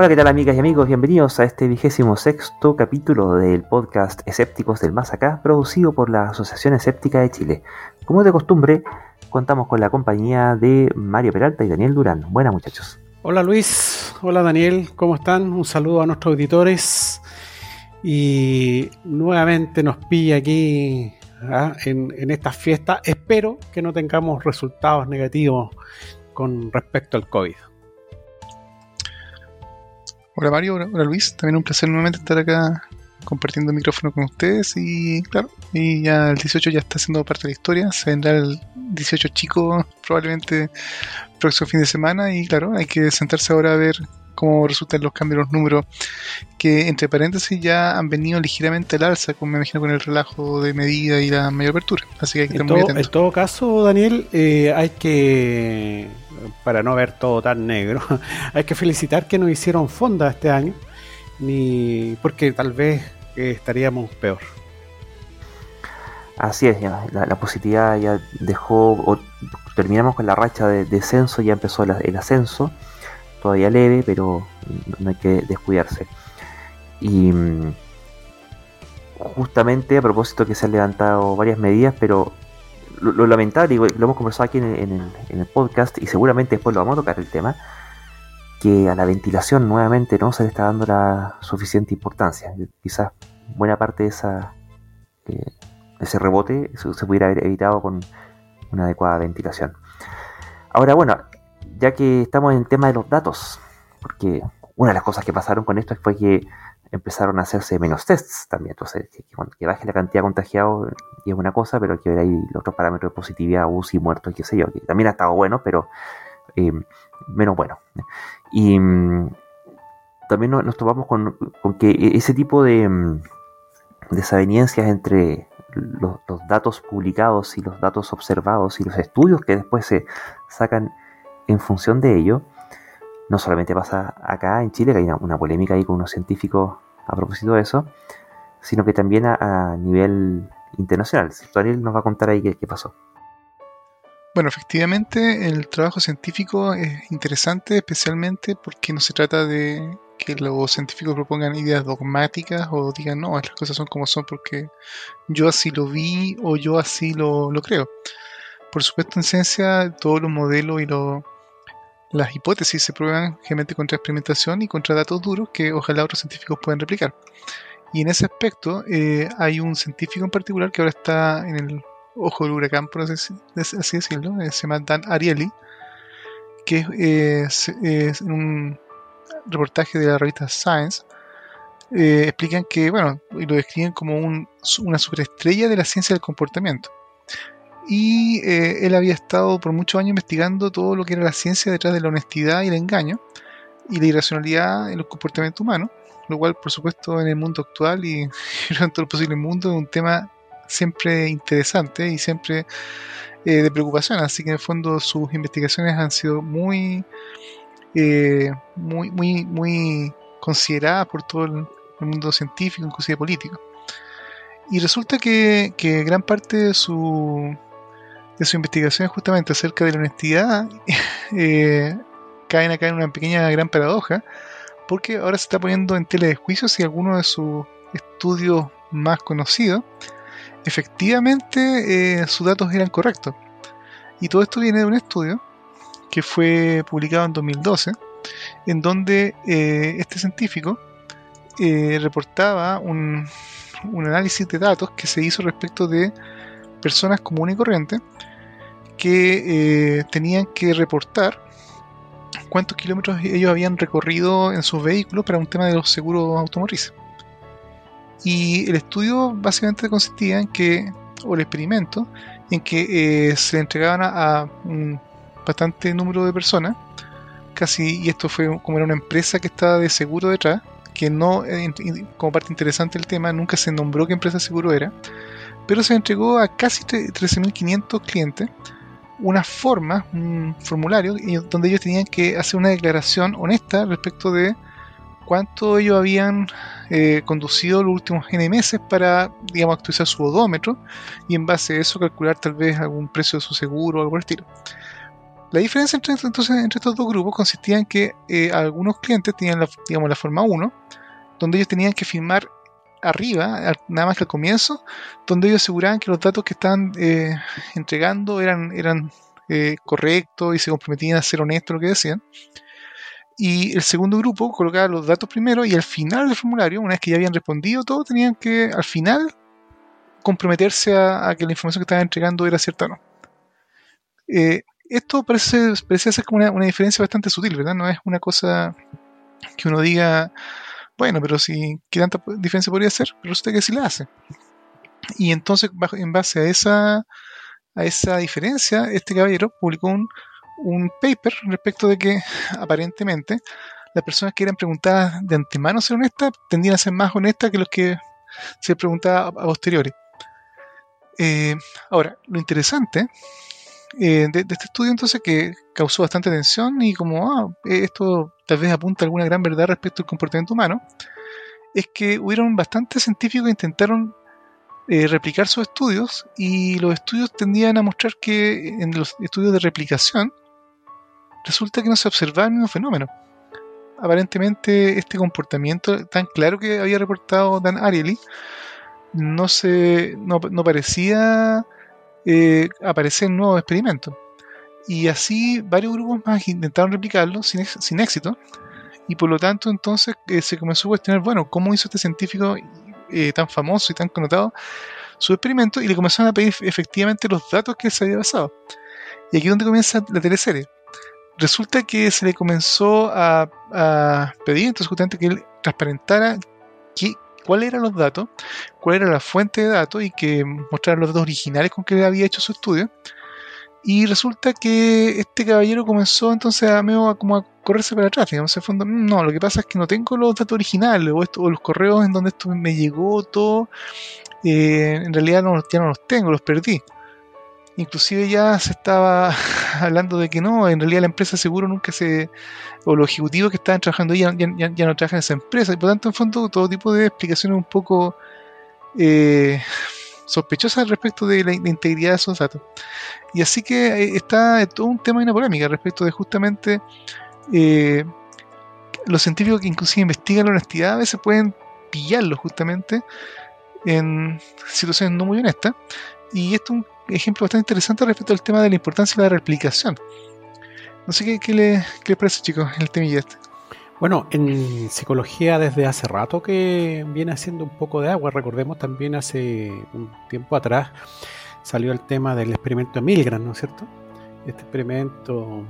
Hola, ¿qué tal amigas y amigos? Bienvenidos a este vigésimo sexto capítulo del podcast Escépticos del Más Acá, producido por la Asociación Escéptica de Chile. Como de costumbre, contamos con la compañía de Mario Peralta y Daniel Durán. Buenas muchachos. Hola Luis, hola Daniel, ¿cómo están? Un saludo a nuestros auditores. Y nuevamente nos pilla aquí ¿ah? en, en estas fiestas. Espero que no tengamos resultados negativos con respecto al COVID. Hola Mario, hola, hola Luis, también un placer nuevamente estar acá compartiendo el micrófono con ustedes. Y claro, y ya el 18 ya está siendo parte de la historia, se vendrá el 18 chico probablemente próximo fin de semana. Y claro, hay que sentarse ahora a ver cómo resultan los cambios los números que entre paréntesis ya han venido ligeramente al alza, como me imagino con el relajo de medida y la mayor apertura, así que hay que estar En muy todo, atentos. en todo caso, Daniel, eh, hay que, para no ver todo tan negro, hay que felicitar que nos hicieron fonda este año, ni porque tal vez eh, estaríamos peor. Así es, ya, la, positividad ya dejó, terminamos con la racha de descenso, ya empezó el ascenso, todavía leve, pero no hay que descuidarse. Y mm, justamente a propósito que se han levantado varias medidas, pero lo, lo lamentable, y lo hemos conversado aquí en el, podcast, y seguramente después lo vamos a tocar el tema, que a la ventilación nuevamente no se le está dando la suficiente importancia. Quizás buena parte de esa... eh, ese rebote se, se pudiera haber evitado con una adecuada ventilación. Ahora, bueno, ya que estamos en el tema de los datos, porque una de las cosas que pasaron con esto fue que empezaron a hacerse menos tests también. Entonces, que, que baje la cantidad de contagiados es una cosa, pero hay que los otros parámetros de positividad, UCI, muertos, qué sé yo, que también ha estado bueno, pero eh, menos bueno. Y también nos, topamos con, que ese tipo de mm, desavenencias entre los, datos publicados y los datos observados y los estudios que después se sacan en función de ello, no solamente pasa acá en Chile, que hay una, polémica ahí con unos científicos a propósito de eso, sino que también a, nivel internacional. Daniel nos va a contar ahí qué, qué pasó. Bueno, efectivamente el trabajo científico es interesante, especialmente porque no se trata de que los científicos propongan ideas dogmáticas o digan, no, las cosas son como son porque yo así lo vi o yo así lo, lo creo. Por supuesto, en ciencia, todos los modelos y lo, las hipótesis se prueban generalmente contra experimentación y contra datos duros que ojalá otros científicos puedan replicar. Y en ese aspecto eh, hay un científico en particular que ahora está en el ojo del huracán, por así, así decirlo, eh, se llama Dan Ariely, que es, es un reportaje de la revista Science, eh, explican que, bueno, y lo describen como un, una superestrella de la ciencia del comportamiento. Y eh, él había estado por muchos años investigando todo lo que era la ciencia detrás de la honestidad y el engaño y la irracionalidad en los comportamientos humanos, lo cual, por supuesto, en el mundo actual y en todo el posible mundo es un tema siempre interesante y siempre eh, de preocupación. Así que en el fondo sus investigaciones han sido muy eh, muy, muy, muy considerada por todo el, el, mundo científico, inclusive político. Y resulta que, que gran parte de su, de su investigación justamente acerca de la honestidad eh, caen acá en una pequeña gran paradoja, porque ahora se está poniendo en tela de juicio si alguno de sus estudios más conocidos efectivamente eh, sus datos eran correctos. Y todo esto viene de un estudio que fue publicado en 2012, en donde eh, este científico reportaba un, un, análisis de datos que se hizo respecto de personas comunes y corrientes que eh, tenían que reportar cuántos kilómetros ellos habían recorrido en sus vehículos para un tema de los seguros automotrices. Y el estudio básicamente consistía en que, o el experimento, en que se le entregaban a, un bastante número de personas, casi, y esto fue como era una empresa que estaba de seguro detrás, que no, como parte interesante del tema, nunca se nombró qué empresa de seguro era, pero se entregó a casi 13.500 clientes una forma, un formulario, donde ellos tenían que hacer una declaración honesta respecto de cuánto ellos habían eh, conducido los últimos N meses para, digamos, actualizar su odómetro y en base a eso calcular tal vez algún precio de su seguro o algo por el estilo. La diferencia entre, entonces, entre estos dos grupos consistía en que eh, algunos clientes tenían digamos, la forma 1, donde ellos tenían que firmar arriba, nada más que al comienzo, donde ellos aseguraban que los datos que estaban eh, entregando eran, eran eh, correctos y se comprometían a ser honestos lo que decían. Y el segundo grupo colocaba los datos primero y al final del formulario, una vez que ya habían respondido todo, tenían que al final comprometerse a, que la información que estaban entregando era cierta o no. Eh, esto parece, parece ser como una, diferencia bastante sutil, ¿verdad? No es una cosa que uno diga, bueno, pero si, ¿qué tanta diferencia podría ser? Pero usted que sí la hace. Y entonces, en base a esa, a esa diferencia, este caballero publicó un, un paper respecto de que aparentemente las personas que eran preguntadas de antemano ser honestas tendían a ser más honestas que los que se preguntaban a posteriori. Eh, ahora, lo interesante eh, de, este estudio entonces que causó bastante atención y como ah, esto tal vez apunta a alguna gran verdad respecto al comportamiento humano, es que hubieron bastantes científicos que intentaron eh, replicar sus estudios y los estudios tendían a mostrar que en los estudios de replicación resulta que no se observaba el mismo fenómeno. Aparentemente este comportamiento tan claro que había reportado Dan Ariely no, se, no, parecía eh, aparecer en nuevos experimentos. Y así varios grupos más intentaron replicarlo sin, sin éxito. Y por lo tanto entonces eh, se comenzó a cuestionar, bueno, ¿cómo hizo este científico eh, tan famoso y tan connotado su experimento? Y le comenzaron a pedir efectivamente los datos que se había basado. Y aquí es donde comienza la teleserie resulta que se le comenzó a, pedir entonces justamente que él transparentara cuáles eran los datos, cuál era la fuente de datos y que mostrara los datos originales con que había hecho su estudio. Y resulta que este caballero comenzó entonces a, medio como a correrse para atrás. Digamos, en fondo, mm, no, lo que pasa es que no tengo los datos originales o, esto, los correos en donde esto me llegó todo. Eh, en realidad no, ya no los tengo, los perdí. Inclusive ya se estaba hablando de que no, en realidad la empresa seguro nunca se, o los ejecutivos que estaban trabajando ahí ya, no trabajan en esa empresa. Y por tanto, en fondo, todo tipo de explicaciones un poco eh, sospechosas respecto de la, integridad de esos datos. Y así que eh, está todo un tema y una polémica respecto de justamente eh, los científicos que inclusive investigan la honestidad a veces pueden pillarlo justamente en situaciones no muy honestas. Y esto es un ejemplo bastante interesante respecto al tema de la importancia de la replicación. No sé qué, qué, le, qué parece, chicos, el temilla este. Bueno, en psicología desde hace rato que viene haciendo un poco de agua. Recordemos también hace un tiempo atrás salió el tema del experimento de Milgram, ¿no es cierto? Este experimento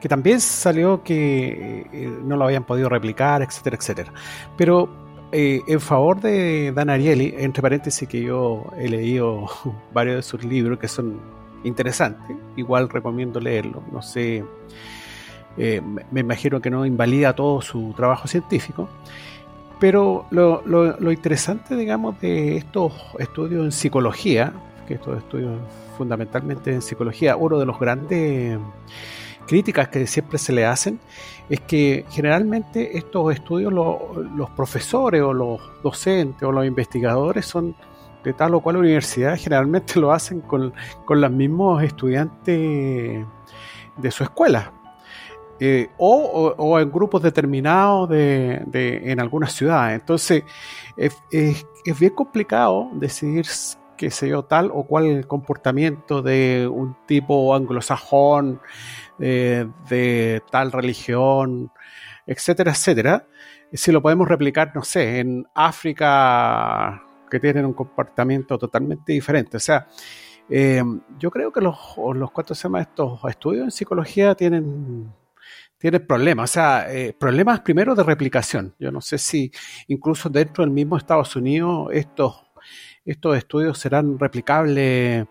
que también salió que eh, no lo habían podido replicar, etcétera, etcétera. Pero eh, en favor de Dan Ariely, entre paréntesis que yo he leído varios de sus libros que son interesantes, igual recomiendo leerlo, no sé, eh, me imagino que no invalida todo su trabajo científico, pero lo, lo, interesante, digamos, de estos estudios en psicología, que estos estudios fundamentalmente en psicología, uno de los grandes críticas que siempre se le hacen es que generalmente estos estudios los profesores o los docentes o los investigadores son de tal o cual universidad, generalmente lo hacen con, los mismos estudiantes de su escuela. Eh, o, en grupos determinados de, en algunas ciudades. Entonces, es, es bien complicado decidir qué sé yo, tal o cual comportamiento de un tipo anglosajón, eh, de tal religión, etcétera, etcétera, si lo podemos replicar, no sé, en África, que tienen un comportamiento totalmente diferente. O sea, eh, yo creo que los, los cuatro estos estudios en psicología tienen, tienen problemas, o sea, eh, problemas primero de replicación. Yo no sé si incluso dentro del mismo Estados Unidos estos, estos estudios serán replicables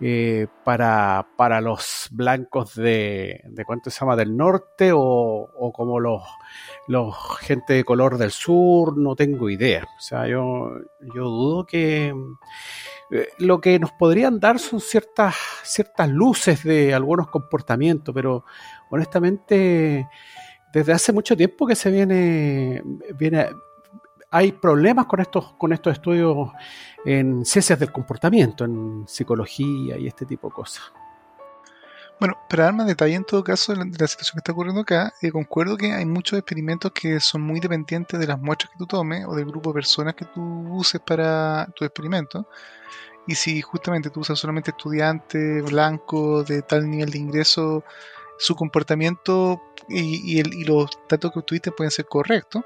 eh, para, para, los blancos de, de cuánto se llama del norte o, o, como los, los gente de color del sur, no tengo idea. O sea, yo, yo dudo que eh, lo que nos podrían dar son ciertas, ciertas luces de algunos comportamientos, pero honestamente desde hace mucho tiempo que se viene, viene hay problemas con estos, con estos estudios en ciencias del comportamiento, en psicología y este tipo de cosas. Bueno, para dar más detalle en todo caso de la, situación que está ocurriendo acá, eh, concuerdo que hay muchos experimentos que son muy dependientes de las muestras que tú tomes o del grupo de personas que tú uses para tu experimento. Y si justamente tú usas solamente estudiantes blancos de tal nivel de ingreso, su comportamiento y, y los datos que obtuviste pueden ser correctos,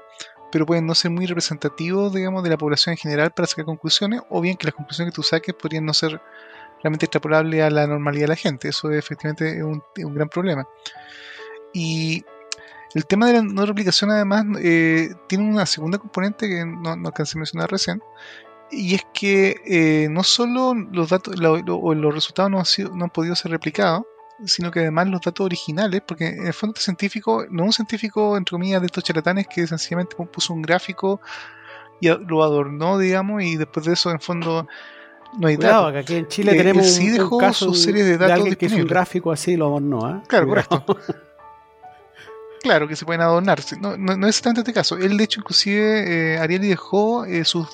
pero pueden no ser muy representativos, digamos, de la población en general para sacar conclusiones, o bien que las conclusiones que tú saques podrían no ser realmente extrapolables a la normalidad de la gente. Eso efectivamente es un, es un gran problema. Y el tema de la no replicación, además, eh, tiene una segunda componente que no, no alcancé a mencionar recién, y es que eh, no solo los datos lo- los resultados no han podido ser replicados, sino que además los datos originales, porque en el fondo este científico, no es un científico, entre comillas, de estos charlatanes que sencillamente puso un gráfico y lo adornó, digamos, y después de eso, en el fondo, no hay Cuidado, datos. que aquí en Chile Eh, tenemos sí un- un, dejó caso sus series de de, datos alguien que hizo un disponibles. gráfico así lo adornó. ¿ah? Claro, Cuidado. correcto. Claro, que se pueden adornar. Sí, No, no, no es exactamente este caso. Él, de hecho, inclusive, eh, Ariely dejó eh, sus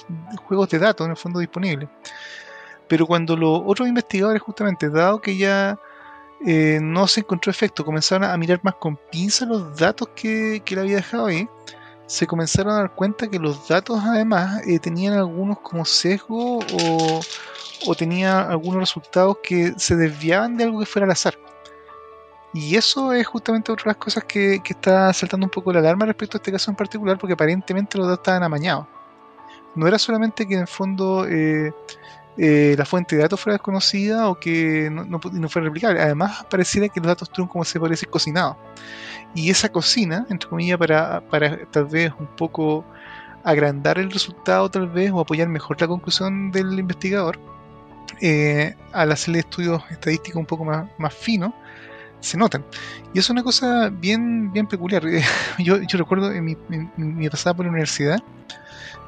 juegos de datos en el fondo disponibles. Pero cuando los otros investigadores, justamente, dado que ya eh, no se encontró efecto, comenzaron a mirar más con pinza los datos que, que él había dejado ahí, se comenzaron a dar cuenta que los datos, además, eh, tenían algunos como sesgo o, o tenían algunos resultados que se desviaban de algo que fuera al azar. Y eso es justamente otra de las cosas que, que está saltando un poco la alarma respecto a este caso en particular, porque aparentemente los datos estaban amañados. No era solamente que en el fondo eh, eh, la fuente de datos fuera desconocida o que no, no no fuera replicable. Además, pareciera que los datos estuvieron como se podría decir. Y esa cocina, entre comillas, para, para tal vez un poco agrandar el resultado, tal vez, o apoyar mejor la conclusión del investigador, eh, al hacerle estudios estadísticos un poco más, más finos, se notan. Y es una cosa bien, bien peculiar. Yo, yo recuerdo en mi, en mi pasada por la universidad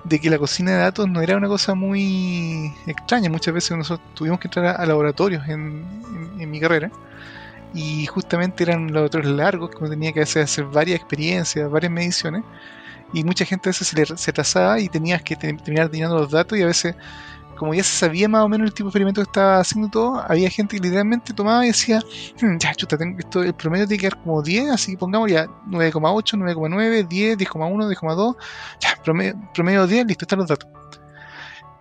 de que la cocina de datos no era una cosa muy extraña. Muchas veces nosotros tuvimos que entrar a, laboratorios en, en- mi carrera y justamente eran laboratorios largos, uno tenía que hacer, hacer varias experiencias, varias mediciones y mucha gente a veces se, le, se y tenías que te- terminar llenando los datos y a veces como ya se sabía más o menos el tipo de experimento que estaba haciendo todo, había gente que literalmente tomaba y decía, "Hmm, ya chuta, tengo esto, el promedio tiene que quedar como 10, así que pongamos ya 9,8, 9,9, 10, 10,1, 10,2, ya, promedio, promedio 10, listo, están los datos.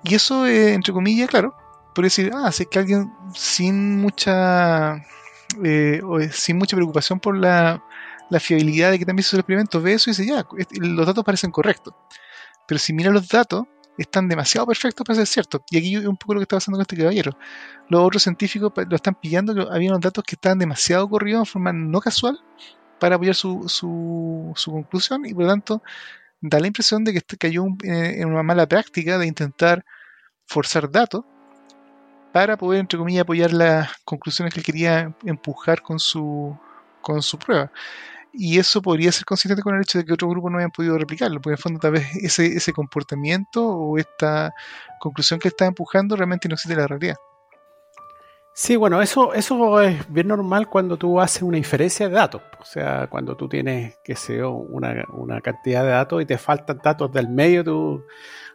Y eso, eh, entre comillas, claro, podría decir, ah, si es que alguien sin mucha eh, es- sin mucha preocupación por la, la fiabilidad de que también hizo el experimento, ve eso y dice, ya, los datos parecen correctos. Pero si mira los datos, están demasiado perfectos para ser ciertos. Y aquí es un poco lo que está pasando con este caballero. Los otros científicos pa- lo están pillando, que había unos datos que estaban demasiado corridos de forma no casual para apoyar su, su, su conclusión y por lo tanto da la impresión de que este cayó eh, en una mala práctica de intentar forzar datos para poder, entre comillas, apoyar las conclusiones que él quería empujar con su, con su prueba. Y eso podría ser consistente con el hecho de que otros grupos no hayan podido replicarlo, porque en el fondo tal vez ese, ese comportamiento o esta conclusión que está empujando realmente no existe en la realidad. Sí, bueno, eso, eso es bien normal cuando tú haces una inferencia de datos. O sea, cuando tú tienes, qué sé yo, una, una cantidad de datos y te faltan datos del medio, tú,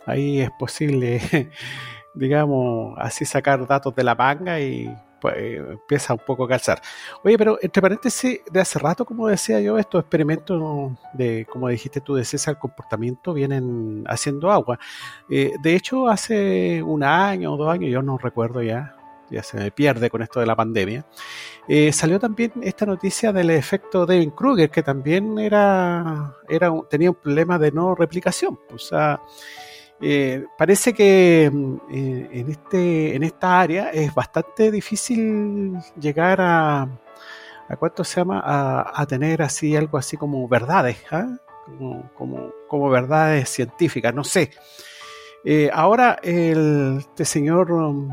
ahí es posible, digamos, así sacar datos de la manga y pues empieza un poco a calzar. Oye, pero entre paréntesis, de hace rato, como decía yo, estos experimentos de, como dijiste tú, de César comportamiento vienen haciendo agua. Eh, de hecho, hace un año o dos años, yo no recuerdo ya, ya se me pierde con esto de la pandemia, eh, salió también esta noticia del efecto Devin Kruger, que también era, era tenía un problema de no replicación. O sea, eh, parece que mm, eh, en, este, en esta área es bastante difícil llegar a, a cuánto se llama, a, tener así algo así como verdades, ¿ah? como, como, verdades científicas, no sé. Eh, ahora el, este señor um,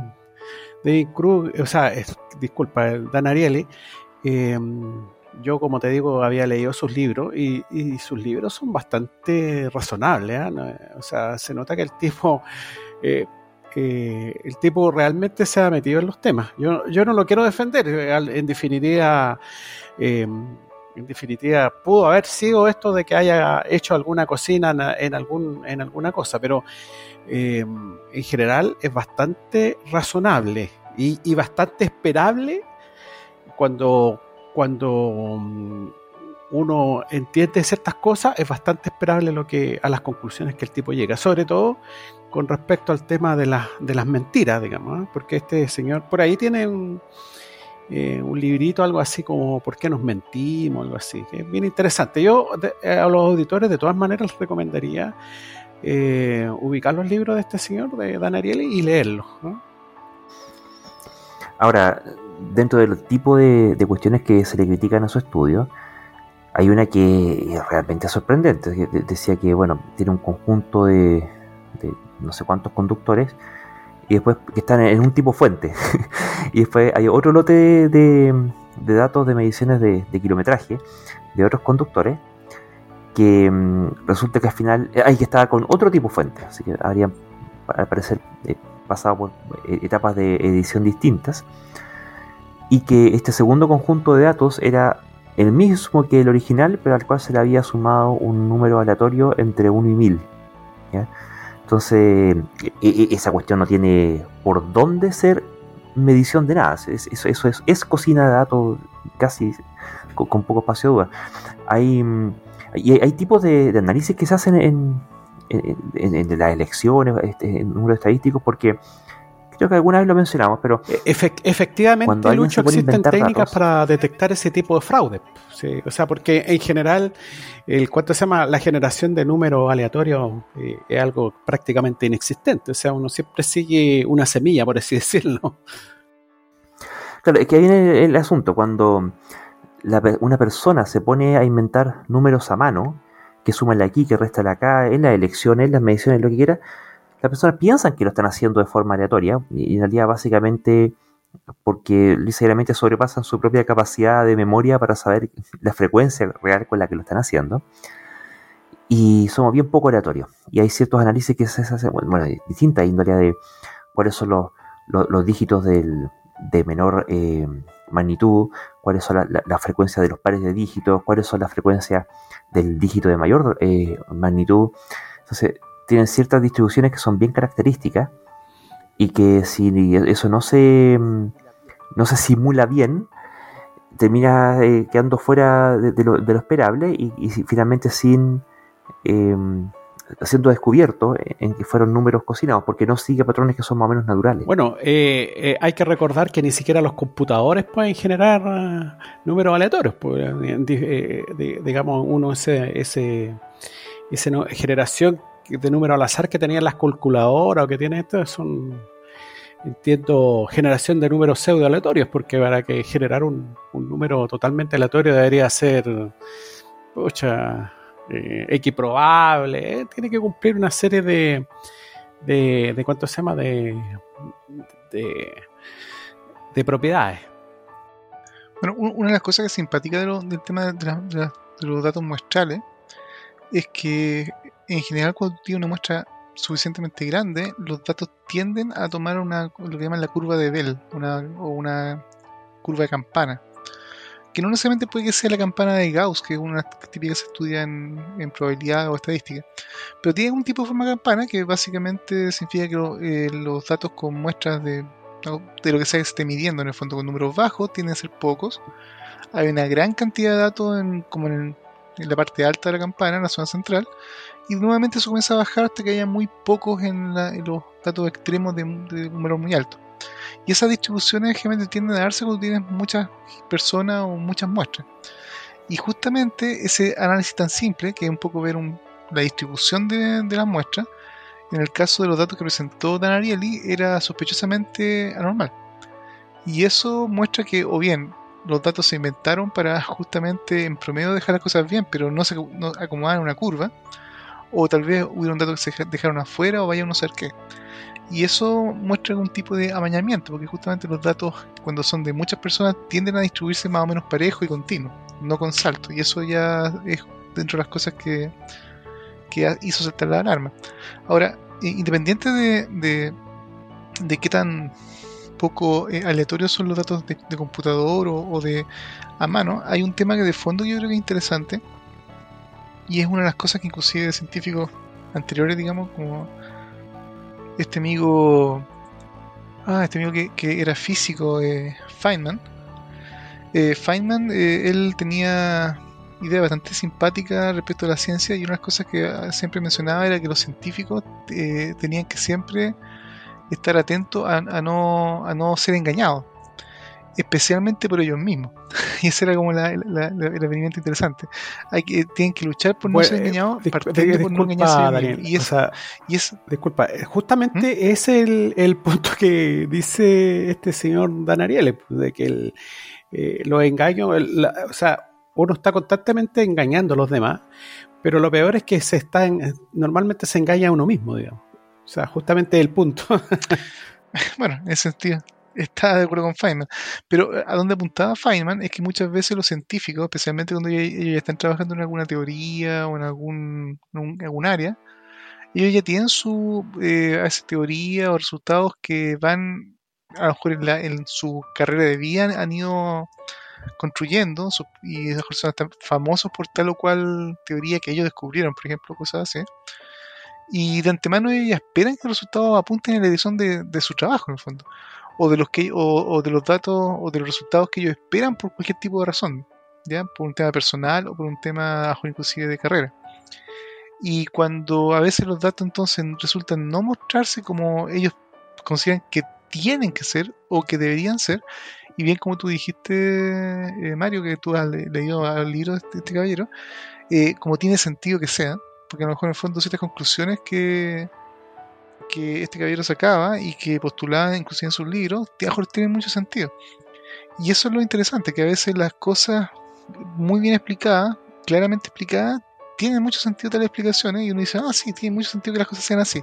David Cruz, o sea, disculpa, el Dan Ariely, yo como te digo había leído sus libros y, y sus libros son bastante razonables, ¿ah? No, o sea, se nota que el tipo, eh, eh, el tipo realmente se ha metido en los temas. Yo, yo no lo quiero defender, eh, en definitiva, eh, en definitiva pudo haber sido esto de que haya hecho alguna cocina en, algún, en alguna cosa, pero eh, en general es bastante razonable y, y bastante esperable cuando, cuando mm, uno entiende ciertas cosas, es bastante esperable lo que, a las conclusiones que el tipo llega, sobre todo con respecto al tema de, de las mentiras, digamos, ¿eh? porque este señor por ahí tiene un, eh, un librito, algo así como ¿Por qué nos mentimos? algo así, que es bien interesante. Yo a los auditores de todas maneras les recomendaría eh, ubicar los libros de este señor, de Dan Ariely, y leerlos. Ahora, dentro del tipo de, cuestiones que se le critican a su estudio, hay una que es realmente sorprendente. Decía que, bueno, tiene un conjunto de, no sé cuántos conductores y después que están en un tipo fuente. y después hay otro lote de, datos de mediciones de, kilometraje de otros conductores que mm, resulta que al final hay que estar con otro tipo fuente. Así que habrían, al parecer, eh, pasado por eh, etapas de edición distintas. Y que este segundo conjunto de datos era el mismo que el original, pero al cual se le había sumado un número aleatorio entre 1 y 1000. Entonces, e, e, esa cuestión no tiene por dónde ser medición de nada. eso, eso es, es, cocina de datos casi con, poco espacio de duda. Hay, hay, tipos de, análisis que se hacen en, en, las elecciones, este, en números estadísticos, porque creo que alguna vez lo mencionamos, pero... E, efectivamente, Lucho, existen técnicas para detectar ese tipo de fraude. o sea, porque en general, el ¿cuánto se llama? La generación de números aleatorios eh, es algo prácticamente inexistente. O sea, uno siempre sigue una semilla, por así decirlo. Claro, es que ahí viene el asunto. Cuando una persona se pone a inventar números a mano, que suman aquí, que restan acá, en las elecciones, en las mediciones, lo que quiera, las personas piensan que lo están haciendo de forma aleatoria y en realidad básicamente porque ligeramente sobrepasan su propia capacidad de memoria para saber la frecuencia real con la que lo están haciendo. Y somos bien poco aleatorios. Y hay ciertos análisis que se hacen, bueno, distintas índole de cuáles son los, dígitos de menor eh, magnitud, cuáles son la, frecuencia de los pares de dígitos, cuáles son las frecuencias del dígito de mayor eh, magnitud. Entonces, tienen ciertas distribuciones que son bien características y que si eso no se, mm, no se simula bien, termina eh, quedando fuera de, lo, esperable y, finalmente sin em, siendo descubierto en que fueron números cocinados, porque no sigue patrones que son más o menos naturales. Bueno, eh, eh, hay que recordar que ni siquiera los computadores pueden generar números aleatorios. Pues, digamos, uno ese, ese, esa generación de número al azar que tenían las calculadoras o que tiene esto son, entiendo, generación de números pseudo aleatorios, porque para que generar un, número totalmente aleatorio debería ser, pucha, eh, equiprobable, eh, tiene que cumplir una serie de, de, de ¿cuánto se llama? De, de, de propiedades. Bueno, una de las cosas que es simpática del tema de, los datos muestrales es que en general cuando tiene una muestra suficientemente grande, los datos tienden a tomar una, lo que llaman la curva de Bell una, o una curva de campana. Que no necesariamente puede que sea la campana de Gauss, que es una típica que se estudia en, probabilidad o estadística. Pero tiene un tipo de forma de campana que básicamente significa que eh, los datos con muestras de, de lo que se esté midiendo, en el fondo con números bajos, tienden a ser pocos. Hay una gran cantidad de datos en, como en, en la parte alta de la campana, en la zona central, y nuevamente eso comienza a bajar hasta que haya muy pocos en, los datos extremos de, de números muy altos. Y esas distribuciones generalmente tienden a darse cuando tienes muchas personas o muchas muestras. Y justamente ese análisis tan simple, que es un poco ver la distribución de, las muestras, en el caso de los datos que presentó Dan Ariely, era sospechosamente anormal. Y eso muestra que, o bien, los datos se inventaron para justamente en promedio dejar las cosas bien, pero no se no acomodaban una curva, o tal vez hubieron datos que se dejaron afuera o vaya a no ser qué. Y eso muestra algún tipo de amañamiento, porque justamente los datos, cuando son de muchas personas, tienden a distribuirse más o menos parejo y continuo, no con salto. Y eso ya es dentro de las cosas que, que hizo saltar la alarma. Ahora, independiente de, de, qué tan poco eh, aleatorios son los datos de, computador o, de a mano, hay un tema que de fondo yo creo que es interesante y es una de las cosas que inclusive científicos anteriores, digamos, como este amigo, ah, este amigo que, era físico, eh, Feynman, Eh, Feynman, eh, él tenía idea bastante simpática respecto a la ciencia y una de las cosas que ah, siempre mencionaba era que los científicos eh, tenían que siempre estar atentos a, a no, a no ser engañados, especialmente por ellos mismos. y ese era como la, la- la- el avenimiento interesante. Hay que, tienen que luchar por no Bueno, ser eh, engañados, discu- partiendo por no engañarse Daniel. Y o es, sea, y es disculpa, eh, justamente es el, el punto que dice este señor Dan Ariely, pues, de que el, eh, los engaños, el- la- o sea, uno está constantemente engañando a los demás, pero lo peor es que se está en- normalmente se engaña a uno mismo, digamos. O sea, justamente el punto. bueno, en ese sentido, está de acuerdo con Feynman. Pero eh, a donde apuntaba Feynman es que muchas veces los científicos, especialmente cuando ellos ya están trabajando en alguna teoría o en algún, en algún área, ellos ya tienen su eh, teoría o resultados que van, a lo mejor en, la- en su carrera de vida han, ido construyendo y mejor son hasta famosos por tal o cual teoría que ellos descubrieron, por ejemplo, cosas así. Y de antemano ellos ya esperan que los resultados apunten en la dirección de, de su trabajo, en el fondo. O de los que, o, o de los datos, o de los resultados que ellos esperan por cualquier tipo de razón. ¿Ya? Por un tema personal o por un tema inclusive de carrera. Y cuando a veces los datos entonces resultan no mostrarse como ellos consideran que tienen que ser o que deberían ser, y bien como tú dijiste, eh, Mario, que tú has le- leído el libro de este, este caballero, eh, como tiene sentido que sea, porque a lo mejor en el fondo ciertas conclusiones que, que este caballero sacaba y que postulaba inclusive en sus libros, a lo mejor tienen mucho sentido. Y eso es lo interesante, que a veces las cosas muy bien explicadas, claramente explicadas, tienen mucho sentido tales explicaciones y uno dice, ah, sí, tiene mucho sentido que las cosas sean así.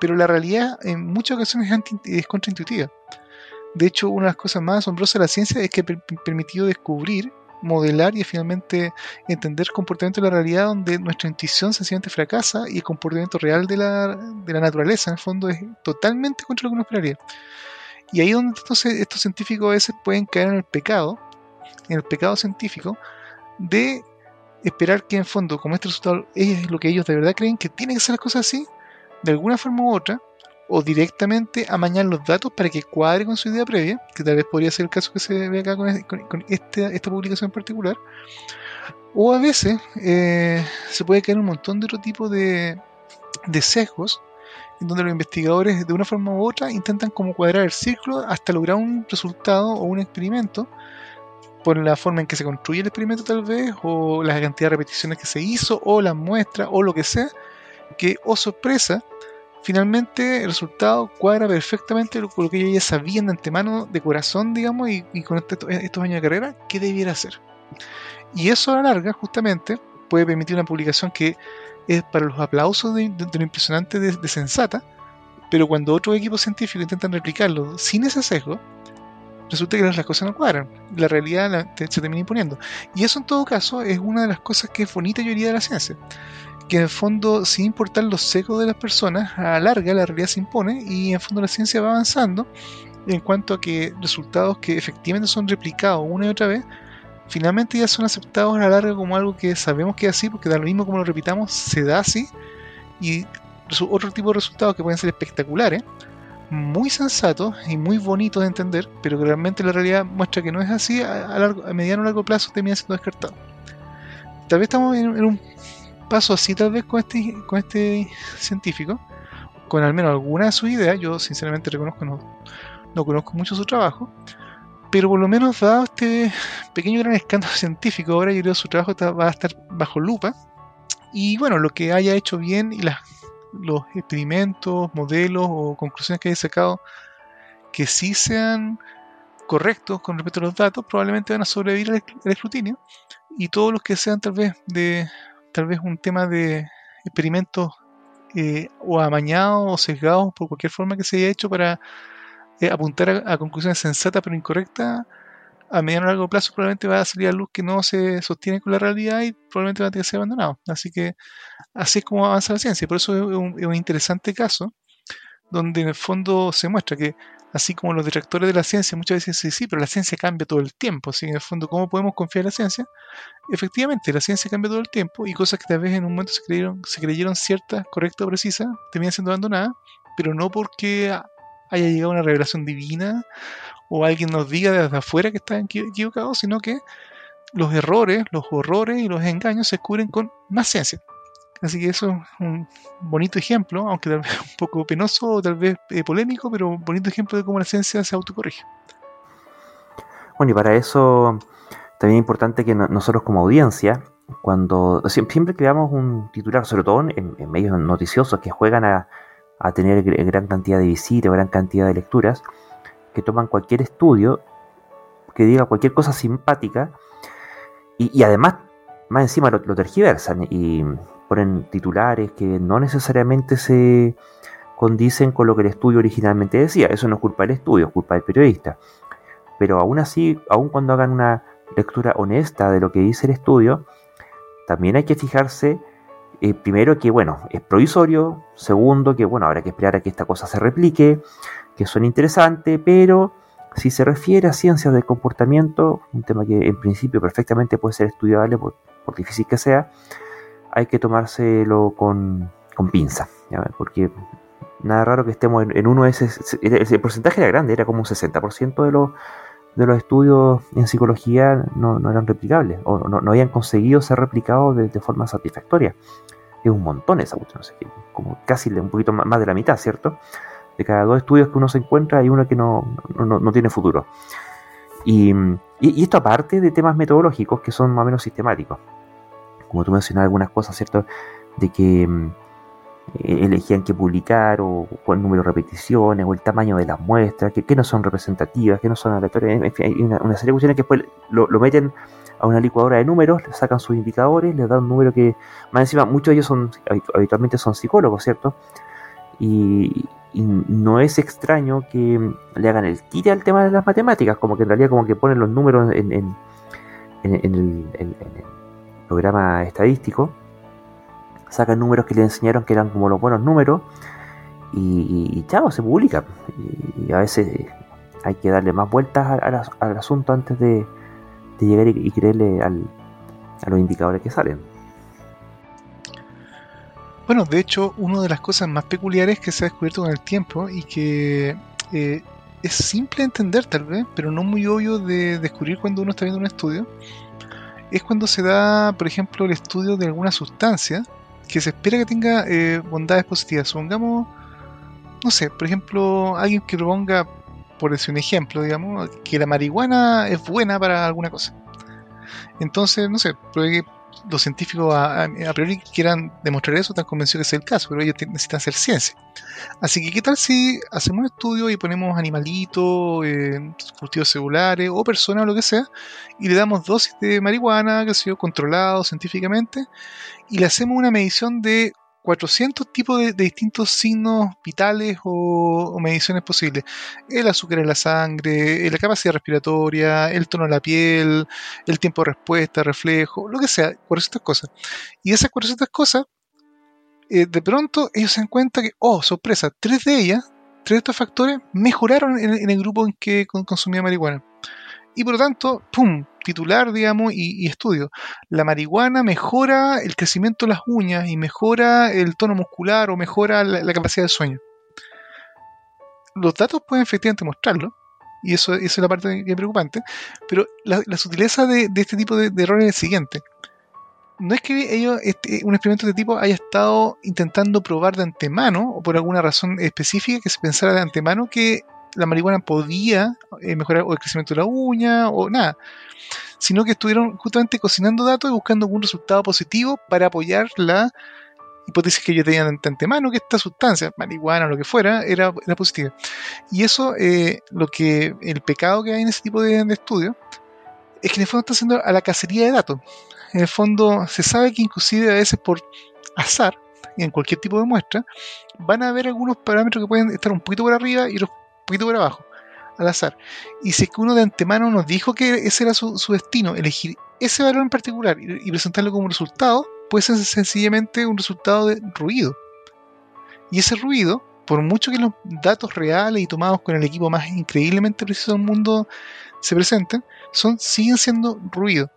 Pero la realidad en muchas ocasiones es, es contraintuitiva. De hecho, una de las cosas más asombrosas de la ciencia es que ha per- permitido descubrir, modelar y finalmente entender comportamiento de la realidad donde nuestra intuición sencillamente fracasa y el comportamiento real de la, de la naturaleza en el fondo es totalmente contra lo que uno esperaría. Y ahí donde entonces estos científicos a veces pueden caer en el pecado, en el pecado científico, de esperar que en fondo, como este resultado es lo que ellos de verdad creen que tienen que ser las cosas así, de alguna forma u otra, o directamente amañar los datos para que cuadre con su idea previa, que tal vez podría ser el caso que se ve acá con, este- esta publicación en particular, o a veces eh, se puede caer un montón de otro tipo de, de sesgos en donde los investigadores de una forma u otra intentan como cuadrar el círculo hasta lograr un resultado o un experimento por la forma en que se construye el experimento tal vez o la cantidad de repeticiones que se hizo o las muestras o lo que sea que oh sorpresa finalmente el resultado cuadra perfectamente con lo que ellos ya sabían de antemano de corazón digamos y, y con este- estos años de carrera que debiera hacer y eso a la larga justamente puede permitir una publicación que es para los aplausos de, de- de lo impresionante de, de sensata, pero cuando otros equipos científicos intentan replicarlo sin ese sesgo, resulta que las cosas no cuadran. La realidad la- te- se termina imponiendo. Y eso en todo caso es una de las cosas que es bonita y de la ciencia. Que en el fondo, sin importar los sesgos de las personas, a la larga la realidad se impone y en el fondo la ciencia va avanzando en cuanto a que resultados que efectivamente son replicados una y otra vez finalmente ya son aceptados a la larga como algo que sabemos que es así, porque da lo mismo como lo repitamos, se da así, y otro tipo de resultados que pueden ser espectaculares, muy sensatos y muy bonitos de entender, pero que realmente la realidad muestra que no es así, a, largo- a mediano o largo plazo termina siendo descartado. Tal vez estamos en un paso así, tal vez con este, con este científico, con al menos alguna de sus ideas, yo sinceramente reconozco, no, no conozco mucho su trabajo, pero por lo menos dado este pequeño gran escándalo científico, ahora yo creo que su trabajo va a estar bajo lupa. Y bueno, lo que haya hecho bien y las, los experimentos, modelos o conclusiones que haya sacado que sí sean correctos con respecto a los datos, probablemente van a sobrevivir al escrutinio. Y todos los que sean tal vez de tal vez un tema de experimentos eh, o amañados o sesgados por cualquier forma que se haya hecho para eh, apuntar a, conclusiones sensatas pero incorrectas, a mediano o largo plazo probablemente va a salir a luz que no se sostiene con la realidad y probablemente va a tener que ser abandonado. Así que así es como avanza la ciencia. Por eso es un interesante caso donde en el fondo se muestra que así como los detractores de la ciencia muchas veces dicen, sí, pero la ciencia cambia todo el tiempo. Así que en el fondo, ¿cómo podemos confiar en la ciencia? Efectivamente, la ciencia cambia todo el tiempo y cosas que tal vez en un momento se creyeron, se creyeron ciertas, correctas o precisas, terminan siendo abandonadas, pero no porque haya llegado una revelación divina o alguien nos diga desde afuera que están equivocados, sino que los errores, los horrores y los engaños se cubren con más ciencia. Así que eso es un bonito ejemplo, aunque tal vez un poco penoso o tal vez eh, polémico, pero un bonito ejemplo de cómo la ciencia se autocorrige. Bueno, y para eso también es importante que nosotros como audiencia, cuando siempre creamos un titular, sobre todo en, medios noticiosos que juegan a, tener gran cantidad de visitas, gran cantidad de lecturas, que toman cualquier estudio, que diga cualquier cosa simpática, y, además, más encima lo, lo tergiversan y ponen titulares que no necesariamente se condicen con lo que el estudio originalmente decía. Eso no es culpa del estudio, es culpa del periodista. Pero aún así, aun cuando hagan una lectura honesta de lo que dice el estudio, también hay que fijarse, eh, primero, que bueno, es provisorio, segundo, que bueno, habrá que esperar a que esta cosa se replique, que suene interesante, pero si se refiere a ciencias del comportamiento, un tema que en principio perfectamente puede ser estudiable por, difícil que sea, hay que tomárselo con, con pinza, porque nada raro que estemos en, uno de ese, el porcentaje era grande, era como un 60% de los de los estudios en psicología no, eran replicables o no, no, habían conseguido ser replicados de, forma satisfactoria. Es un montón esa cuestión, como casi un poquito más de la mitad, ¿cierto? De cada dos estudios que uno se encuentra hay uno que no, tiene futuro. Y, y, esto aparte de temas metodológicos que son más o menos sistemáticos. Como tú mencionas algunas cosas, ¿cierto? De que mm, eh, elegían qué publicar o cuál número de repeticiones o el tamaño de las muestras, que, no son representativas, que no son aleatorias, en fin, hay una, serie de cuestiones que después lo, meten a una licuadora de números, le sacan sus indicadores, les dan un número que, más encima, muchos de ellos son habitualmente son psicólogos, ¿cierto? Y, no es extraño que le hagan el quite al tema de las matemáticas, como que en realidad como que ponen los números en, en, el, en el programa estadístico sacan números que le enseñaron que eran como los buenos números y, chao, se publica. Y, a veces hay que darle más vueltas al, asunto antes de, llegar y, creerle a los indicadores que salen. Bueno, de hecho, una de las cosas más peculiares que se ha descubierto con el tiempo y que eh, es simple de entender tal vez, pero no muy obvio de descubrir cuando uno está viendo un estudio, es cuando se da, por ejemplo, el estudio de alguna sustancia que se espera que tenga eh, bondades positivas. Supongamos, no sé, por ejemplo, alguien que proponga, por decir un ejemplo, digamos, que la marihuana es buena para alguna cosa. Entonces, no sé, los científicos a, priori quieran demostrar eso, están convencidos que es el caso, pero ellos necesitan hacer ciencia. Así que, ¿qué tal si hacemos un estudio y ponemos animalitos, eh, cultivos celulares o personas o lo que sea, y le damos dosis de marihuana, que ha sido controlado científicamente, y le hacemos una medición de 400 tipos de, distintos signos vitales o, mediciones posibles. El azúcar en la sangre, eh, la capacidad respiratoria, el tono de la piel, el tiempo de respuesta, reflejo, lo que sea, 400 cosas. Y esas 400 cosas, eh, de pronto ellos se dan cuenta que, oh, sorpresa, tres de ellas, tres de estos factores mejoraron en, el grupo en que consumía marihuana. Y por lo tanto, ¡pum! titular, digamos, y, estudio. La marihuana mejora el crecimiento de las uñas y mejora el tono muscular o mejora la, capacidad de sueño. Los datos pueden efectivamente mostrarlo, y eso, es la parte que preocupante, pero la, sutileza de, este tipo de, errores es el siguiente. No es que ellos, este, un experimento de este tipo haya estado intentando probar de antemano, o por alguna razón específica que se pensara de antemano que la marihuana podía eh, mejorar o el crecimiento de la uña o nada, sino que estuvieron justamente cocinando datos y buscando algún resultado positivo para apoyar la hipótesis que ellos tenían de antemano que esta sustancia, marihuana o lo que fuera, era, positiva. Y eso, eh, lo que el pecado que hay en ese tipo de, de estudios, es que en el fondo está haciendo a la cacería de datos. En el fondo se sabe que inclusive a veces por azar, en cualquier tipo de muestra, van a haber algunos parámetros que pueden estar un poquito por arriba y otros poquito por abajo, al azar. Y si es que uno de antemano nos dijo que ese era su, destino, elegir ese valor en particular y, presentarlo como resultado, puede ser sencillamente un resultado de ruido. Y ese ruido, por mucho que los datos reales y tomados con el equipo más increíblemente preciso del mundo se presenten, son, siguen siendo ruido.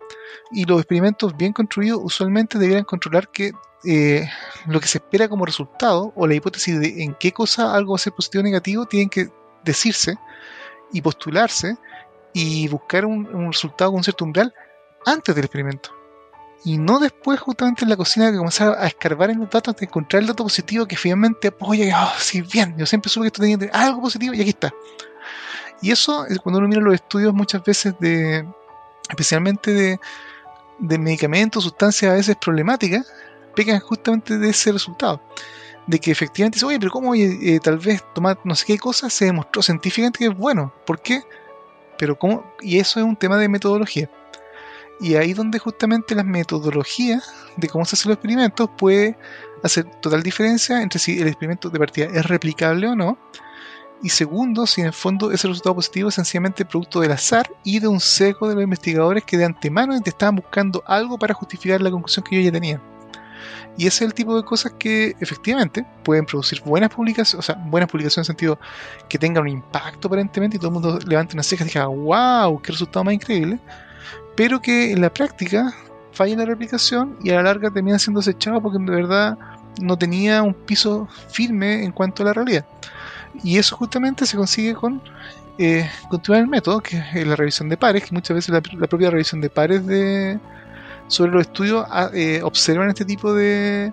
Y los experimentos bien construidos usualmente deberían controlar que eh, lo que se espera como resultado o la hipótesis de en qué cosa algo va a ser positivo o negativo tienen que decirse y postularse y buscar un, resultado con cierto umbral antes del experimento. Y no después, justamente en la cocina, que comenzar a escarbar en los datos de encontrar el dato positivo que finalmente apoya. Oh, sí, bien, yo siempre supe que esto tenía algo positivo y aquí está. Y eso, cuando uno mira los estudios muchas veces de, especialmente de, de medicamentos, sustancias a veces problemáticas, pecan justamente de ese resultado. De que efectivamente dice, oye, pero ¿cómo eh, tal vez tomar no sé qué cosa se demostró científicamente que es bueno? ¿Por qué? Pero ¿cómo? Y eso es un tema de metodología. Y ahí donde justamente las metodologías de cómo se hacen los experimentos puede hacer total diferencia entre si el experimento de partida es replicable o no. Y segundo, si en el fondo ese resultado positivo es sencillamente producto del azar y de un seco de los investigadores que de antemano estaban buscando algo para justificar la conclusión que yo ya tenía. Y ese es el tipo de cosas que efectivamente pueden producir buenas publicaciones, o sea, buenas publicaciones en sentido que tengan un impacto aparentemente y todo el mundo levante una ceja y diga, wow, qué resultado más increíble, pero que en la práctica falla la replicación y a la larga termina siendo desechado porque de verdad no tenía un piso firme en cuanto a la realidad. Y eso justamente se consigue con eh, continuar el método, que es la revisión de pares, que muchas veces la propia revisión de pares de, sobre los estudios ah, eh, observan este tipo de,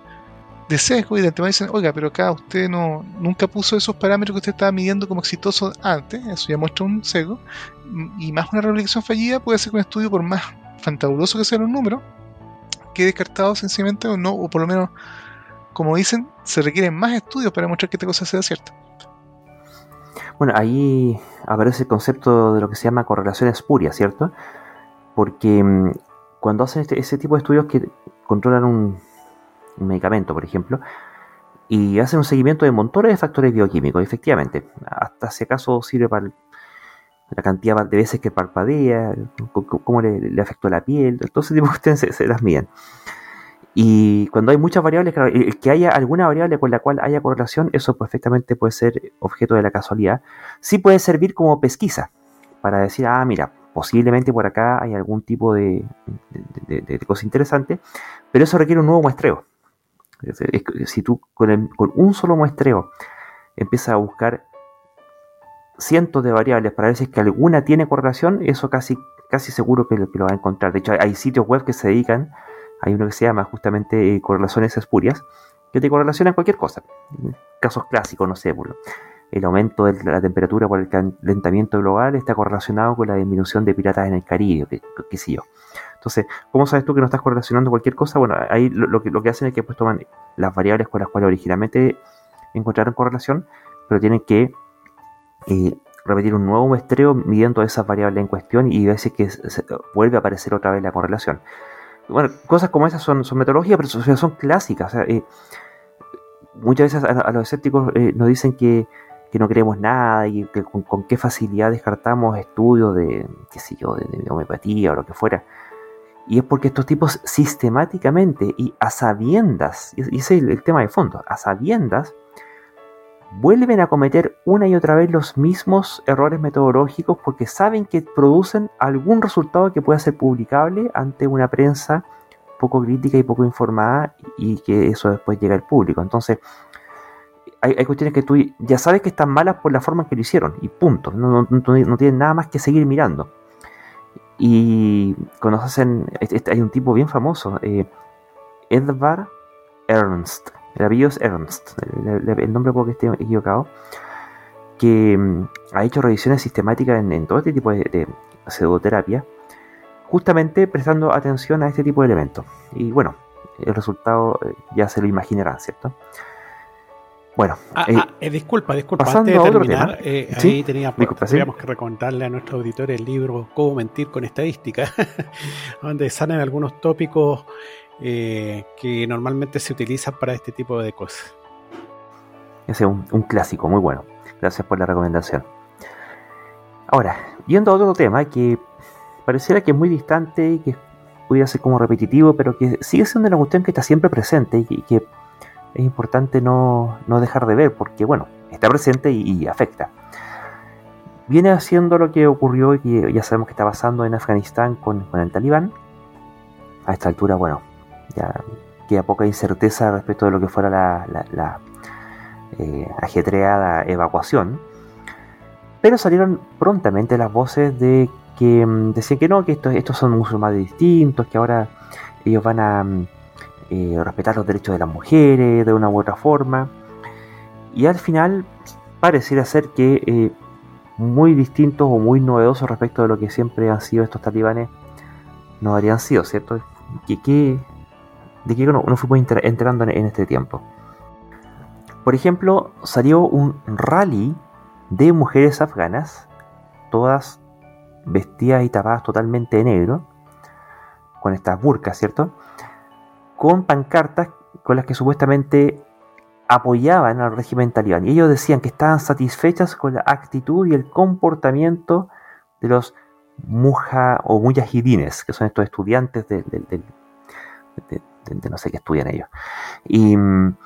de sesgo y de antemano dicen, oiga, pero acá usted no nunca puso esos parámetros que usted estaba midiendo como exitosos antes, eso ya muestra un sesgo, y más una replicación fallida puede ser que un estudio, por más fantabuloso que sean los números, quede descartado sencillamente o no, o por lo menos, como dicen, se requieren más estudios para demostrar que esta cosa sea cierta. Bueno, ahí aparece el concepto de lo que se llama correlación espuria, ¿cierto? Porque mm, cuando hacen este, ese tipo de estudios que controlan un, medicamento, por ejemplo, y hacen un seguimiento de montones de factores bioquímicos, efectivamente, hasta si acaso sirve para la cantidad de veces que parpadea, cómo le, afectó la piel, todo ese tipo de cuestiones se, las miden. Y cuando hay muchas variables, que haya alguna variable con la cual haya correlación, eso perfectamente puede ser objeto de la casualidad. Sí puede servir como pesquisa, para decir, ah, mira, posiblemente por acá hay algún tipo de, cosa interesante, pero eso requiere un nuevo muestreo. Si tú con, un solo muestreo empiezas a buscar cientos de variables para ver si es que alguna tiene correlación, eso casi, casi seguro que, lo va a encontrar. De hecho, hay, sitios web que se dedican, hay uno que se llama justamente eh, correlaciones espurias, que te correlacionan cualquier cosa. Casos clásicos, no sé, por el aumento de la temperatura por el calentamiento global está correlacionado con la disminución de piratas en el Caribe, qué, sé yo. Entonces, ¿cómo sabes tú que no estás correlacionando cualquier cosa? Bueno, ahí lo, que, hacen es que pues toman las variables con las cuales originalmente encontraron correlación, pero tienen que eh, repetir un nuevo muestreo midiendo esas variables en cuestión y veces que vuelve a aparecer otra vez la correlación. Bueno, cosas como esas son, son metodologías, pero son, clásicas. Eh, muchas veces a, los escépticos eh, nos dicen que que no creemos nada y que con, qué facilidad descartamos estudios de, qué sé yo, de, homeopatía o lo que fuera. Y es porque estos tipos sistemáticamente y a sabiendas, y ese es el tema de fondo, a sabiendas, vuelven a cometer una y otra vez los mismos errores metodológicos porque saben que producen algún resultado que pueda ser publicable ante una prensa poco crítica y poco informada y que eso después llega al público. Entonces, hay, cuestiones que tú ya sabes que están malas por la forma en que lo hicieron y punto. No, no, tienen nada más que seguir mirando. Y cuando hacen, hay un tipo bien famoso, eh, Edvard Ernst, el apellido es Ernst, el, nombre puedo que esté equivocado, que mm, ha hecho revisiones sistemáticas en, todo este tipo de, pseudoterapia, justamente prestando atención a este tipo de elementos. Y bueno, el resultado eh, ya se lo imaginarán, ¿cierto? Bueno, ah, eh, ah, eh, disculpa, disculpa. Antes de terminar, eh, ahí teníamos que recomendarle a nuestro auditor el libro Cómo mentir con estadística, donde salen algunos tópicos que normalmente se utilizan para este tipo de cosas. Ese es un, clásico, muy bueno. Gracias por la recomendación. Ahora, yendo a otro tema que pareciera que es muy distante y que pudiera ser como repetitivo, pero que sigue siendo una cuestión que está siempre presente y que es importante no, dejar de ver porque, bueno, está presente y, afecta. Viene haciendo lo que ocurrió y que ya sabemos que está pasando en Afganistán con, el talibán. A esta altura, bueno, ya queda poca incerteza respecto de lo que fuera la, la, eh, ajetreada evacuación. Pero salieron prontamente las voces de que mm, decían que no, que estos, estos son musulmanes distintos, que ahora ellos van a mm, eh, respetar los derechos de las mujeres de una u otra forma. Y al final pareciera ser que eh, muy distintos o muy novedosos respecto de lo que siempre han sido estos talibanes no habrían sido, ¿cierto? ¿Qué, de qué no, fuimos enterando en este tiempo? Por ejemplo, salió un rally de mujeres afganas, todas vestidas y tapadas totalmente de negro, con estas burcas, ¿cierto? Con pancartas con las que supuestamente apoyaban al régimen talibán. Y ellos decían que estaban satisfechas con la actitud y el comportamiento de los muja o mujahidines, que son estos estudiantes de, no sé qué estudian ellos. Y mm,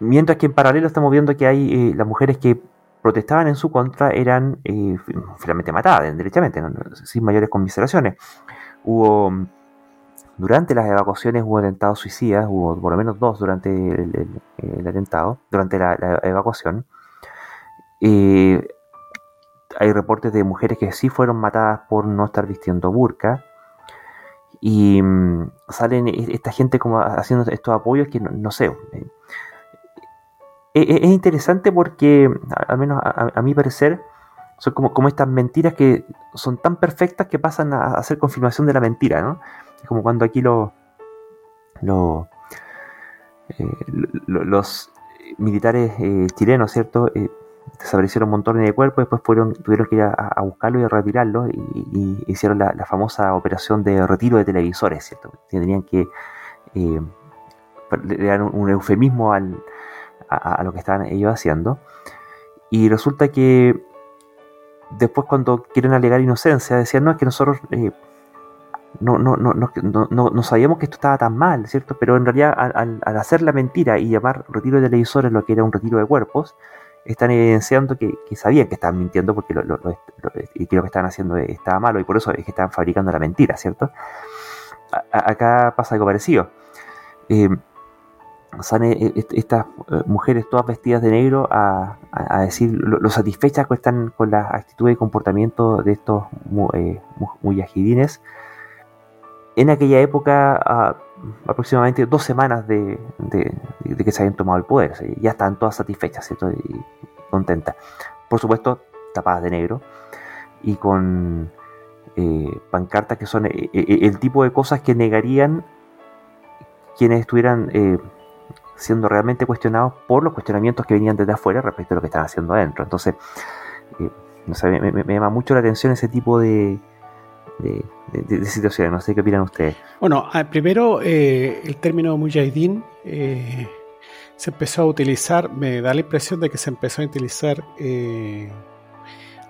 mientras que en paralelo estamos viendo que hay eh, las mujeres que protestaban en su contra eran eh, finalmente matadas, derechamente, sin mayores conmiseraciones. Hubo, durante las evacuaciones hubo atentados suicidas, hubo por lo menos dos durante el, atentado, durante la, evacuación. Hay reportes de mujeres que sí fueron matadas por no estar vistiendo burka. Y mm, salen esta gente como haciendo estos apoyos que no, sé. Eh, es interesante porque, al menos a, mi parecer, son como, estas mentiras que son tan perfectas que pasan a, hacer confirmación de la mentira, ¿no? Es como cuando aquí lo, eh, los militares eh, chilenos, ¿cierto? Eh, desaparecieron un montón de cuerpos, después tuvieron que ir a, buscarlo y a retirarlo y, hicieron la, famosa operación de retiro de televisores, ¿cierto? Tenían que le dar un eufemismo a, lo que estaban ellos haciendo. Y resulta que después cuando quieren alegar inocencia, decían, no, es que nosotros eh, no, no, no, no, sabíamos que esto estaba tan mal, ¿cierto? Pero en realidad al, hacer la mentira y llamar retiro de televisores lo que era un retiro de cuerpos, están evidenciando que, sabían que estaban mintiendo porque lo, y que lo que estaban haciendo estaba malo y por eso es que estaban fabricando la mentira, ¿cierto? acá pasa algo parecido. Eh, salen eh, estas eh, mujeres todas vestidas de negro a, decir lo, satisfechas que están con la actitud y comportamiento de estos eh, muyahidines. En aquella época, aproximadamente dos semanas de, que se habían tomado el poder, ya están todas satisfechas y contentas. Por supuesto, tapadas de negro y con pancartas que son el tipo de cosas que negarían quienes estuvieran siendo realmente cuestionados por los cuestionamientos que venían desde afuera respecto a lo que estaban haciendo adentro. Entonces, eh, me, llama mucho la atención ese tipo de, de, situaciones. No sé qué opinan ustedes. Bueno, ah, primero eh, el término mujahideen eh, se empezó a utilizar, me da la impresión de que se empezó a utilizar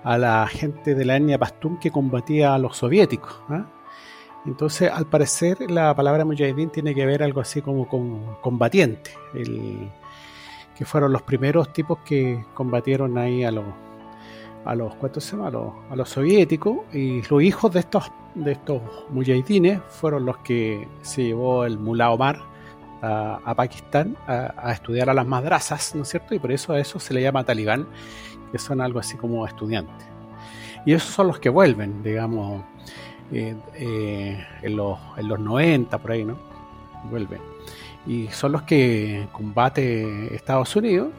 a la gente de la etnia Pastún que combatía a los soviéticos. ¿ah? Entonces, al parecer, la palabra mujahideen tiene que ver algo así como con combatiente, que fueron los primeros tipos que combatieron ahí a los a los ¿cuántos se llama? A los, soviéticos y los hijos de estos de estos mujahidines fueron los que se llevó el Mullah Omar a, Pakistán a, estudiar a las madrazas, ¿no es cierto? Y por eso a eso se le llama talibán, que son algo así como estudiantes. Y esos son los que vuelven, digamos, eh, eh, en, los, en los 90, por ahí, ¿no? Vuelve. Y son los que combate Estados Unidos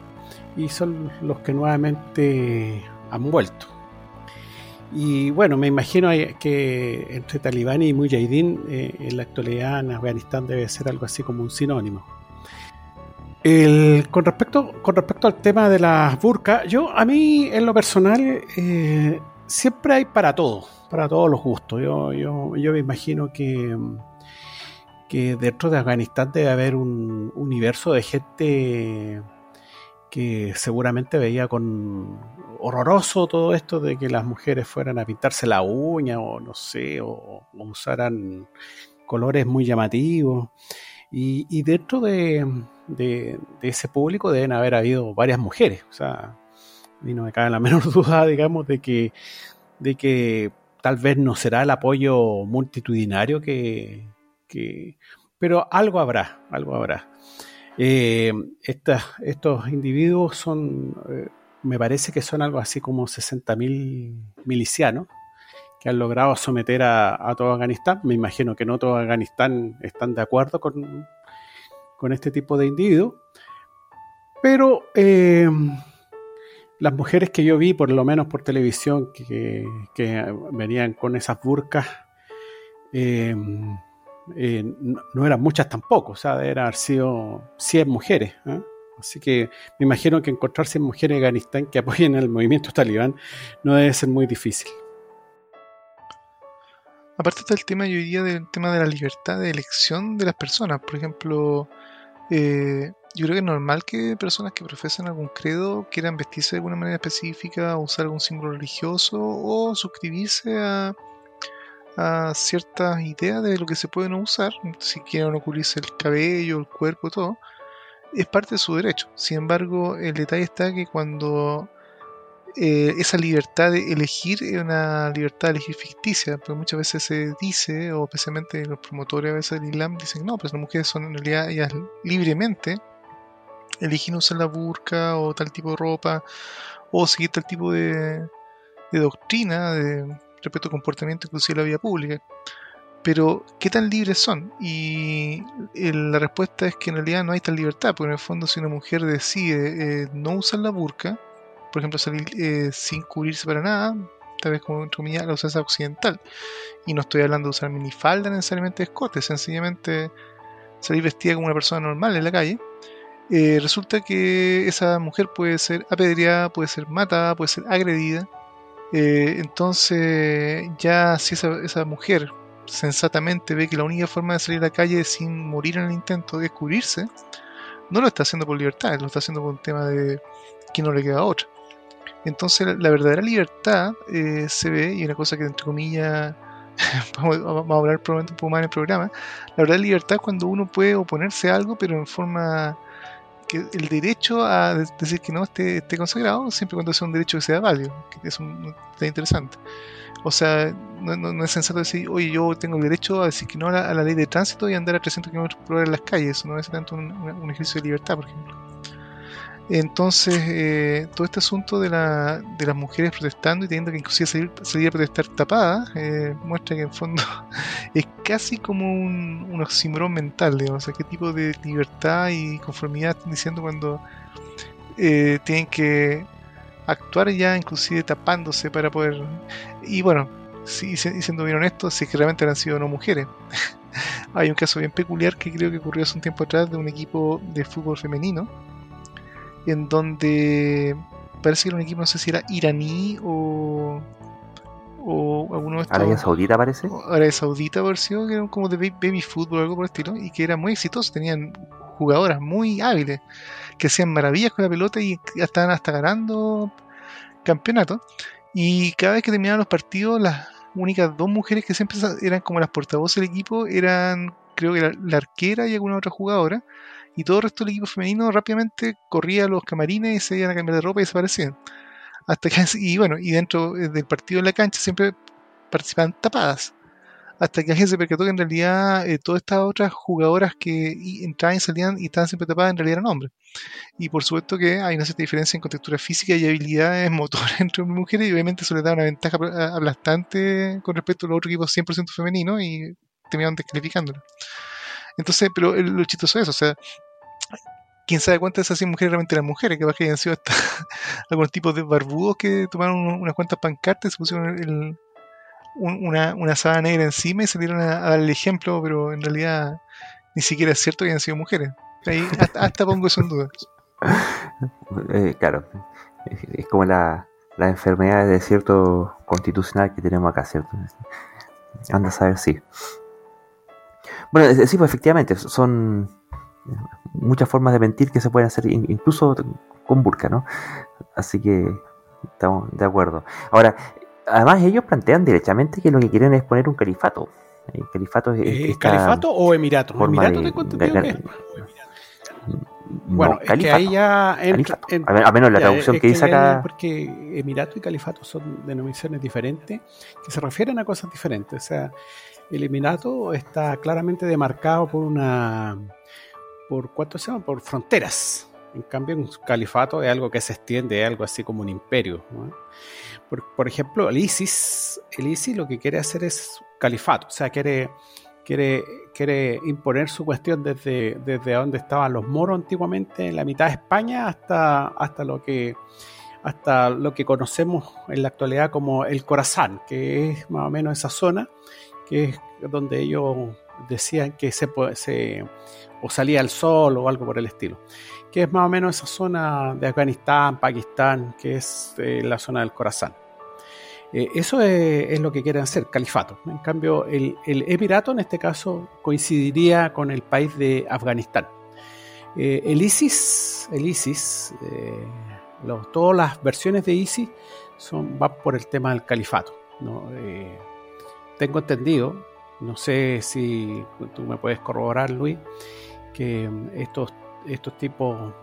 y son los que nuevamente han vuelto. Y bueno, me imagino que entre talibán y mujahideen eh, en la actualidad en Afganistán debe ser algo así como un sinónimo. con, respecto, con respecto al tema de las burkas, yo a mí en lo personal siempre hay para todo para todos los gustos. Yo, yo, yo me imagino que, que dentro de Afganistán debe haber un universo de gente que seguramente veía con horroroso todo esto de que las mujeres fueran a pintarse la uña o no sé, o, usaran colores muy llamativos. Y, dentro de, de, ese público deben haber habido varias mujeres. O sea, mí no me cabe la menor duda, digamos, de que, de que tal vez no será el apoyo multitudinario que, pero algo habrá, algo habrá. Eh, estos individuos son, eh, me parece que son algo así como 60.000 milicianos que han logrado someter a, todo Afganistán. Me imagino que no todo Afganistán están de acuerdo con, con este tipo de individuos. Pero eh, las mujeres que yo vi, por lo menos por televisión, que, venían con esas burcas, eh, eh, no, eran muchas tampoco, o sea, eran haber sido 100 mujeres. Así que me imagino que encontrar 100 mujeres en Afganistán que apoyen al movimiento talibán no debe ser muy difícil. Aparte está el tema, yo diría, del tema de la libertad de elección de las personas. Por ejemplo, eh, yo creo que es normal que personas que profesan algún credo quieran vestirse de alguna manera específica, usar algún símbolo religioso o suscribirse a, a ciertas ideas de lo que se puede no usar, si quieren cubrirse el cabello, el cuerpo, todo, es parte de su derecho. Sin embargo, el detalle está que cuando eh, esa libertad de elegir es una libertad de elegir ficticia, porque muchas veces se dice, o especialmente los promotores a veces del Islam dicen, no, pues las mujeres son en realidad ellas libremente eligen usar la burka o tal tipo de ropa, o seguir tal tipo de, doctrina de respecto al comportamiento inclusive la vida pública. Pero, ¿qué tan libres son? Y la respuesta es que en realidad no hay tal libertad, porque en el fondo si una mujer decide eh, no usar la burka, por ejemplo, salir eh, sin cubrirse para nada, tal vez como entre comillas la usanza occidental. Y no estoy hablando de usar minifalda necesariamente escote, sencillamente salir vestida como una persona normal en la calle. Eh, resulta que esa mujer puede ser apedreada, puede ser matada, puede ser agredida. Eh, entonces, ya si esa, esa mujer sensatamente ve que la única forma de salir a la calle sin morir en el intento es cubrirse, no lo está haciendo por libertad, lo está haciendo por un tema de que no le queda otra. Entonces la verdadera libertad eh, se ve, y una cosa que entre comillas vamos, a hablar probablemente un poco más en el programa, la verdadera libertad es cuando uno puede oponerse a algo, pero en forma que el derecho a decir que no esté, esté consagrado, siempre cuando sea un derecho que sea válido, que es está interesante. O sea, no, es sensato decir, oye, yo tengo el derecho a decir que no a la, ley de tránsito y andar a 300 km por hora en las calles. Eso no es tanto un ejercicio de libertad, por ejemplo. Entonces, eh, todo este asunto de, la, de, las mujeres protestando y teniendo que inclusive salir, a protestar tapadas, eh, muestra que en fondo es casi como un, un oxímoron mental, digamos, o sea, qué tipo de libertad y conformidad están diciendo cuando eh, tienen que actuar ya inclusive tapándose para poder... Y bueno, si, siendo bien honesto, si es que realmente han sido no mujeres. Hay un caso bien peculiar que creo que ocurrió hace un tiempo atrás de un equipo de fútbol femenino en donde parece que era un equipo, no sé si era iraní o, o alguno de estos. Arabia Saudita parece. Arabia Saudita pareció que eran como de baby fútbol o algo por el estilo, y que era muy exitoso, tenían jugadoras muy hábiles que hacían maravillas con la pelota y estaban hasta ganando campeonato. Y cada vez que terminaban los partidos, las únicas dos mujeres que siempre eran como las portavoces del equipo eran, creo que la, la arquera y alguna otra jugadora y todo el resto del equipo femenino rápidamente corría a los camarines y se iban a cambiar de ropa y desaparecían. Hasta que, y bueno, y dentro eh, del partido en la cancha siempre participaban tapadas. Hasta que alguien se percató que en realidad eh, todas estas otras jugadoras que entraban y salían y estaban siempre tapadas en realidad eran hombres. Y por supuesto que hay una cierta diferencia en contextura física y habilidades motoras entre mujeres, y obviamente eso les da una ventaja aplastante con respecto a los otros equipos 100% femeninos y terminaron descalificándolo. Entonces, pero lo chistoso es, o sea, quién sabe cuántas de esas mujeres realmente eran mujeres, que hayan sido hasta algunos tipos de barbudos que tomaron unas cuantas pancartas y se pusieron una, una sábana negra encima y salieron a, a, dar el ejemplo, pero en realidad ni siquiera es cierto que hayan sido mujeres. Ahí hasta, pongo eso en duda. Eh, claro, es como la, la enfermedad de desierto constitucional que tenemos acá, ¿cierto? Anda a saber si. Bueno, sí, pues efectivamente, son muchas formas de mentir que se pueden hacer incluso con burka, ¿no? Así que estamos de acuerdo. Ahora, además ellos plantean directamente que lo que quieren es poner un califato. El califato es ¿Califato o emirato? ¿Emirato de, bueno, es que ahí ya entra, a menos la traducción que, dice acá. Porque Emirato y Califato son denominaciones diferentes que se refieren a cosas diferentes. O sea, el Emirato está claramente demarcado por una por cuánto se llama por fronteras En cambio, un califato es algo que se extiende, es algo así como un imperio. Por, ejemplo, el ISIS, el ISIS lo que quiere hacer es califato, o sea, quiere, quiere, quiere imponer su cuestión desde, desde donde estaban los moros antiguamente, en la mitad de España, hasta, hasta lo que hasta lo que conocemos en la actualidad como el Corazán, que es más o menos esa zona, que es donde ellos decían que se, se o salía el sol o algo por el estilo, que es más o menos esa zona de Afganistán, Pakistán, que es eh, la zona del Corazán. Eh, eso es, lo que quieren hacer, califato. En cambio, el, Emirato en este caso coincidiría con el país de Afganistán. Eh, el ISIS, el ISIS todas las versiones de ISIS son, van por el tema del califato. Tengo entendido, no sé si tú me puedes corroborar, Luis, que estos, estos tipos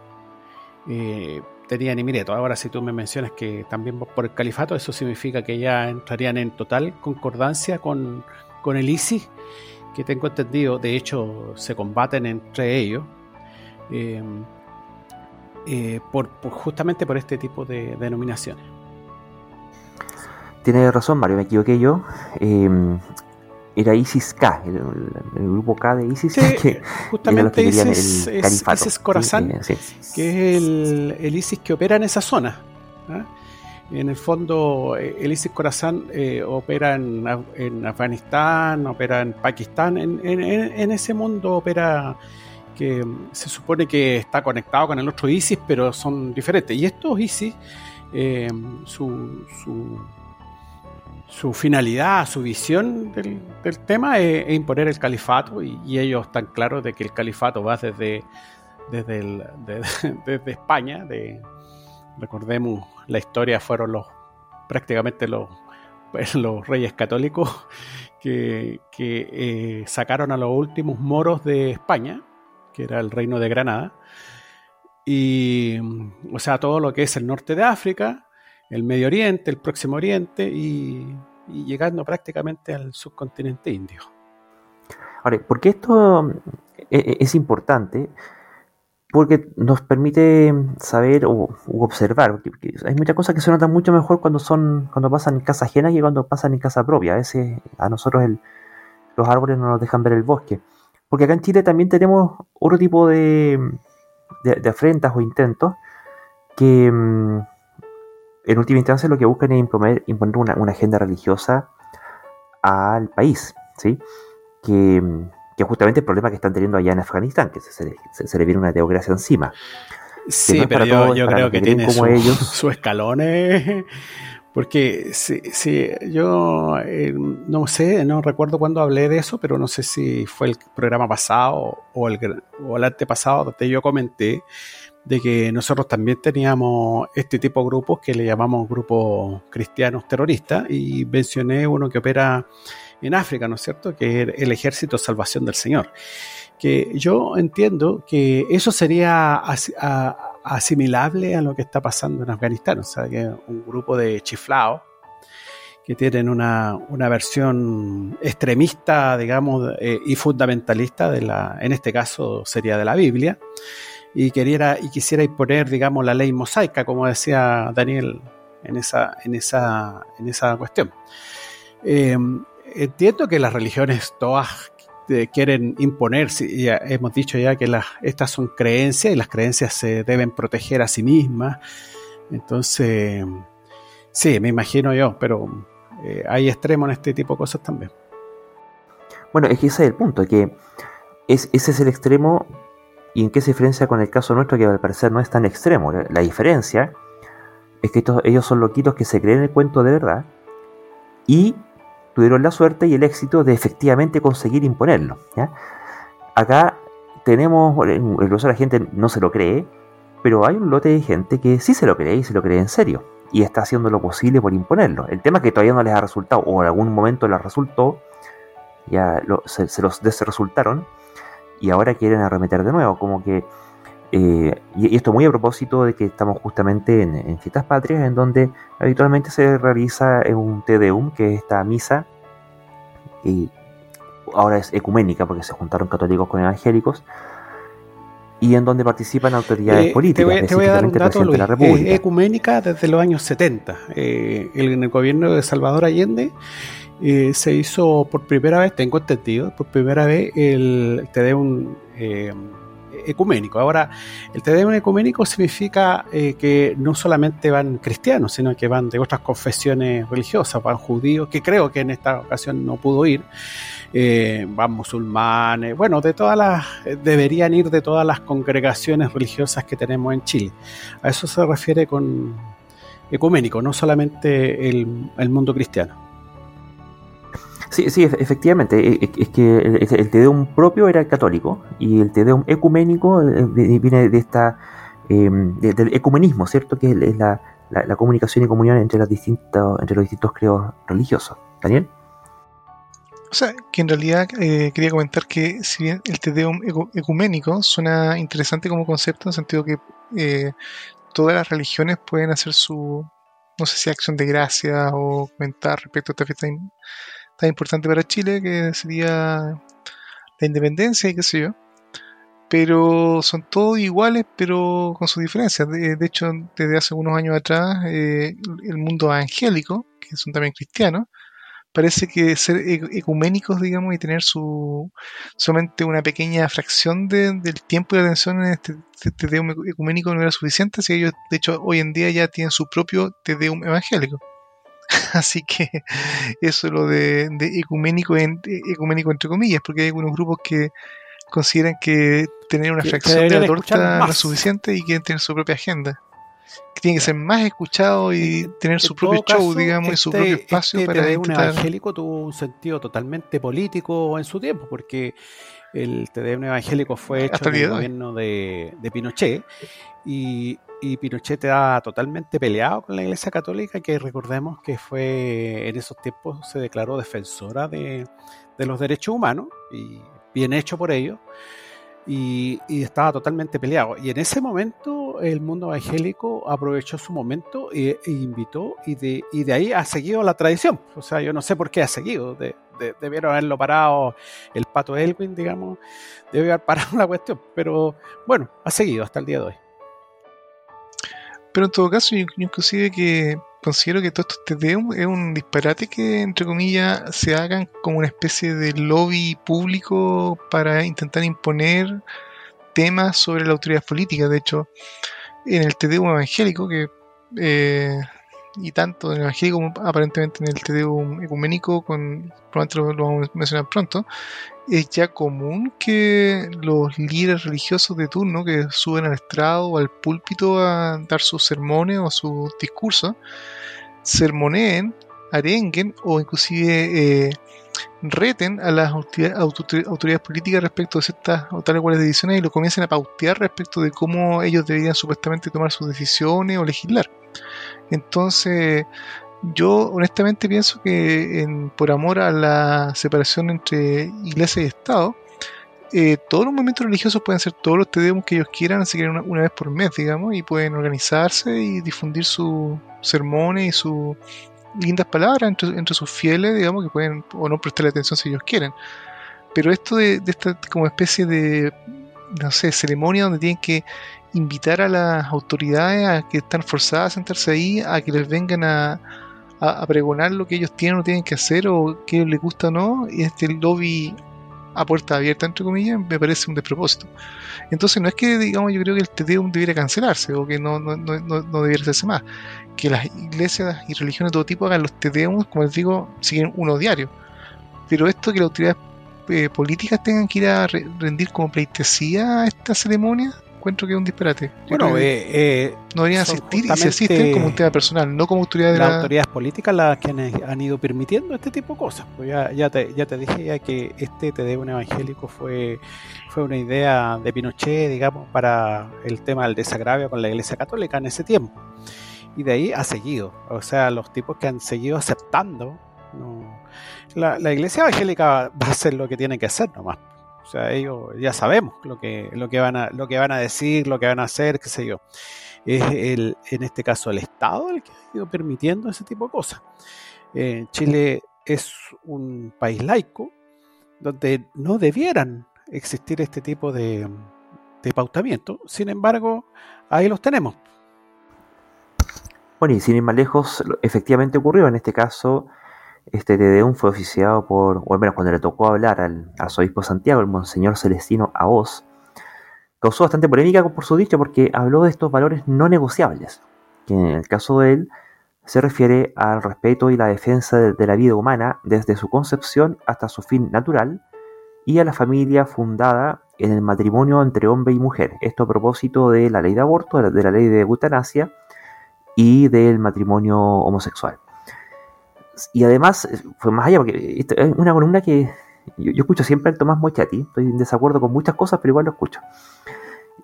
eh, tenían Emireto. Ahora, si tú me mencionas que también por el califato, eso significa que ya entrarían en total concordancia con, el ISIS, que tengo entendido, de hecho, se combaten entre ellos. Eh, eh, por, justamente por este tipo de denominaciones. Tiene razón, Mario, me equivoqué yo era ISIS K, el, grupo K de ISIS. que justamente ISIS, el es, ISIS Corazán, que es el, ISIS que opera en esa zona. ¿ah? En el fondo, eh, el ISIS Corazán eh, opera en, Afganistán, opera en Pakistán, en, ese mundo opera que se supone que está conectado con el otro ISIS, pero son diferentes. Y estos ISIS, eh, su su finalidad, su visión del, tema es, imponer el califato y, ellos están claros de que el califato va desde, desde, España. De, recordemos, la historia fueron los prácticamente los, los reyes católicos que, eh, sacaron a los últimos moros de España, que era el reino de Granada. Y, o sea, todo lo que es el norte de África, el Medio Oriente, el Próximo Oriente y, llegando prácticamente al subcontinente indio. Ahora, ¿por qué esto eh, eh, es importante? Porque nos permite saber o observar. Porque hay muchas cosas que se notan mucho mejor cuando son cuando pasan en casa ajena que cuando pasan en casa propia. A veces a nosotros los árboles no nos dejan ver el bosque. Porque acá en Chile también tenemos otro tipo de, de afrentas o intentos que, mm, en última instancia lo que buscan es imponer, una, agenda religiosa al país, ¿sí? Que, que, justamente el problema que están teniendo allá en Afganistán, que se, se, le viene una teocracia encima. Sí, pero yo, creo que, tiene como ellos. su escalones. Porque si, yo eh, no sé, no recuerdo cuándo hablé de eso, pero no sé si fue el programa pasado o el, o el antepasado donde yo comenté de que nosotros también teníamos este tipo de grupos que le llamamos grupos cristianos terroristas y mencioné uno que opera en África, ¿no es cierto? Que es el Ejército Salvación del Señor. Que yo entiendo que eso sería asimilable a lo que está pasando en Afganistán, o sea, que un grupo de chiflados que tienen una, versión extremista, digamos, eh, y fundamentalista de la, en este caso sería de la Biblia, y, queriera, y quisiera imponer, digamos, la ley mosaica, como decía Daniel en esa, en esa, en esa cuestión. Eh, entiendo que las religiones todas quieren imponer, ya hemos dicho ya que las, estas son creencias y las creencias se deben proteger a sí mismas. Entonces, sí, me imagino yo, pero eh, hay extremos en este tipo de cosas también. Bueno, es que ese es el punto, que es, ese es el extremo ¿Y en qué se diferencia con el caso nuestro que al parecer no es tan extremo? La diferencia es que ellos son loquitos que se creen el cuento de verdad y tuvieron la suerte y el éxito de efectivamente conseguir imponerlo. Acá tenemos, incluso la gente no se lo cree, pero hay un lote de gente que sí se lo cree y se lo cree en serio y está haciendo lo posible por imponerlo. El tema es que todavía no les ha resultado o en algún momento les resultó, ya se, se los desresultaron y ahora quieren arremeter de nuevo, como que... Eh, y, esto muy a propósito de que estamos justamente en, en fiestas patrias, en donde habitualmente se realiza un Deum, que es esta misa, y ahora es ecuménica porque se juntaron católicos con evangélicos, y en donde participan autoridades Eh, políticas, te voy, te voy a dar un específicamente el dato, presidente de la. República. Es ecuménica desde los años 70. Eh, el- en el gobierno de Salvador Allende eh, se hizo por primera vez, tengo entendido, por primera vez el Te Deum eh, ecuménico. Ahora, el Te Deum ecuménico significa eh, que no solamente van cristianos, sino que van de otras confesiones religiosas, van judíos, que creo que en esta ocasión no pudo ir, eh, van musulmanes, bueno, de todas las, eh, deberían ir de todas las congregaciones religiosas que tenemos en Chile. A eso se refiere con ecuménico, no solamente el mundo cristiano. Sí, sí, efe- efectivamente. e- e- Es que el, el Te Deum propio era católico y el Te Deum ecuménico eh, viene de esta de- del ecumenismo, ¿cierto? Que es la, la- comunicación y comunión entre, las distintas, entre los distintos credos religiosos. Daniel. O sea, que en realidad eh, quería comentar que si bien el Te Deum ecu- ecuménico suena interesante como concepto, en el sentido que eh, todas las religiones pueden hacer su, no sé si acción de gracia o comentar respecto a esta fiesta tan importante para Chile, que sería la independencia y qué sé yo. Pero son todos iguales, pero con sus diferencias. De, de hecho, desde hace unos años atrás, eh, el mundo evangélico, que son también cristianos, parece que ser e- ecuménicos, digamos, y tener su solamente una pequeña fracción de- del tiempo y la atención en este este Te Deum ecu- ecuménico no era suficiente, así que ellos, de hecho, hoy en día ya tienen su propio Te Deum evangélico. Así que eso es lo de, de ecuménico, en, ecuménico entre comillas, porque hay algunos grupos que consideran que tener una fracción de la torta no es suficiente y quieren tener su propia agenda. Que tiene que ser más escuchado y tener su propio show, caso, digamos, y su este- propio espacio este para Deum intentar evangélico tuvo un sentido totalmente político en su tiempo, porque el Te Deum evangélico fue hecho en el de gobierno de, de Pinochet y, y Pinochet estaba totalmente peleado con la Iglesia Católica, que recordemos que fue en esos tiempos se declaró defensora de, de los derechos humanos y bien hecho por ellos. Y, y estaba totalmente peleado. Y en ese momento el mundo evangélico aprovechó su momento e, e invitó y de, y de ahí ha seguido la tradición. O sea, yo no sé por qué ha seguido. De, de- debieron haberlo parado el pato Elwin, digamos. Debió haber parado la cuestión. Pero bueno, ha seguido hasta el día de hoy. Pero en todo caso, yo, inclusive que considero que todo esto Te Deum es un disparate que, entre comillas, se hagan como una especie de lobby público para intentar imponer temas sobre la autoridad política. De hecho, en el Te Deum evangélico, que eh, y tanto en el evangélico como aparentemente en el Te Deum ecuménico, con, probablemente lo, lo vamos a mencionar pronto, es ya común que los líderes religiosos de turno que suben al estrado o al púlpito a dar sus sermones o sus discursos, sermoneen, arenguen o inclusive eh, reten a las autoridades, auto- autoridades políticas respecto de ciertas o tales cuales decisiones y lo comiencen a pautear respecto de cómo ellos deberían supuestamente tomar sus decisiones o legislar. Entonces, yo honestamente pienso que en- por amor a la separación entre iglesia y Estado, eh, todos los movimientos religiosos pueden ser todos los tedeums que ellos quieran, así que una, vez por mes, digamos, y pueden organizarse y difundir sus sermones y sus lindas palabras entre, entre sus fieles, digamos, que pueden o no prestarle atención si ellos quieren. Pero esto de, de esta como especie de, no sé, ceremonia donde tienen que invitar a las autoridades a que están forzadas a sentarse ahí, a que les vengan a, a, pregonar lo que ellos tienen o tienen que hacer o qué les gusta o no, y este lobby a puerta abierta, entre comillas, me parece un despropósito. Entonces no es que, digamos, yo creo que el TDUM debiera cancelarse o que no, no, no, no, debiera hacerse más. Que las iglesias y religiones de todo tipo hagan los TDUM, como les digo, siguen uno diario. Pero esto que las autoridades eh, políticas tengan que ir a re- rendir como pleitesía a esta ceremonia, encuentro que es un disparate. Yo Bueno, eh, eh, no deberían asistir y justamente asisten como un tema personal, no como autoridad de las la... autoridades políticas las que han, han ido permitiendo este tipo de cosas. Pues ya, ya, te, ya te dije ya que este te un evangélico fue, fue una idea de Pinochet, digamos, para el tema del desagravio con la Iglesia Católica en ese tiempo. Y de ahí ha seguido. O sea, los tipos que han seguido aceptando. no- la, la Iglesia Evangélica va a hacer lo que tiene que hacer nomás. O sea, ellos ya sabemos lo que, lo que, van, a, lo que van a decir, lo que van a hacer, qué sé yo es el, en este caso el Estado el que ha ido permitiendo ese tipo de cosas. Eh, Chile es un país laico donde no debieran existir este tipo de, de pautamiento. Sin embargo, ahí los tenemos. Bueno, y sin ir más lejos, efectivamente ocurrió. En este caso, este Tedeum fue oficiado por, o al menos cuando le tocó hablar al arzobispo Santiago, el monseñor Celestino Aoz, causó bastante polémica por su dicho porque habló de estos valores no negociables, que en el caso de él se refiere al respeto y la defensa de, la vida humana desde su concepción hasta su fin natural y a la familia fundada en el matrimonio entre hombre y mujer. Esto a propósito de la ley de aborto, de la ley de eutanasia y del matrimonio homosexual. Y además, fue más allá, porque es una columna que yo, escucho siempre al Tomás Mochati, estoy en desacuerdo con muchas cosas, pero igual lo escucho.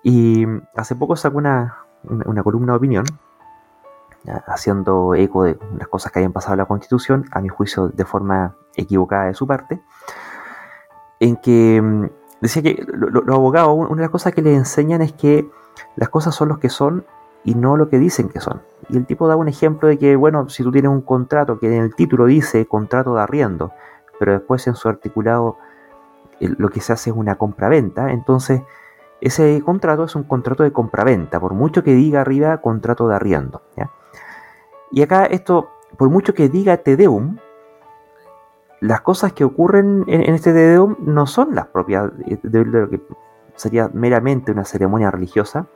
Y hace poco sacó una, una, columna de opinión, haciendo eco de las cosas que habían pasado en la Constitución, a mi juicio de forma equivocada de su parte, en que mm, decía que los abogados, una de las cosas que les enseñan es que las cosas son lo que son y no lo que dicen que son. Y el tipo da un ejemplo de que, bueno, si tú tienes un contrato que en el título dice contrato de arriendo, pero después en su articulado lo que se hace es una compraventa, entonces ese contrato es un contrato de compraventa, por mucho que diga arriba contrato de arriendo. Y acá esto, por mucho que diga Tedeum, las cosas que ocurren en, este Tedeum no son las propias de, lo que sería meramente una ceremonia religiosa,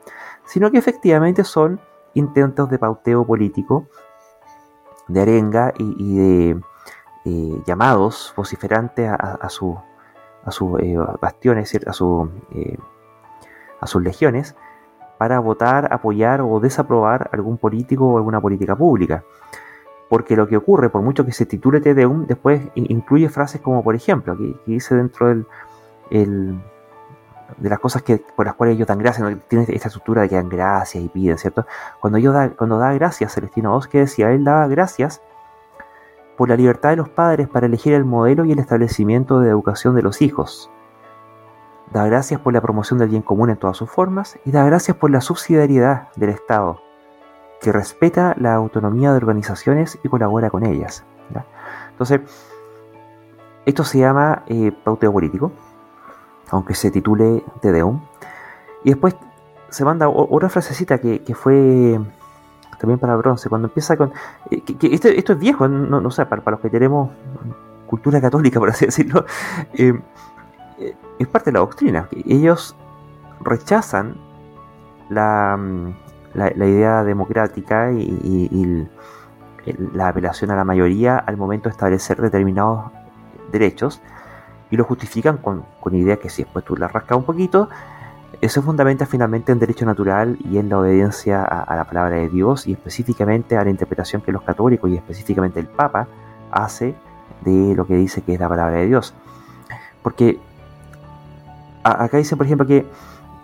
sino que efectivamente son intentos de pauteo político, de arenga y de eh, llamados vociferantes a, a, su, a sus eh, bastiones, a, su, eh, a sus legiones, para votar, apoyar o desaprobar algún político o alguna política pública. Porque lo que ocurre, por mucho que se titule Tedeum, después incluye frases como, por ejemplo, que, dice dentro del, de las cosas que, por las cuales ellos dan gracias, tiene esta estructura de que dan gracias y piden, ¿cierto? Cuando, yo da, cuando da gracias, Celestino Oz, que decía, él daba gracias por la libertad de los padres para elegir el modelo y el establecimiento de educación de los hijos. Da gracias por la promoción del bien común en todas sus formas y da gracias por la subsidiariedad del Estado, que respeta la autonomía de organizaciones y colabora con ellas. Entonces, esto se llama eh, pauteo político, aunque se titule Tedeum. Y después se manda otra frasecita que, que fue también para bronce, cuando empieza con... Eh, que, esto, es viejo, no, sé, para, los que tenemos cultura católica, por así decirlo, eh, eh, es parte de la doctrina. Ellos rechazan la, mm, la, idea democrática y, la apelación a la mayoría al momento de establecer determinados derechos y lo justifican con, con idea que si después tú la rascas un poquito, eso fundamenta finalmente en derecho natural y en la obediencia a, la palabra de Dios y específicamente a la interpretación que los católicos y específicamente el Papa hace de lo que dice que es la palabra de Dios. Porque acá dice, por ejemplo, que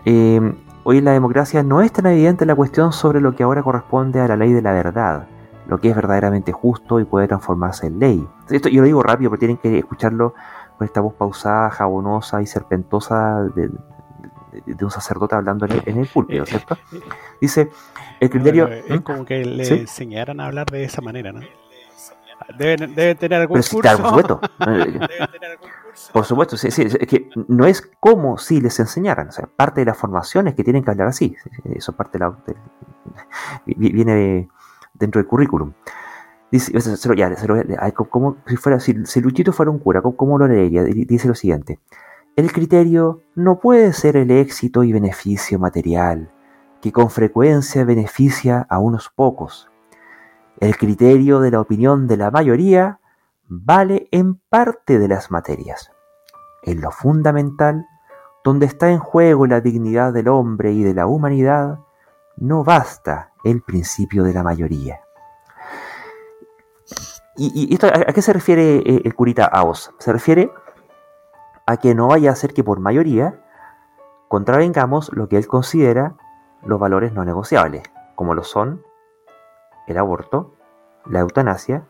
eh, hoy en la democracia no es tan evidente la cuestión sobre lo que ahora corresponde a la ley de la verdad, lo que es verdaderamente justo y puede transformarse en ley. Esto yo lo digo rápido, pero tienen que escucharlo con esta voz pausada, jabonosa y serpentosa de, de un sacerdote hablando en el, púlpito, eh, ¿cierto? Eh, Dice, el criterio... es ¿Mm? como que le enseñaran a hablar de esa manera, ¿no? Deben, tener algún curso. por supuesto. sí, sí, es que no es como si les enseñaran, o sea, parte de las formaciones que tienen que hablar así, eso parte de la, viene dentro del currículum. Dice, ya, como, si, fuera, si Luchito fuera un cura, ¿cómo, lo leería? Dice lo siguiente, el criterio no puede ser el éxito y beneficio material, que con frecuencia beneficia a unos pocos. El criterio de la opinión de la mayoría vale en parte de las materias. En lo fundamental, donde está en juego la dignidad del hombre y de la humanidad, no basta el principio de la mayoría. ¿Y, esto, a, qué se refiere eh, el curita Aos? Se refiere a que no vaya a ser que por mayoría contravengamos lo que él considera los valores no negociables, como lo son el aborto, la eutanasia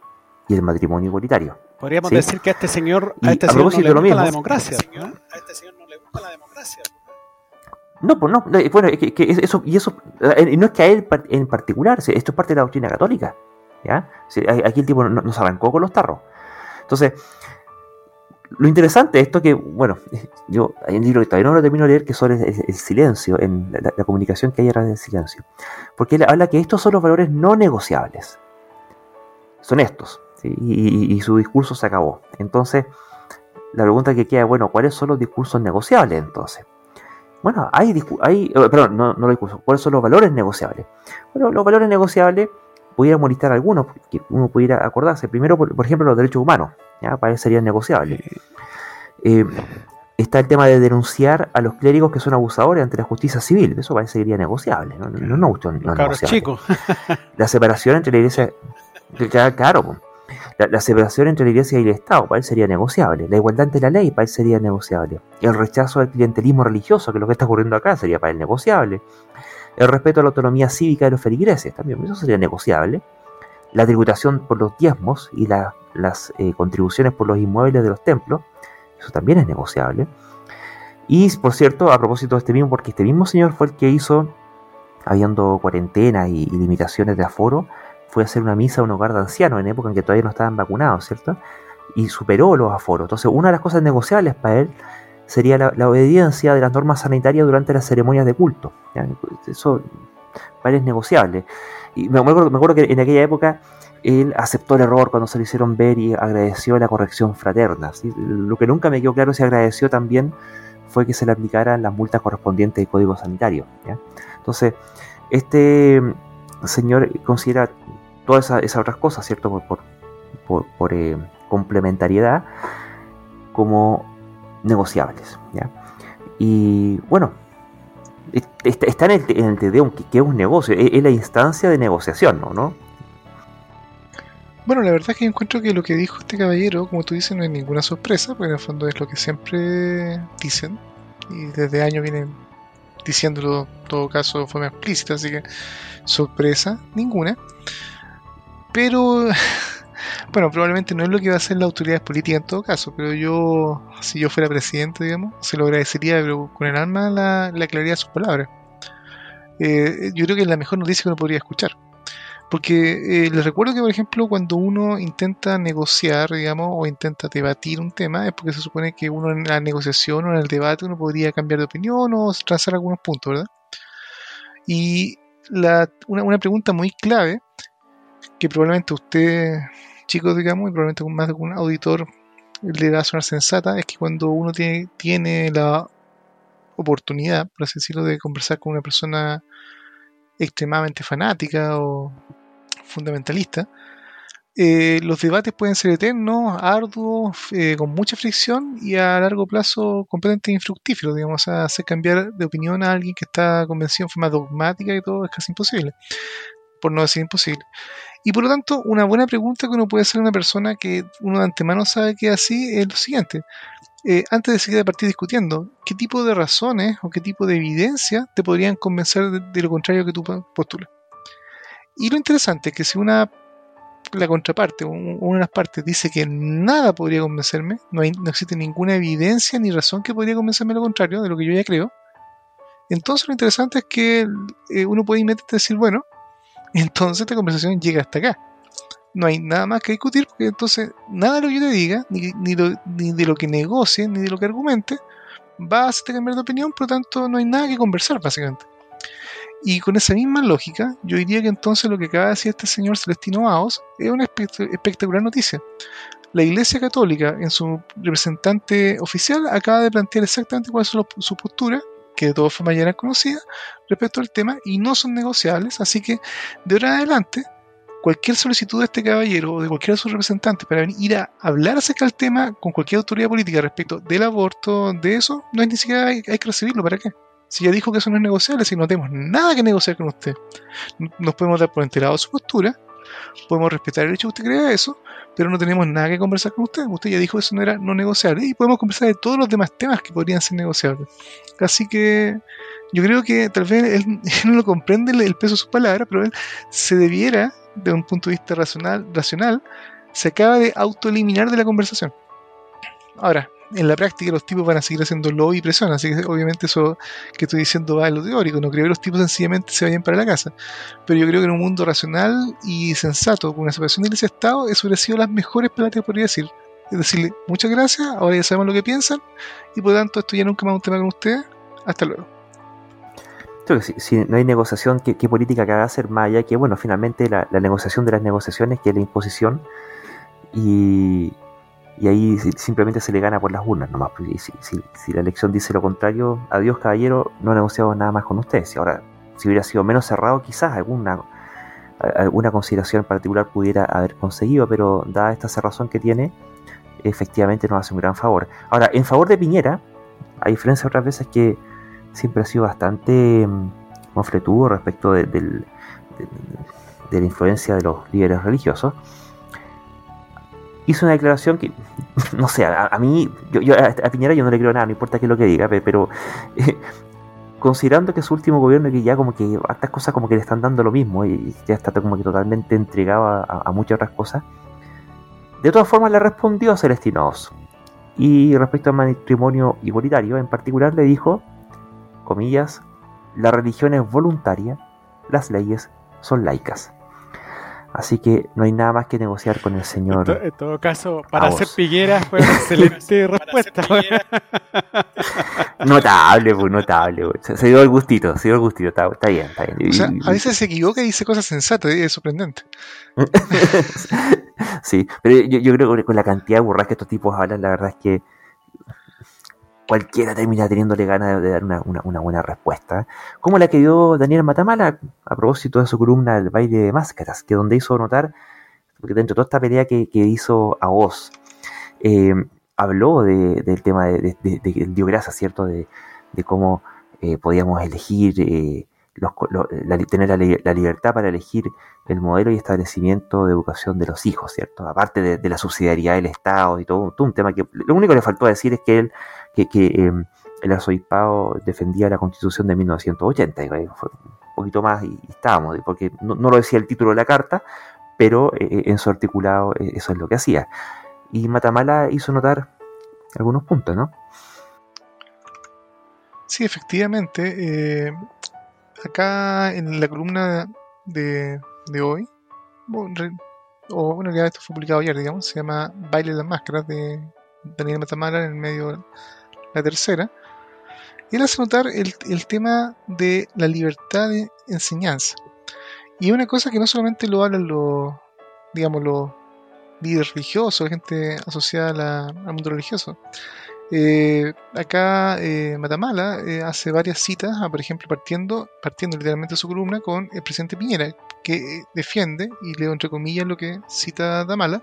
y el matrimonio igualitario. Podríamos decir que a este señor, a este señor no le gusta la democracia. A este señor no le gusta la democracia. No, pues no, bueno, que, eso, y eso, eh, no es que a él en particular, esto es parte de la doctrina católica, Aquí el tipo nos arrancó con los tarros. Entonces, lo interesante de esto que, bueno, yo hay un libro que todavía no lo termino de leer que sobre el, silencio, en la, comunicación que hay a través del silencio. Porque él habla que estos son los valores no negociables. Son estos. Y, su discurso se acabó. Entonces, la pregunta que queda, bueno, ¿cuáles son los discursos negociables entonces? Bueno, hay, hay eh, perdón, no, no los discursos, ¿cuáles son los valores negociables? Bueno, los valores negociables pudiéramos listar algunos que uno pudiera acordarse. Primero, por, ejemplo, los derechos humanos, ¿ya? para él serían negociables. Eh, está el tema de denunciar a los clérigos que son abusadores ante la justicia civil. Eso parece que sería negociable. No, no, no, no, negociable. la separación entre la iglesia. Claro, la, separación entre la iglesia y el Estado para él sería negociable. La igualdad ante la ley para él sería negociable. El rechazo al clientelismo religioso, que es lo que está ocurriendo acá, sería para él negociable el respeto a la autonomía cívica de los feligreses, también eso sería negociable. La tributación por los diezmos y las eh, contribuciones por los inmuebles de los templos, eso también es negociable. Y por cierto, a propósito de este mismo, porque este mismo señor fue el que hizo, habiendo cuarentena y, limitaciones de aforo, fue a hacer una misa a un hogar de ancianos en época en que todavía no estaban vacunados, ¿cierto? Y superó los aforos. Entonces, una de las cosas negociables para él sería la, obediencia de las normas sanitarias durante las ceremonias de culto. Eso es negociable. Y me acuerdo, me acuerdo, que en aquella época él aceptó el error cuando se lo hicieron ver y agradeció la corrección fraterna. Lo que nunca me quedó claro si agradeció también fue que se le aplicaran las multas correspondientes al código sanitario. Entonces, este señor considera todas esas, otras cosas, ¿cierto? Por, por, eh, complementariedad como negociables. ¿ya? Y bueno, está en el, en el que, es un negocio, es, la instancia de negociación, ¿no? ¿no? Bueno, la verdad es que encuentro que lo que dijo este caballero, como tú dices, no es ninguna sorpresa, porque en el fondo es lo que siempre dicen, y desde años vienen diciéndolo, en todo caso, de forma explícita, así que sorpresa ninguna. Pero Bueno, probablemente no es lo que va a hacer la autoridad política en todo caso, pero yo, si yo fuera presidente, digamos, se lo agradecería con el alma la, claridad de sus palabras. Eh, yo creo que es la mejor noticia que uno podría escuchar. Porque eh, les recuerdo que, por ejemplo, cuando uno intenta negociar, digamos, o intenta debatir un tema, es porque se supone que uno en la negociación o en el debate uno podría cambiar de opinión o trazar algunos puntos, ¿verdad? Y la, una, una pregunta muy clave, que probablemente usted chicos, digamos, y probablemente con más de un auditor le va a sonar sensata, es que cuando uno tiene, tiene la oportunidad, por así decirlo, de conversar con una persona extremadamente fanática o fundamentalista, eh, los debates pueden ser eternos, arduos, eh, con mucha fricción y a largo plazo completamente infructíferos, digamos, hacer cambiar de opinión a alguien que está convencido en forma dogmática y todo es casi imposible, por no decir imposible. Y por lo tanto, una buena pregunta que uno puede hacer a una persona que uno de antemano sabe que es así es lo siguiente. Eh, antes de seguir a partir discutiendo, ¿qué tipo de razones o qué tipo de evidencia te podrían convencer de, lo contrario que tú postulas? Y lo interesante es que si una la contraparte una de las partes dice que nada podría convencerme, no existe ninguna evidencia ni razón que podría convencerme lo contrario de lo que yo ya creo, entonces lo interesante es que eh, uno puede inmediatamente decir, bueno, entonces esta conversación llega hasta acá. No hay nada más que discutir porque entonces nada de lo que yo te diga, ni, ni, de lo que negocie, ni de lo que argumente, va a hacerte cambiar de opinión, por lo tanto no hay nada que conversar básicamente. Y con esa misma lógica, yo diría que entonces lo que acaba de decir este señor Celestino Baos es una espectacular noticia. La Iglesia Católica, en su representante oficial, acaba de plantear exactamente cuál es su postura que de todas formas ya eran conocidas respecto al tema y no son negociables, así que de ahora en adelante cualquier solicitud de este caballero o de cualquiera de sus representantes para ir a hablar acerca del tema con cualquier autoridad política respecto del aborto, de eso, no es ni siquiera hay, que recibirlo, ¿para qué? Si ya dijo que eso no es negociable, si no tenemos nada que negociar con usted, nos podemos dar por enterado su postura, podemos respetar el hecho que usted crea eso, pero no tenemos nada que conversar con usted. Usted ya dijo eso no era no negociable y podemos conversar de todos los demás temas que podrían ser negociables. Así que yo creo que tal vez él, no lo comprende el, peso de sus palabras, pero él se debiera, de un punto de vista racional, racional se acaba de autoeliminar de la conversación. Ahora, en la práctica los tipos van a seguir haciendo lobby y presión, así que obviamente eso que estoy diciendo va en lo teórico, no creo que los tipos sencillamente se vayan para la casa, pero yo creo que en un mundo racional y sensato, con una separación de iglesia-estado, eso hubiera sido las mejores que podría decir. es decirle muchas gracias, ahora ya sabemos lo que piensan y por tanto esto ya nunca más un tema con ustedes, hasta luego. Creo que si, no hay negociación, ¿qué, política que haga hacer más allá que, bueno, finalmente la, la negociación de las negociaciones, que es la imposición, y, y ahí si- simplemente se le gana por las urnas nomás. y si, si- la elección dice lo contrario, adiós caballero, no negociamos nada más con ustedes. Y ahora, si hubiera sido menos cerrado, quizás alguna, alguna consideración particular pudiera haber conseguido, pero dada esta cerrazón que tiene, efectivamente nos hace un gran favor. Ahora, en favor de Piñera, a diferencia de otras veces que siempre ha sido bastante mm, mofletudo respecto de- de la influencia de los líderes religiosos, hizo una declaración que, no sé, a, a mí, a, Piñera yo no le creo nada, no importa qué es lo que diga, pe- pero eh, considerando que su último gobierno que ya como que estas cosas como que le están dando lo mismo y ya está como que totalmente entregado a, a- a muchas otras cosas, de todas formas le respondió a Celestino Oz. Y respecto al matrimonio igualitario, en particular le dijo, comillas, la religión es voluntaria, las leyes son laicas. Así que no hay nada más que negociar con el En, señor. to- en todo caso, para hacer. Piñera fue una excelente respuesta. Notable, pues, notable. pues. Se, se dio el gustito, se dio el gustito, está, está bien, está bien. O sea, a veces se equivoca y dice cosas sensatas, y es sorprendente. sí, pero yo, yo creo que con la cantidad de burras que estos tipos hablan, la verdad es que cualquiera termina teniéndole ganas de, dar una, buena respuesta. Como la que dio Daniel Matamala a propósito de su columna El baile de máscaras, que donde hizo notar, porque dentro de toda esta pelea que, hizo a Oz, eh, habló de- del tema de, de, de- dio gracias, ¿cierto? De, cómo eh, podíamos elegir, eh, los lo- tener la, la libertad para elegir el modelo y establecimiento de educación de los hijos, ¿cierto? Aparte de la subsidiariedad del Estado y todo, todo un tema que lo único que le faltó decir es que él, que, eh, el arzobispado defendía la constitución de 1980, y ahí fue un poquito más y, estábamos, porque no, no lo decía el título de la carta, pero eh, en su articulado eh, eso es lo que hacía. Y Matamala hizo notar algunos puntos, ¿no? Sí, efectivamente. eh, acá en la columna de, de hoy, o bueno, ya esto fue publicado ayer, digamos, se llama Baile de las Máscaras de Daniel Matamala en el medio la tercera. Él hace notar el, el tema de la libertad de enseñanza. Y es una cosa que no solamente lo hablan los, digamos, los líderes religiosos, gente asociada a la- al mundo religioso, eh, acá eh, Matamala eh, hace varias citas, ah, por ejemplo, partiendo, partiendo literalmente su columna con el presidente Piñera, que eh, defiende, y leo entre comillas lo que cita Damala,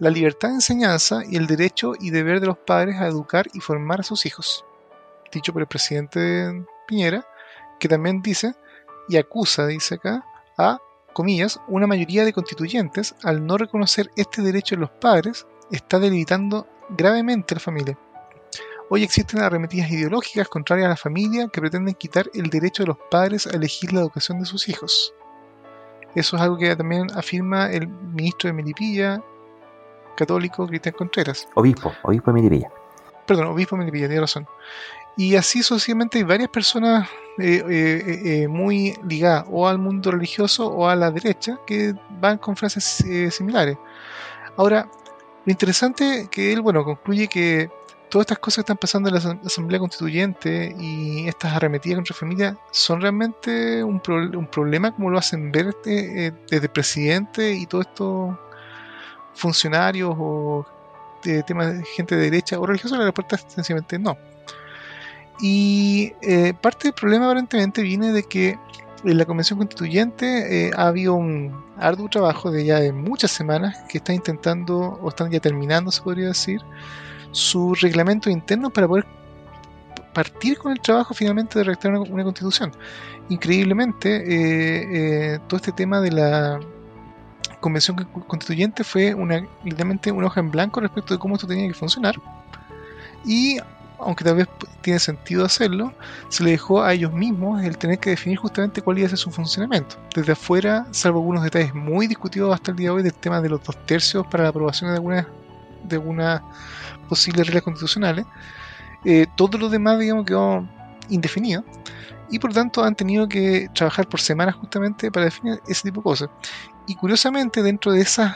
la libertad de enseñanza y el derecho y deber de los padres a educar y formar a sus hijos. Dicho por el presidente Piñera, que también dice, y acusa, dice acá, a, comillas, una mayoría de constituyentes, al no reconocer este derecho en los padres, está debilitando gravemente a la familia. Hoy existen arremetidas ideológicas contrarias a la familia que pretenden quitar el derecho de los padres a elegir la educación de sus hijos. Eso es algo que también afirma el ministro de Melipilla, católico Cristian Contreras. Obispo, obispo de Miribilla. Perdón, obispo de Melipilla, tiene razón. Y así sucesivamente hay varias personas eh, eh, eh, muy ligadas o al mundo religioso o a la derecha que van con frases eh, similares. Ahora, lo interesante que él, bueno, concluye que todas estas cosas que están pasando en la Asam- Asamblea Constituyente y estas arremetidas contra familia son realmente un, pro- un problema como lo hacen ver este, eh, desde el presidente y todos estos funcionarios o de temas de gente de derecha o religiosa, la respuesta es sencillamente no. Y eh, parte del problema aparentemente viene de que en la Convención Constituyente eh, ha habido un arduo trabajo de ya de muchas semanas que está intentando, o están ya terminando, se podría decir, su reglamento interno para poder partir con el trabajo finalmente de redactar una, constitución. Increíblemente, eh, eh, todo este tema de la convención constituyente fue una, literalmente una hoja en blanco respecto de cómo esto tenía que funcionar. Y aunque tal vez tiene sentido hacerlo, se le dejó a ellos mismos el tener que definir justamente cuál iba a ser su funcionamiento. Desde afuera, salvo algunos detalles muy discutidos hasta el día de hoy del tema de los dos tercios para la aprobación de algunas de algunas posibles reglas constitucionales, eh, todo lo demás, digamos, quedó indefinido y por lo tanto han tenido que trabajar por semanas justamente para definir ese tipo de cosas. Y curiosamente, dentro de esas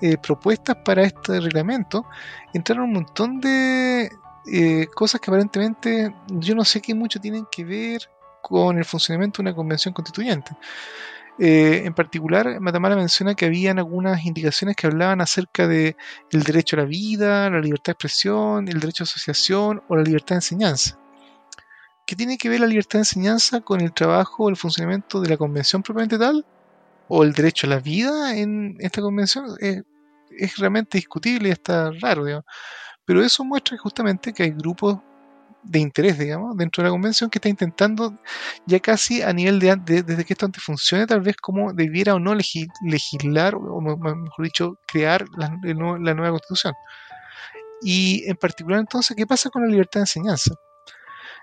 eh, propuestas para este reglamento, entraron un montón de eh, cosas que aparentemente yo no sé qué mucho tienen que ver con el funcionamiento de una convención constituyente. Eh, en particular, Matamala menciona que habían algunas indicaciones que hablaban acerca de el derecho a la vida, la libertad de expresión, el derecho a asociación o la libertad de enseñanza. ¿Qué tiene que ver la libertad de enseñanza con el trabajo o el funcionamiento de la convención propiamente tal? ¿O el derecho a la vida en esta convención? es realmente discutible y está raro, digamos. Pero eso muestra justamente que hay grupos de interés, digamos, dentro de la convención que está intentando ya casi a nivel de, desde que esto antes funcione, tal vez como debiera o no legislar, o mejor dicho, crear la, la, nueva constitución. Y en particular entonces, ¿qué pasa con la libertad de enseñanza?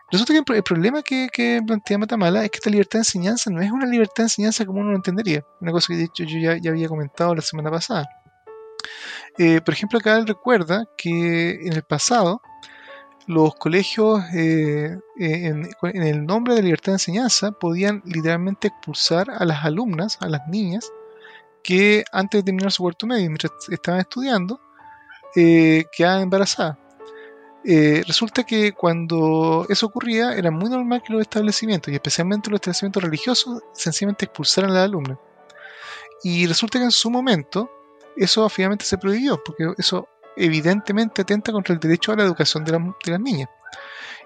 Resulta que el problema que, plantea Matamala es que esta libertad de enseñanza no es una libertad de enseñanza como uno lo entendería. Una cosa que de hecho yo ya, había comentado la semana pasada. Eh, por ejemplo, acá él recuerda que en el pasado los colegios, eh, eh, en, el nombre de libertad de enseñanza, podían literalmente expulsar a las alumnas, a las niñas, que antes de terminar su cuarto medio, mientras estaban estudiando, quedaban embarazadas. Eh, resulta que cuando eso ocurría era muy normal que los establecimientos, y especialmente los establecimientos religiosos, sencillamente expulsaran a la alumna. Y resulta que en su momento eso obviamente se prohibió, porque eso evidentemente atenta contra el derecho a la educación de, las niñas.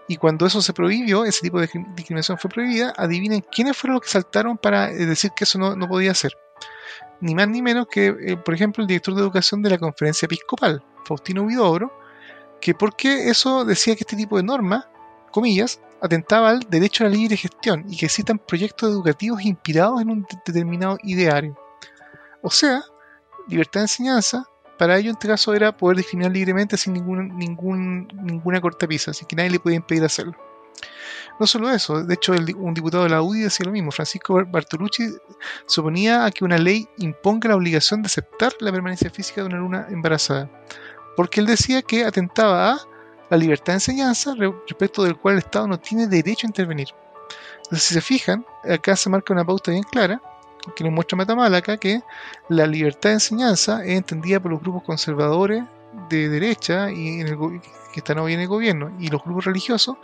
Y cuando eso se prohibió, ese tipo de discriminación fue prohibida, adivinen quiénes fueron los que saltaron para eh, decir que eso no, podía ser. Ni más ni menos que, eh, por ejemplo, el director de educación de la conferencia episcopal, Faustino Huidobro, que porque eso decía que este tipo de normas, comillas, atentaba al derecho a la libre gestión y que existan proyectos educativos inspirados en un determinado ideario. O sea, libertad de enseñanza, para ello en este caso era poder discriminar libremente sin ningún, ningún, ninguna cortapisa, así que nadie le podía impedir hacerlo. No solo eso, de hecho un diputado de la UDI decía lo mismo, Francisco Bartolucci suponía a que una ley imponga la obligación de aceptar la permanencia física de una luna embarazada porque él decía que atentaba a la libertad de enseñanza respecto del cual el Estado no tiene derecho a intervenir. Entonces, si se fijan, acá se marca una pauta bien clara, que nos muestra Matamala acá, que la libertad de enseñanza es entendida por los grupos conservadores de derecha y en el, que están hoy en el gobierno y los grupos religiosos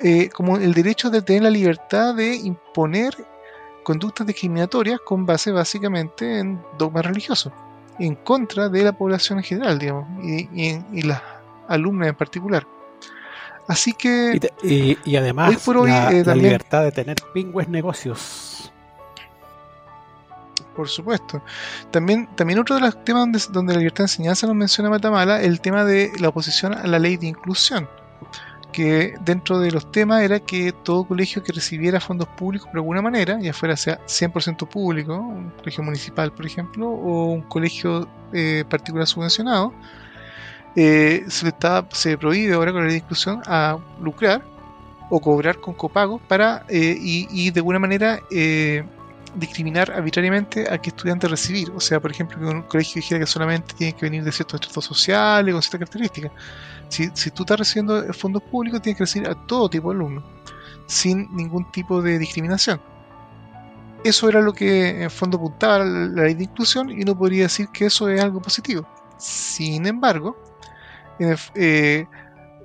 eh, como el derecho de tener la libertad de imponer conductas discriminatorias con base básicamente en dogmas religiosos en contra de la población en general, digamos, y, las alumnas en particular. Así que. Y, además, la, eh, libertad de tener pingües negocios. Por supuesto. También, también otro de los temas donde, donde la libertad de enseñanza nos menciona Matamala, el tema de la oposición a la ley de inclusión que dentro de los temas era que todo colegio que recibiera fondos públicos de alguna manera, ya fuera sea 100% público, un colegio municipal por ejemplo, o un colegio eh, particular subvencionado, eh, se, está, se prohíbe ahora con la discusión a lucrar o cobrar con copago para eh, y, de alguna manera discriminar arbitrariamente a qué estudiante recibir. O sea, por ejemplo, que un colegio dijera que solamente tiene que venir de ciertos estratos sociales, con ciertas características. Si, tú estás recibiendo fondos públicos, tienes que recibir a todo tipo de alumnos, sin ningún tipo de discriminación. Eso era lo que en fondo apuntaba la ley de inclusión y uno podría decir que eso es algo positivo. Sin embargo, eh,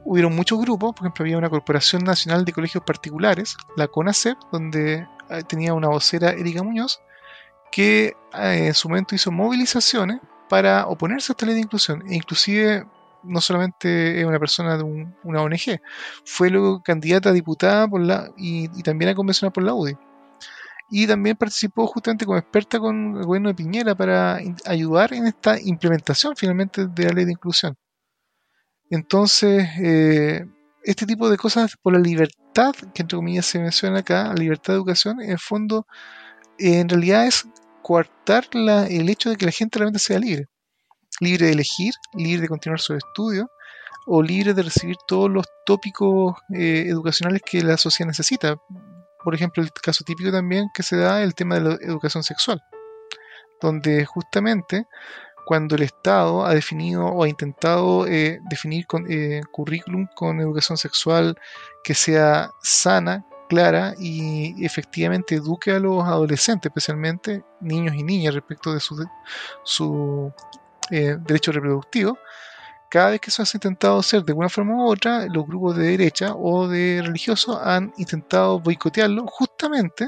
hubieron muchos grupos, por ejemplo, había una Corporación Nacional de Colegios Particulares, la CONACEP, donde eh, tenía una vocera Erika Muñoz, que eh, en su momento hizo movilizaciones para oponerse a esta ley de inclusión. E inclusive no solamente es una persona de una ONG, fue luego candidata a diputada por la, y, también a convencional por la UDI. Y también participó justamente como experta con el gobierno de Piñera para ayudar en esta implementación finalmente de la ley de inclusión. Entonces, eh, este tipo de cosas por la libertad, que entre comillas se menciona acá, libertad de educación, en fondo, en realidad es coartar la, el hecho de que la gente realmente sea libre libre de elegir, libre de continuar su estudio o libre de recibir todos los tópicos eh, educacionales que la sociedad necesita. Por ejemplo, el caso típico también que se da el tema de la educación sexual, donde justamente cuando el Estado ha definido o ha intentado eh, definir con, eh, currículum con educación sexual que sea sana, clara y efectivamente eduque a los adolescentes, especialmente niños y niñas, respecto de su, eh, derecho reproductivo, cada vez que eso ha intentado hacer de una forma u otra, los grupos de derecha o de religiosos han intentado boicotearlo justamente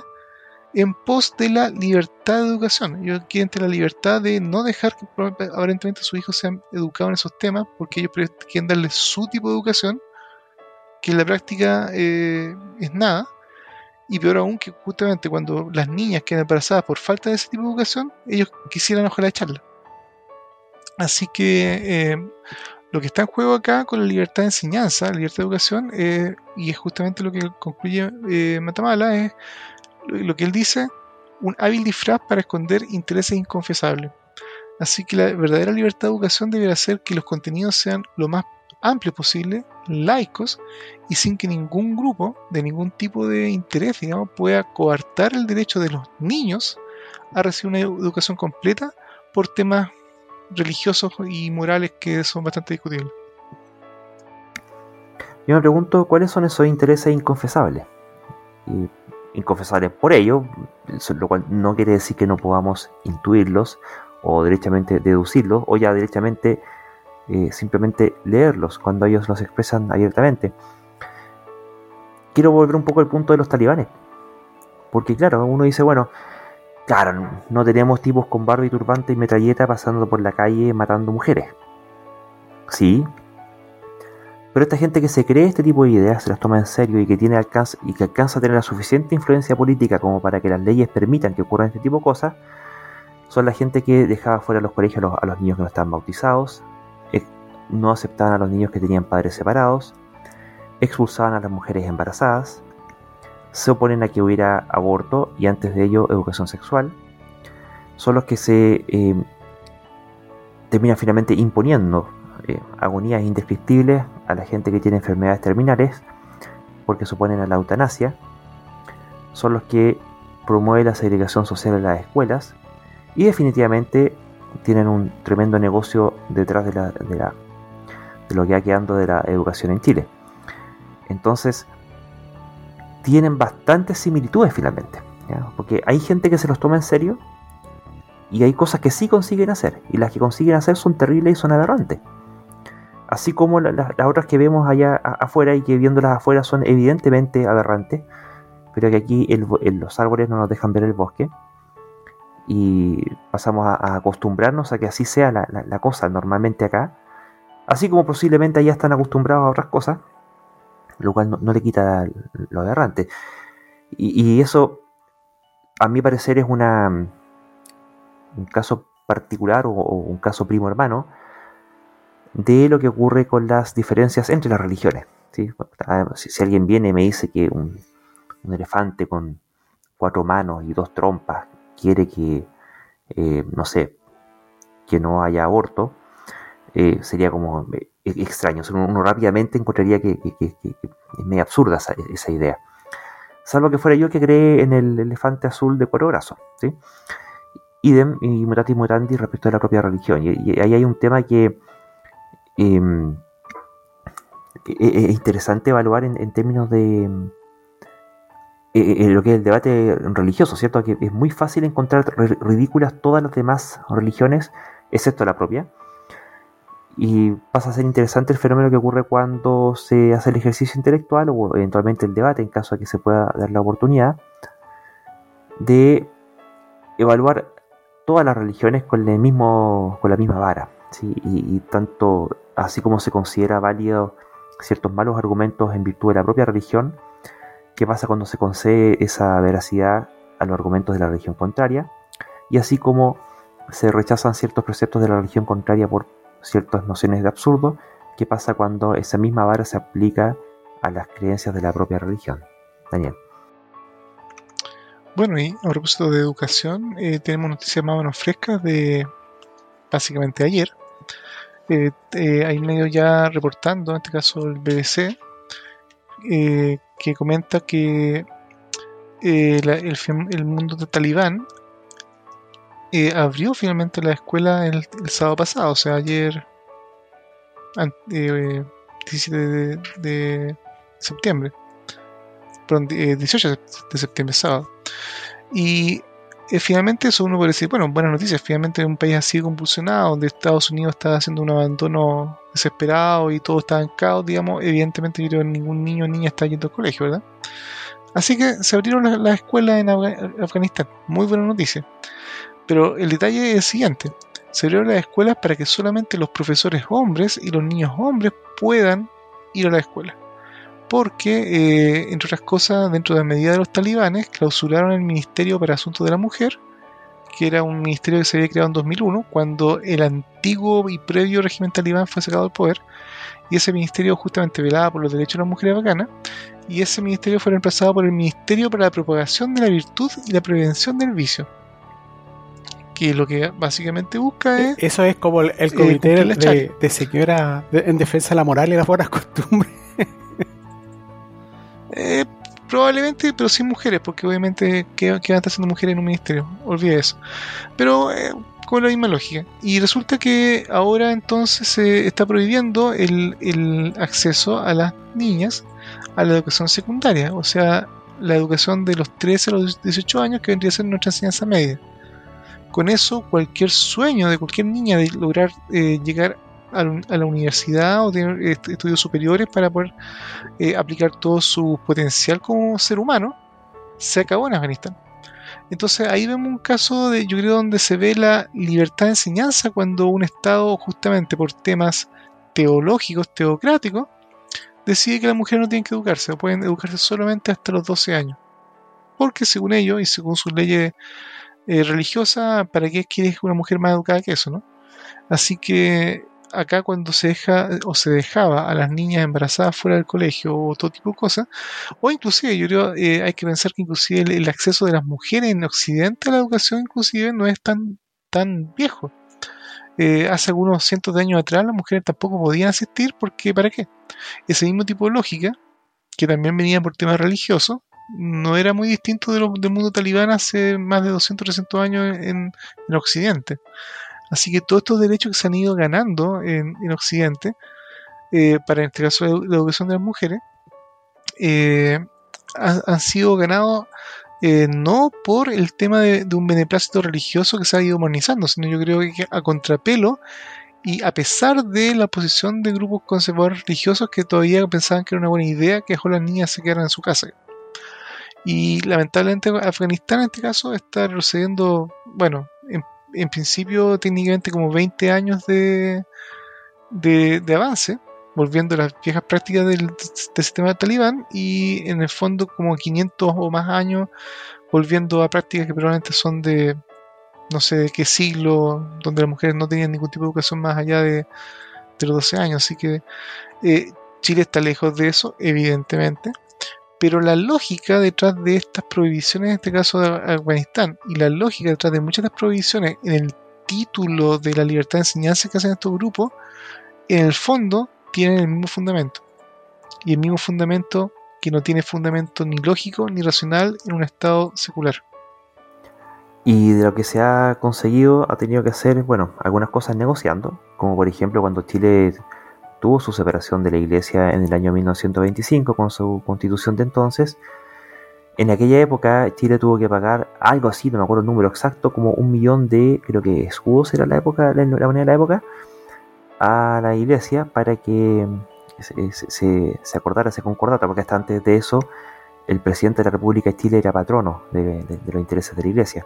en pos de la libertad de educación. Ellos quieren la libertad de no dejar que aparentemente sus hijos sean educados en esos temas, porque ellos quieren darles su tipo de educación, que en la práctica eh, es nada. Y peor aún que justamente cuando las niñas quedan embarazadas por falta de ese tipo de educación, ellos quisieran ojalá echarla. Así que eh, lo que está en juego acá con la libertad de enseñanza, la libertad de educación, eh, y es justamente lo que concluye Matamala, es lo que él dice, un hábil disfraz para esconder intereses inconfesables. Así que la verdadera libertad de educación debería ser que los contenidos sean lo más amplios posible, laicos, y sin que ningún grupo de ningún tipo de interés, digamos, pueda coartar el derecho de los niños a recibir una educación completa por temas religiosos y morales que son bastante discutibles. Yo me pregunto cuáles son esos intereses inconfesables. Y inconfesables por ello, lo cual no quiere decir que no podamos intuirlos o derechamente deducirlos o ya derechamente eh, simplemente leerlos cuando ellos los expresan abiertamente. Quiero volver un poco al punto de los talibanes. Porque claro, uno dice, bueno, Claro, no tenemos tipos con barba y turbante y metralleta pasando por la calle matando mujeres. Sí. Pero esta gente que se cree este tipo de ideas se las toma en serio y que tiene alcance y que alcanza a tener la suficiente influencia política como para que las leyes permitan que ocurran este tipo de cosas, son la gente que dejaba fuera de los colegios a los, niños que no estaban bautizados, no aceptaban a los niños que tenían padres separados, expulsaban a las mujeres embarazadas, se oponen a que hubiera aborto y antes de ello educación sexual, son los que se eh, terminan finalmente imponiendo eh, agonías indescriptibles a la gente que tiene enfermedades terminales porque se oponen a la eutanasia, son los que promueven la segregación social en las escuelas y definitivamente tienen un tremendo negocio detrás de, la, de, la, de lo que va quedando de la educación en Chile. Entonces, tienen bastantes similitudes finalmente. Porque hay gente que se los toma en serio y hay cosas que sí consiguen hacer. Y las que consiguen hacer son terribles y son aberrantes. Así como las otras que vemos allá afuera y que viéndolas afuera son evidentemente aberrantes. Pero que aquí los árboles no nos dejan ver el bosque. Y pasamos a, acostumbrarnos a que así sea la, cosa normalmente acá. Así como posiblemente allá están acostumbrados a otras cosas lo cual no, le quita lo aberrante. Y, eso, a mi parecer, es un caso particular o, un caso primo hermano de lo que ocurre con las diferencias entre las religiones. Si, alguien viene y me dice que un, elefante con cuatro manos y dos trompas quiere que, eh, no sé, que no haya aborto, eh, sería como eh, extraño. Uno, rápidamente encontraría que, es medio absurda esa, idea. Salvo que fuera yo que cree en el elefante azul de cuatro brazos. ¿sí? Idem y mutatis mutandi respecto a la propia religión. Y, ahí hay un tema que em, e, e, es interesante evaluar en, términos de e, lo que es el debate religioso, ¿cierto? Que es muy fácil encontrar ridículas todas las demás religiones, excepto la propia y pasa a ser interesante el fenómeno que ocurre cuando se hace el ejercicio intelectual o eventualmente el debate, en caso de que se pueda dar la oportunidad, de evaluar todas las religiones con, el mismo, con la misma vara. Y, tanto así como se considera válido ciertos malos argumentos en virtud de la propia religión, ¿qué pasa cuando se concede esa veracidad a los argumentos de la religión contraria? Y así como se rechazan ciertos preceptos de la religión contraria por ciertas nociones de absurdo, ¿qué pasa cuando esa misma vara se aplica a las creencias de la propia religión? Daniel. Bueno, y a propósito de educación, eh, tenemos noticias más o menos frescas de básicamente ayer. Eh, eh, hay medios ya reportando, en este caso el BBC, que comenta que el, el, mundo de Talibán eh, abrió finalmente la escuela el, sábado pasado, o sea, ayer, 17 eh, de, septiembre, perdón, 18 eh, de septiembre, sábado. Y eh, finalmente eso uno puede decir, bueno, buenas noticias, finalmente en un país así convulsionado, donde Estados Unidos está haciendo un abandono desesperado y todo está en caos, digamos, evidentemente ningún niño o niña está yendo al colegio, ¿verdad? Así que se abrieron las, escuelas en Afganistán, muy buena noticia. Pero el detalle es el siguiente, se abrieron las escuelas para que solamente los profesores hombres y los niños hombres puedan ir a la escuela porque, eh, entre otras cosas, dentro de la medida de los talibanes, clausuraron el Ministerio para Asuntos de la Mujer, que era un ministerio que se había creado en 2001, cuando el antiguo y previo régimen talibán fue sacado del poder, y ese ministerio justamente velaba por los derechos de las mujeres afganas, y ese ministerio fue reemplazado por el Ministerio para la Propagación de la Virtud y la Prevención del Vicio, que lo que básicamente busca e-, es... Eso es como el, eh, comité de, señora en defensa de la moral y las buenas costumbres. Eh, probablemente, pero sin mujeres, porque obviamente, ¿qué, van a estar haciendo mujeres en un ministerio? Olvide eso. Pero eh, con la misma lógica. Y resulta que ahora entonces se está prohibiendo el, acceso a las niñas a la educación secundaria, o sea, la educación de los 13 a los 18 años que vendría a ser nuestra enseñanza media. Con eso, cualquier sueño de cualquier niña de lograr eh, llegar a la universidad o tener estudios superiores para poder eh, aplicar todo su potencial como ser humano, se acabó en Afganistán. Entonces ahí vemos un caso de, yo creo, donde se ve la libertad de enseñanza cuando un Estado, justamente por temas teológicos, teocráticos, decide que las mujeres no tienen que educarse, pueden educarse solamente hasta los 12 años. Porque según ellos y según sus leyes eh, religiosas, ¿para qué quieres una mujer más educada que eso, no? Así que acá cuando se deja o se dejaba a las niñas embarazadas fuera del colegio o todo tipo de cosas, o inclusive yo creo eh, hay que pensar que inclusive el, acceso de las mujeres en Occidente a la educación inclusive no es tan, tan viejo. Eh, hace algunos cientos de años atrás las mujeres tampoco podían asistir porque ¿para qué? Ese mismo tipo de lógica, que también venía por temas religiosos, no era muy distinto del mundo talibán hace más de 200 300 años en Occidente. Así que todos estos derechos que se han ido ganando en, Occidente, eh, para en este caso la, educación de las mujeres, eh, han, sido ganados eh, no por el tema de, un beneplácito religioso que se ha ido modernizando, sino yo creo que a contrapelo y a pesar de la posición de grupos conservadores religiosos que todavía pensaban que era una buena idea que las niñas se quedaran en su casa. Y lamentablemente Afganistán en este caso está retrocediendo, bueno, en en principio técnicamente como 20 años de, de, avance, volviendo a las viejas prácticas del, sistema talibán y en el fondo como 500 o más años volviendo a prácticas que probablemente son de no sé de qué siglo, donde las mujeres no tenían ningún tipo de educación más allá de, los 12 años. Así que eh, Chile está lejos de eso, evidentemente pero la lógica detrás de estas prohibiciones, en este caso de Afganistán, y la lógica detrás de muchas de las prohibiciones en el título de la libertad de enseñanza que hacen estos grupos, en el fondo tienen el mismo fundamento. Y el mismo fundamento que no tiene fundamento ni lógico ni racional en un Estado secular. Y de lo que se ha conseguido ha tenido que hacer, bueno, algunas cosas negociando, como por ejemplo cuando Chile tuvo su separación de la iglesia en el año 1925 con su constitución de entonces. En aquella época Chile tuvo que pagar algo así, no me acuerdo el número exacto, como un millón de, creo que escudos era la época, la, moneda de la época, a la iglesia para que se, acordara, se concordara, porque hasta antes de eso el presidente de la República de Chile era patrono de, de los intereses de la iglesia.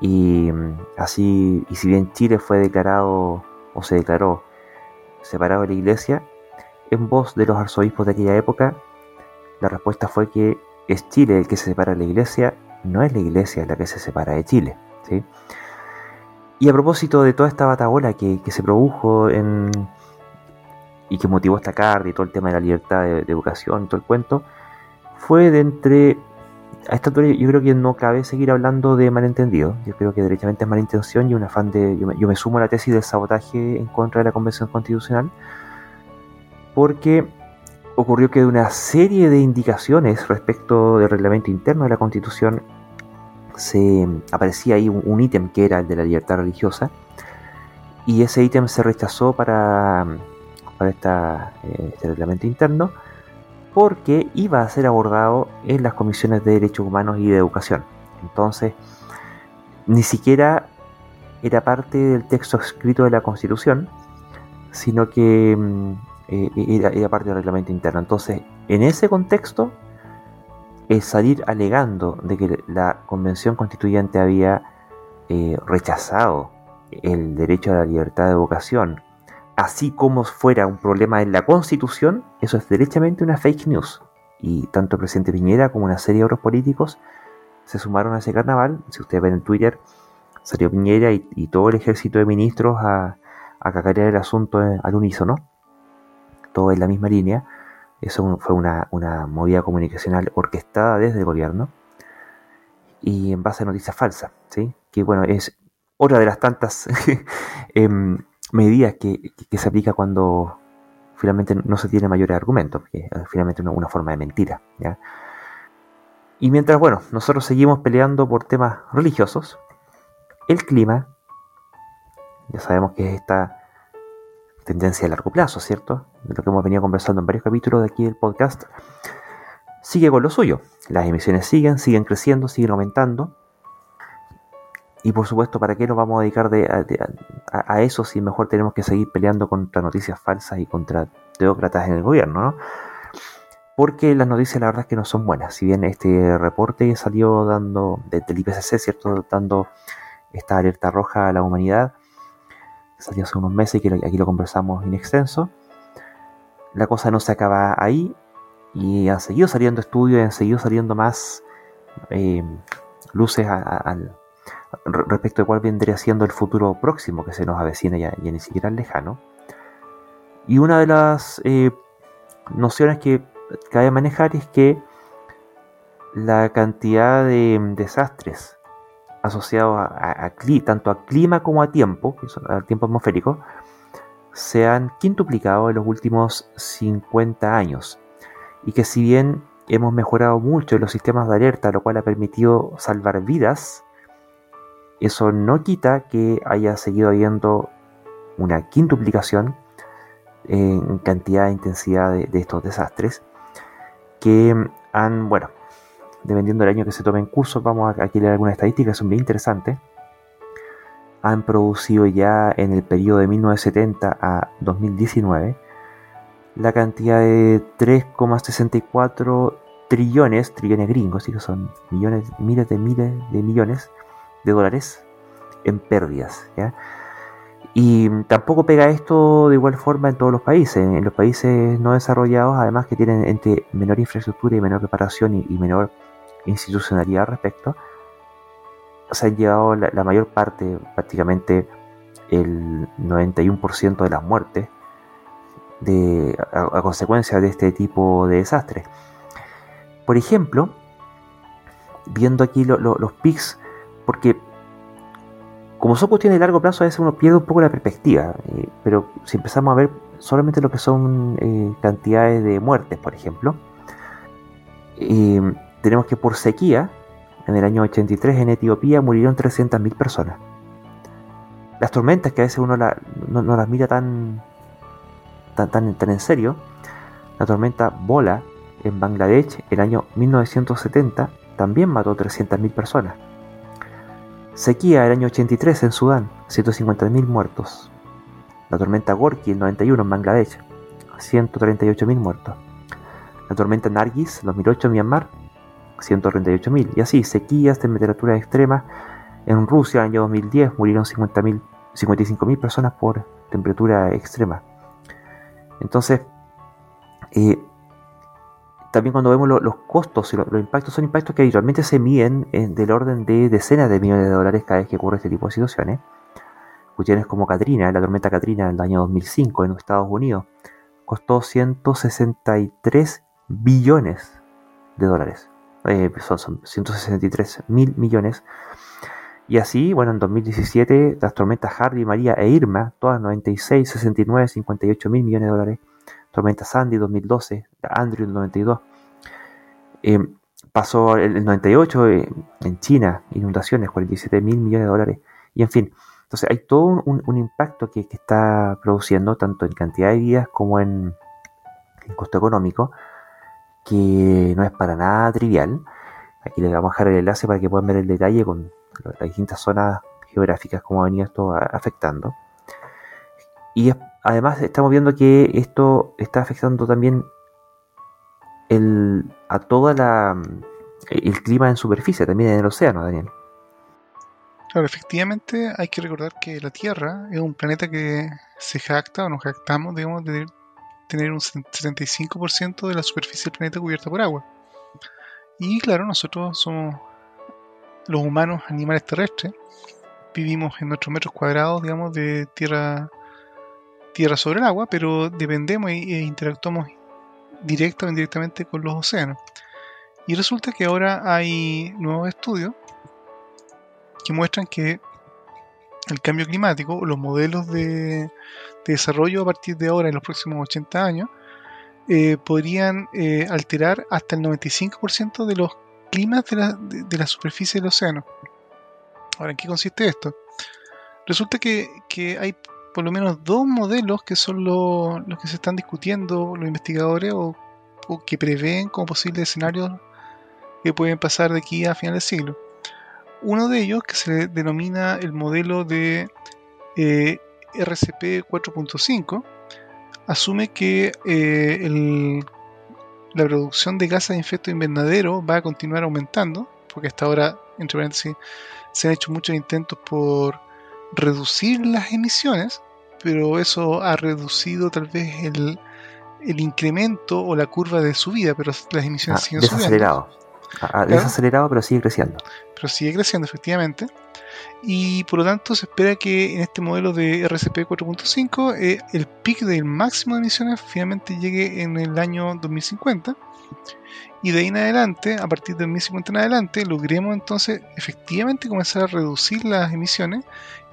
Y mm, así, y si bien Chile fue declarado o se declaró separado de la iglesia, en voz de los arzobispos de aquella época, la respuesta fue que es Chile el que se separa de la iglesia, no es la iglesia la que se separa de Chile. Y a propósito de toda esta batabola que, se produjo en, y que motivó esta carta y todo el tema de la libertad de, educación y todo el cuento, fue de entre a esta altura yo creo que no cabe seguir hablando de malentendido. Yo creo que derechamente es malintención y un afán de. Yo me, sumo a la tesis del sabotaje en contra de la Convención Constitucional. Porque ocurrió que de una serie de indicaciones respecto del reglamento interno de la Constitución se aparecía ahí un ítem que era el de la libertad religiosa. Y ese ítem se rechazó para, para esta, eh, este reglamento interno porque iba a ser abordado en las comisiones de derechos humanos y de educación. Entonces, ni siquiera era parte del texto escrito de la Constitución, sino que mm, eh, era, parte del reglamento interno. Entonces, en ese contexto, es salir alegando de que la Convención Constituyente había eh, rechazado el derecho a la libertad de educación, así como fuera un problema en la Constitución, eso es derechamente una fake news. Y tanto el presidente Piñera como una serie de otros políticos se sumaron a ese carnaval. Si ustedes ven en Twitter, salió Piñera y, todo el ejército de ministros a, a cacarear el asunto al unísono, todo en la misma línea. Eso fue una, una movida comunicacional orquestada desde el gobierno y en base a noticias falsas, ¿sí? que bueno, es otra de las tantas em, medidas que, se aplica cuando finalmente no se tiene mayores argumentos, que es finalmente una, una forma de mentira. ¿ya? Y mientras, bueno, nosotros seguimos peleando por temas religiosos, el clima, ya sabemos que es esta tendencia a largo plazo, ¿cierto? De lo que hemos venido conversando en varios capítulos de aquí del podcast, sigue con lo suyo. Las emisiones siguen, siguen creciendo, siguen aumentando. Y por supuesto, ¿para qué nos vamos a dedicar a, eso si mejor tenemos que seguir peleando contra noticias falsas y contra teócratas en el gobierno, ¿no? Porque las noticias la verdad es que no son buenas. Si bien este reporte salió dando, del IPCC, ¿cierto? Dando esta alerta roja a la humanidad, salió hace unos meses y aquí lo conversamos en extenso. La cosa no se acaba ahí y han seguido saliendo estudios y han seguido saliendo más eh, luces al respecto de cuál vendría siendo el futuro próximo que se nos avecina ya, ni siquiera lejano. Y una de las eh, nociones que cabe manejar es que la cantidad de desastres asociados a, tanto a clima como a tiempo, al tiempo atmosférico, se han quintuplicado en los últimos 50 años. Y que si bien hemos mejorado mucho los sistemas de alerta, lo cual ha permitido salvar vidas, eso no quita que haya seguido habiendo una quintuplicación en cantidad e intensidad de, estos desastres que han, bueno, dependiendo del año que se tome en curso, vamos a aquí leer algunas estadísticas, son bien interesantes. Han producido ya en el periodo de 1970 a 2019 la cantidad de 3,64 trillones, trillones gringos, que son millones, miles de miles de millones de dólares en pérdidas. Y tampoco pega esto de igual forma en todos los países. En los países no desarrollados, además que tienen entre menor infraestructura y menor preparación y, menor institucionalidad al respecto, se han llevado la, mayor parte, prácticamente el 91% de las muertes a, consecuencia de este tipo de desastres. Por ejemplo, viendo aquí los pics, porque como son cuestiones de largo plazo, a veces uno pierde un poco la perspectiva, eh, pero si empezamos a ver solamente lo que son eh, cantidades de muertes, por ejemplo, tenemos que por sequía, en el año 83 en Etiopía murieron 300.000 personas. Las tormentas, que a veces uno no, las mira tan, tan, tan, en serio, la tormenta Bola en Bangladesh, el año 1970, también mató 300.000 personas. Sequía el año 83 en Sudán, 150.000 muertos. La tormenta Gorky el 91 en Bangladesh, 138.000 muertos. La tormenta Nargis 2008 en Myanmar, 138.000. Y así, sequías, temperaturas extremas. En Rusia, en el año 2010, murieron 55.000 personas por temperatura extrema. Entonces, eh, también cuando vemos los costos y los, impactos, son impactos que habitualmente se miden en, del orden de decenas de millones de dólares cada vez que ocurre este tipo de situaciones. Cuestiones como Katrina, la tormenta Katrina del año 2005 en Estados Unidos, costó 163 billones de dólares. Eh, son, 163 mil millones. Y así, bueno, en 2017 las tormentas Harvey, María e Irma, todas 96, 69, 58 mil millones de dólares tormenta Sandy 2012, Andrew 92. Eh, pasó el, 98 eh, en China, inundaciones, 47 mil millones de dólares. Y en fin, entonces hay todo un, impacto que, está produciendo, tanto en cantidad de vidas como en, costo económico, que no es para nada trivial. Aquí les vamos a dejar el enlace para que puedan ver el detalle con, las distintas zonas geográficas, cómo venía esto afectando. Y además estamos viendo que esto está afectando también el, a toda la el clima en superficie, también en el océano, Daniel. Claro, efectivamente hay que recordar que la Tierra es un planeta que se jacta o nos jactamos, digamos, de tener un 75% de la superficie del planeta cubierta por agua. Y claro, nosotros somos los humanos animales terrestres, vivimos en nuestros metros cuadrados, digamos, de tierra, tierra sobre el agua, pero dependemos e interactuamos directa o indirectamente con los océanos. Y resulta que ahora hay nuevos estudios que muestran que el cambio climático, los modelos de, desarrollo a partir de ahora, en los próximos 80 años, eh, podrían eh, alterar hasta el 95% de los climas de la, de, la, superficie del océano. Ahora, ¿en qué consiste esto? Resulta que, hay por lo menos dos modelos que son los, que se están discutiendo los investigadores o, que prevén como posibles escenarios que pueden pasar de aquí a final del siglo. Uno de ellos, que se denomina el modelo de eh, RCP 4.5, asume que eh, la producción de gases de efecto invernadero va a continuar aumentando, porque hasta ahora, entre paréntesis, se han hecho muchos intentos por reducir las emisiones, pero eso ha reducido tal vez el, incremento o la curva de subida, pero las emisiones ah, siguen subiendo. Ha desacelerado, pero sigue creciendo. Pero sigue creciendo, efectivamente. Y por lo tanto se espera que en este modelo de RCP 4.5 eh, el pico del máximo de emisiones finalmente llegue en el año 2050. Y de ahí en adelante, a partir de 2050 en adelante, logremos entonces efectivamente comenzar a reducir las emisiones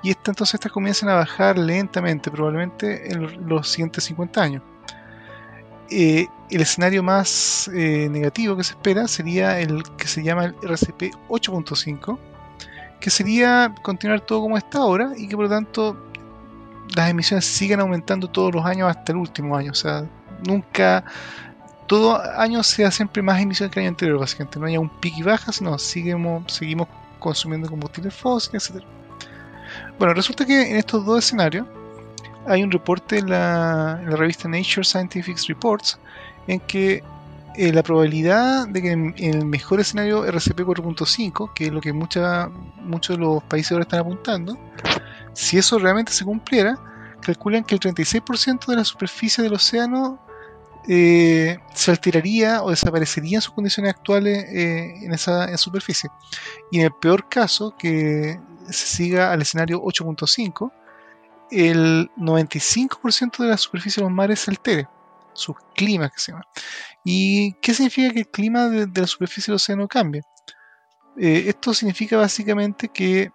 y esta, entonces estas comiencen a bajar lentamente, probablemente en los siguientes 50 años. Eh, el escenario más eh, negativo que se espera sería el que se llama el RCP 8.5, que sería continuar todo como está ahora y que por lo tanto las emisiones sigan aumentando todos los años hasta el último año. O sea, nunca, todo año sea siempre más emisiones que el año anterior, básicamente. No haya un pico y baja, sino seguimos, seguimos consumiendo combustibles fósiles, etc. Bueno, resulta que en estos dos escenarios, hay un reporte en la, revista Nature Scientific Reports en que eh, la probabilidad de que en, el mejor escenario RCP 4.5, que es lo que mucha, muchos de los países ahora están apuntando, si eso realmente se cumpliera, calculan que el 36% de la superficie del océano eh, se alteraría o desaparecería en sus condiciones actuales eh, en esa superficie. Y en el peor caso, que se siga al escenario 8.5, el 95% de la superficie de los mares se altere, su clima que se llama. ¿Y qué significa que el clima de, la superficie del océano cambie? Eh, esto significa básicamente que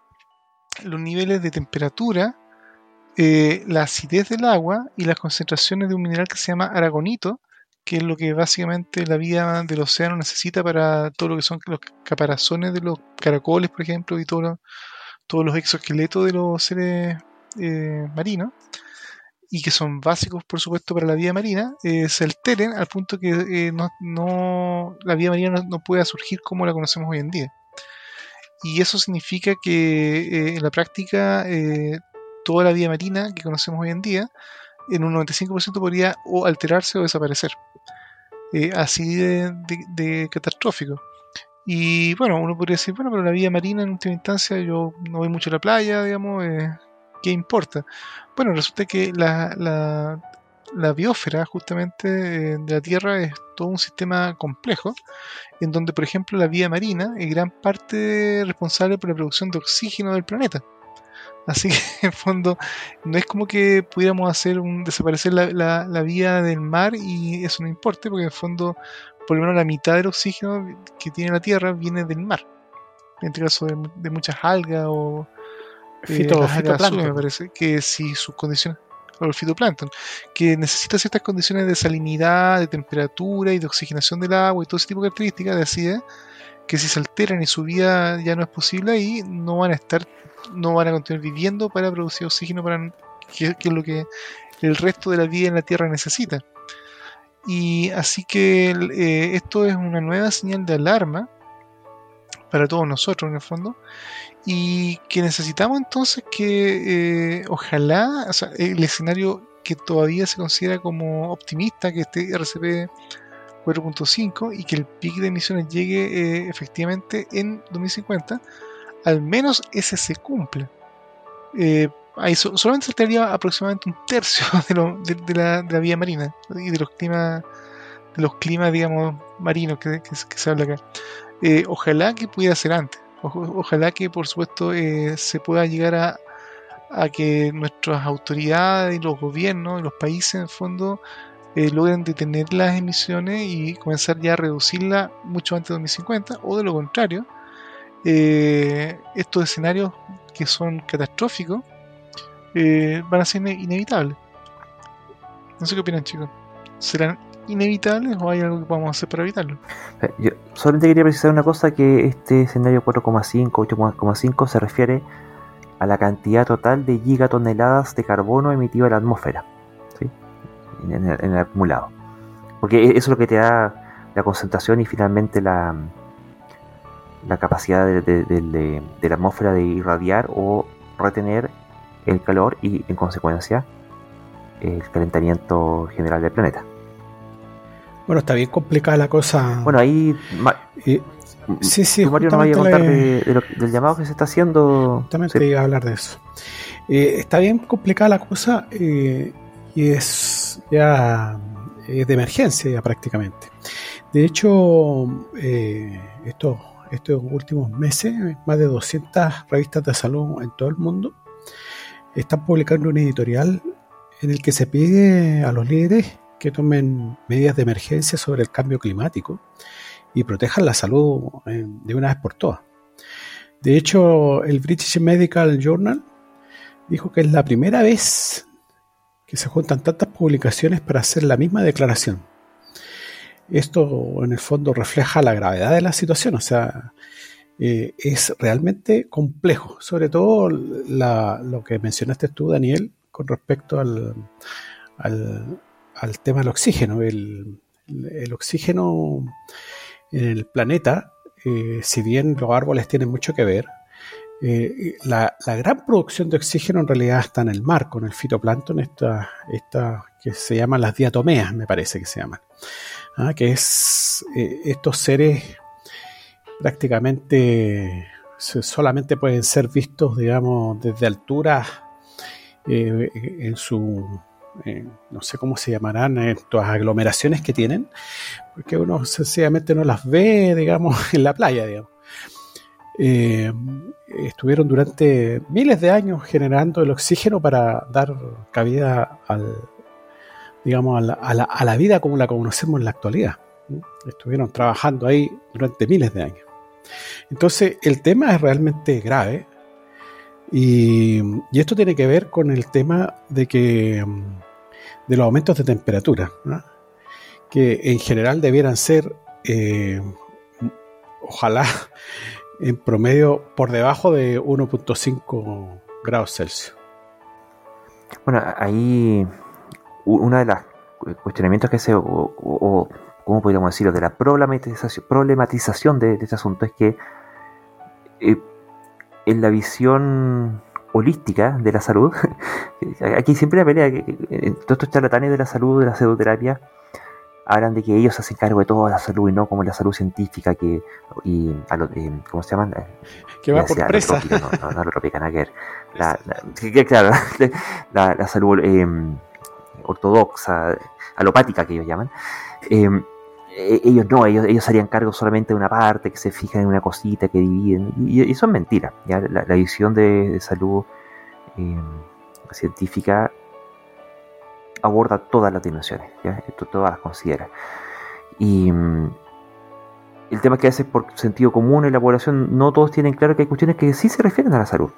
los niveles de temperatura, eh, la acidez del agua y las concentraciones de un mineral que se llama aragonito, que es lo que básicamente la vida del océano necesita para todo lo que son los caparazones de los caracoles, por ejemplo, y todos los exoesqueletos de los seres eh, marinos y que son básicos, por supuesto, para la vida marina, eh, se alteren al punto que eh, no, la vida marina no, pueda surgir como la conocemos hoy en día. Y eso significa que en la práctica toda la vida marina que conocemos hoy en día, en un 95% podría o alterarse o desaparecer. así de, catastrófico. Y bueno, uno podría decir, bueno, pero la vida marina en última instancia, yo no voy mucho a la playa, digamos, ¿qué importa? Bueno, resulta que la, la, biosfera justamente eh, de la Tierra es todo un sistema complejo, en donde, por ejemplo, la vida marina es gran parte responsable por la producción de oxígeno del planeta. Así que, en fondo, no es como que pudiéramos hacer un, desaparecer la, la, vida del mar y eso no importe, porque en fondo, por lo menos la mitad del oxígeno que tiene la Tierra viene del mar. En este caso de muchas algas o, Fito, me parece, que si sus condiciones, o el fitoplancton, que necesita ciertas condiciones de salinidad, de temperatura y de oxigenación del agua y todo ese tipo de características de acidez, que si se alteran y su vida ya no es posible ahí, no van a estar, no van a continuar viviendo para producir oxígeno para que, es lo que el resto de la vida en la Tierra necesita. Y así que eh, esto es una nueva señal de alarma para todos nosotros en el fondo, y que necesitamos entonces que eh, ojalá, el escenario que todavía se considera como optimista, que este RCP 4.5 y que el pic de emisiones llegue eh, efectivamente en 2050, al menos ese se cumple. Ahí solamente se estaría aproximadamente un tercio de, la, de, vía marina y de los climas, de los climas digamos, marinos que, se habla acá. Eh, ojalá que pudiera ser antes. ojalá que, por supuesto, se pueda llegar a, a que nuestras autoridades y los gobiernos y los países, en fondo, eh, logren detener las emisiones y comenzar ya a reducirlas mucho antes de 2050, o de lo contrario, eh, estos escenarios que son catastróficos eh, van a ser inevitables. No sé qué opinan, chicos. ¿Serán inevitables o hay algo que podamos hacer para evitarlo? Yo solamente quería precisar una cosa: que este escenario 4,5, 8,5 se refiere a la cantidad total de gigatoneladas de carbono emitido a la atmósfera en, el, acumulado. Porque e, eso es lo que te da la concentración y finalmente la, la capacidad de, la atmósfera de irradiar o retener el calor y en consecuencia el calentamiento general del planeta. Bueno, está bien complicada la cosa. Bueno, ahí Sí, sí. Mario nos vaya a contar del llamado que se está haciendo. También te iba a hablar de eso. Eh, está bien complicada la cosa eh, y es ya de emergencia ya prácticamente. De hecho, eh, estos, estos últimos meses, más de 200 revistas de salud en todo el mundo están publicando un editorial en el que se pide a los líderes que tomen medidas de emergencia sobre el cambio climático y protejan la salud eh, de una vez por todas. De hecho, el British Medical Journal dijo que es la primera vez que se juntan tantas publicaciones para hacer la misma declaración. Esto en el fondo refleja la gravedad de la situación, o sea, eh, es realmente complejo, sobre todo lo que mencionaste tú, Daniel, con respecto al, al, tema del oxígeno. El, el oxígeno en el planeta, eh, si bien los árboles tienen mucho que ver, eh, la, gran producción de oxígeno en realidad está en el mar, con el fitoplancton, esta, esta que se llaman las diatomeas, me parece que se llaman, ¿ah? que es estos seres prácticamente solamente pueden ser vistos, digamos, desde altura en su eh, no sé cómo se llamarán estas aglomeraciones que tienen, porque uno sencillamente no las ve, digamos, en la playa, digamos. Eh, estuvieron durante miles de años generando el oxígeno para dar cabida al, digamos, a la, vida como la conocemos en la actualidad. Estuvieron trabajando ahí durante miles de años. Entonces, el tema es realmente grave. Y, esto tiene que ver con el tema de que de los aumentos de temperatura, que en general debieran ser, eh, ojalá, en promedio por debajo de 1.5 grados Celsius. Bueno, ahí uno de los cuestionamientos que se, o, ¿cómo podríamos decirlo?, de la problematización, problematización de, este asunto es que eh, en la visión holística de la salud. Aquí siempre la pelea, que, todos estos charlatanes de la salud, de la pseudoterapia, hablan de que ellos hacen cargo de toda la salud y no como la salud científica que y a lo, eh, ¿cómo se llaman? Que va por presa. No, no, no, La, la, claro, la, la salud eh, ortodoxa, alopática que ellos llaman. Eh, ellos no, ellos, ellos harían cargo solamente de una parte, que se fijan en una cosita, que dividen, y, eso es mentira. ¿ya? La, visión de, salud em, científica aborda todas las dimensiones, ¿ya? Esto, todas las considera. Y mm, el tema que hace por sentido común en la población, no todos tienen claro que hay cuestiones que sí se refieren a la salud.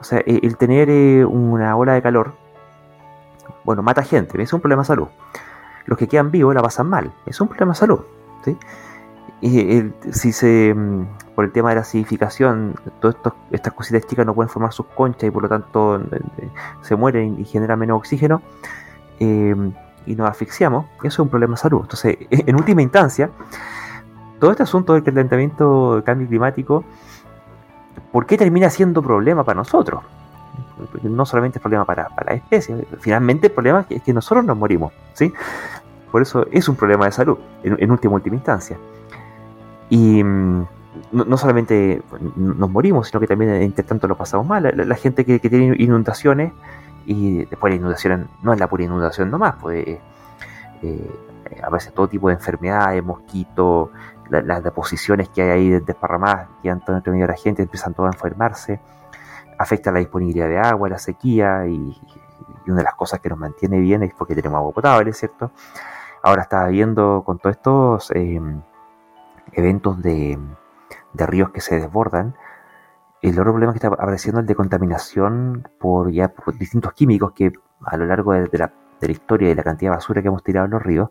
O sea, e, el, tener eh, una ola de calor, bueno, mata gente, es un problema de salud los que quedan vivos la pasan mal. Es un problema de salud. Y si se, mm, por el tema de la acidificación, todas estas cositas chicas no pueden formar sus conchas y por lo tanto eh, eh, se mueren y generan menos oxígeno eh, y nos asfixiamos, eso es un problema de salud. Entonces, en última instancia, todo este asunto del calentamiento, del cambio climático, ¿por qué termina siendo problema para nosotros? No solamente es problema para, la especie, finalmente el problema es que, nosotros nos morimos, ¿sí? Por eso es un problema de salud, en, última, instancia. Y mm, no, solamente nos morimos, sino que también entre tanto lo pasamos mal. La, gente que, tiene inundaciones, y después la inundación no es la pura inundación nomás, pues eh, a veces todo tipo de enfermedades, mosquitos, las deposiciones que hay ahí desparramadas que han todo entre medio la gente, empiezan todos a enfermarse, afecta la disponibilidad de agua, la sequía y, una de las cosas que nos mantiene bien es porque tenemos agua potable, ¿cierto? Ahora estaba viendo con todos estos em, eventos de, ríos que se desbordan, el otro problema que está apareciendo es el de contaminación por ya distintos químicos que a lo largo de, la, de la historia y la cantidad de basura que hemos tirado en los ríos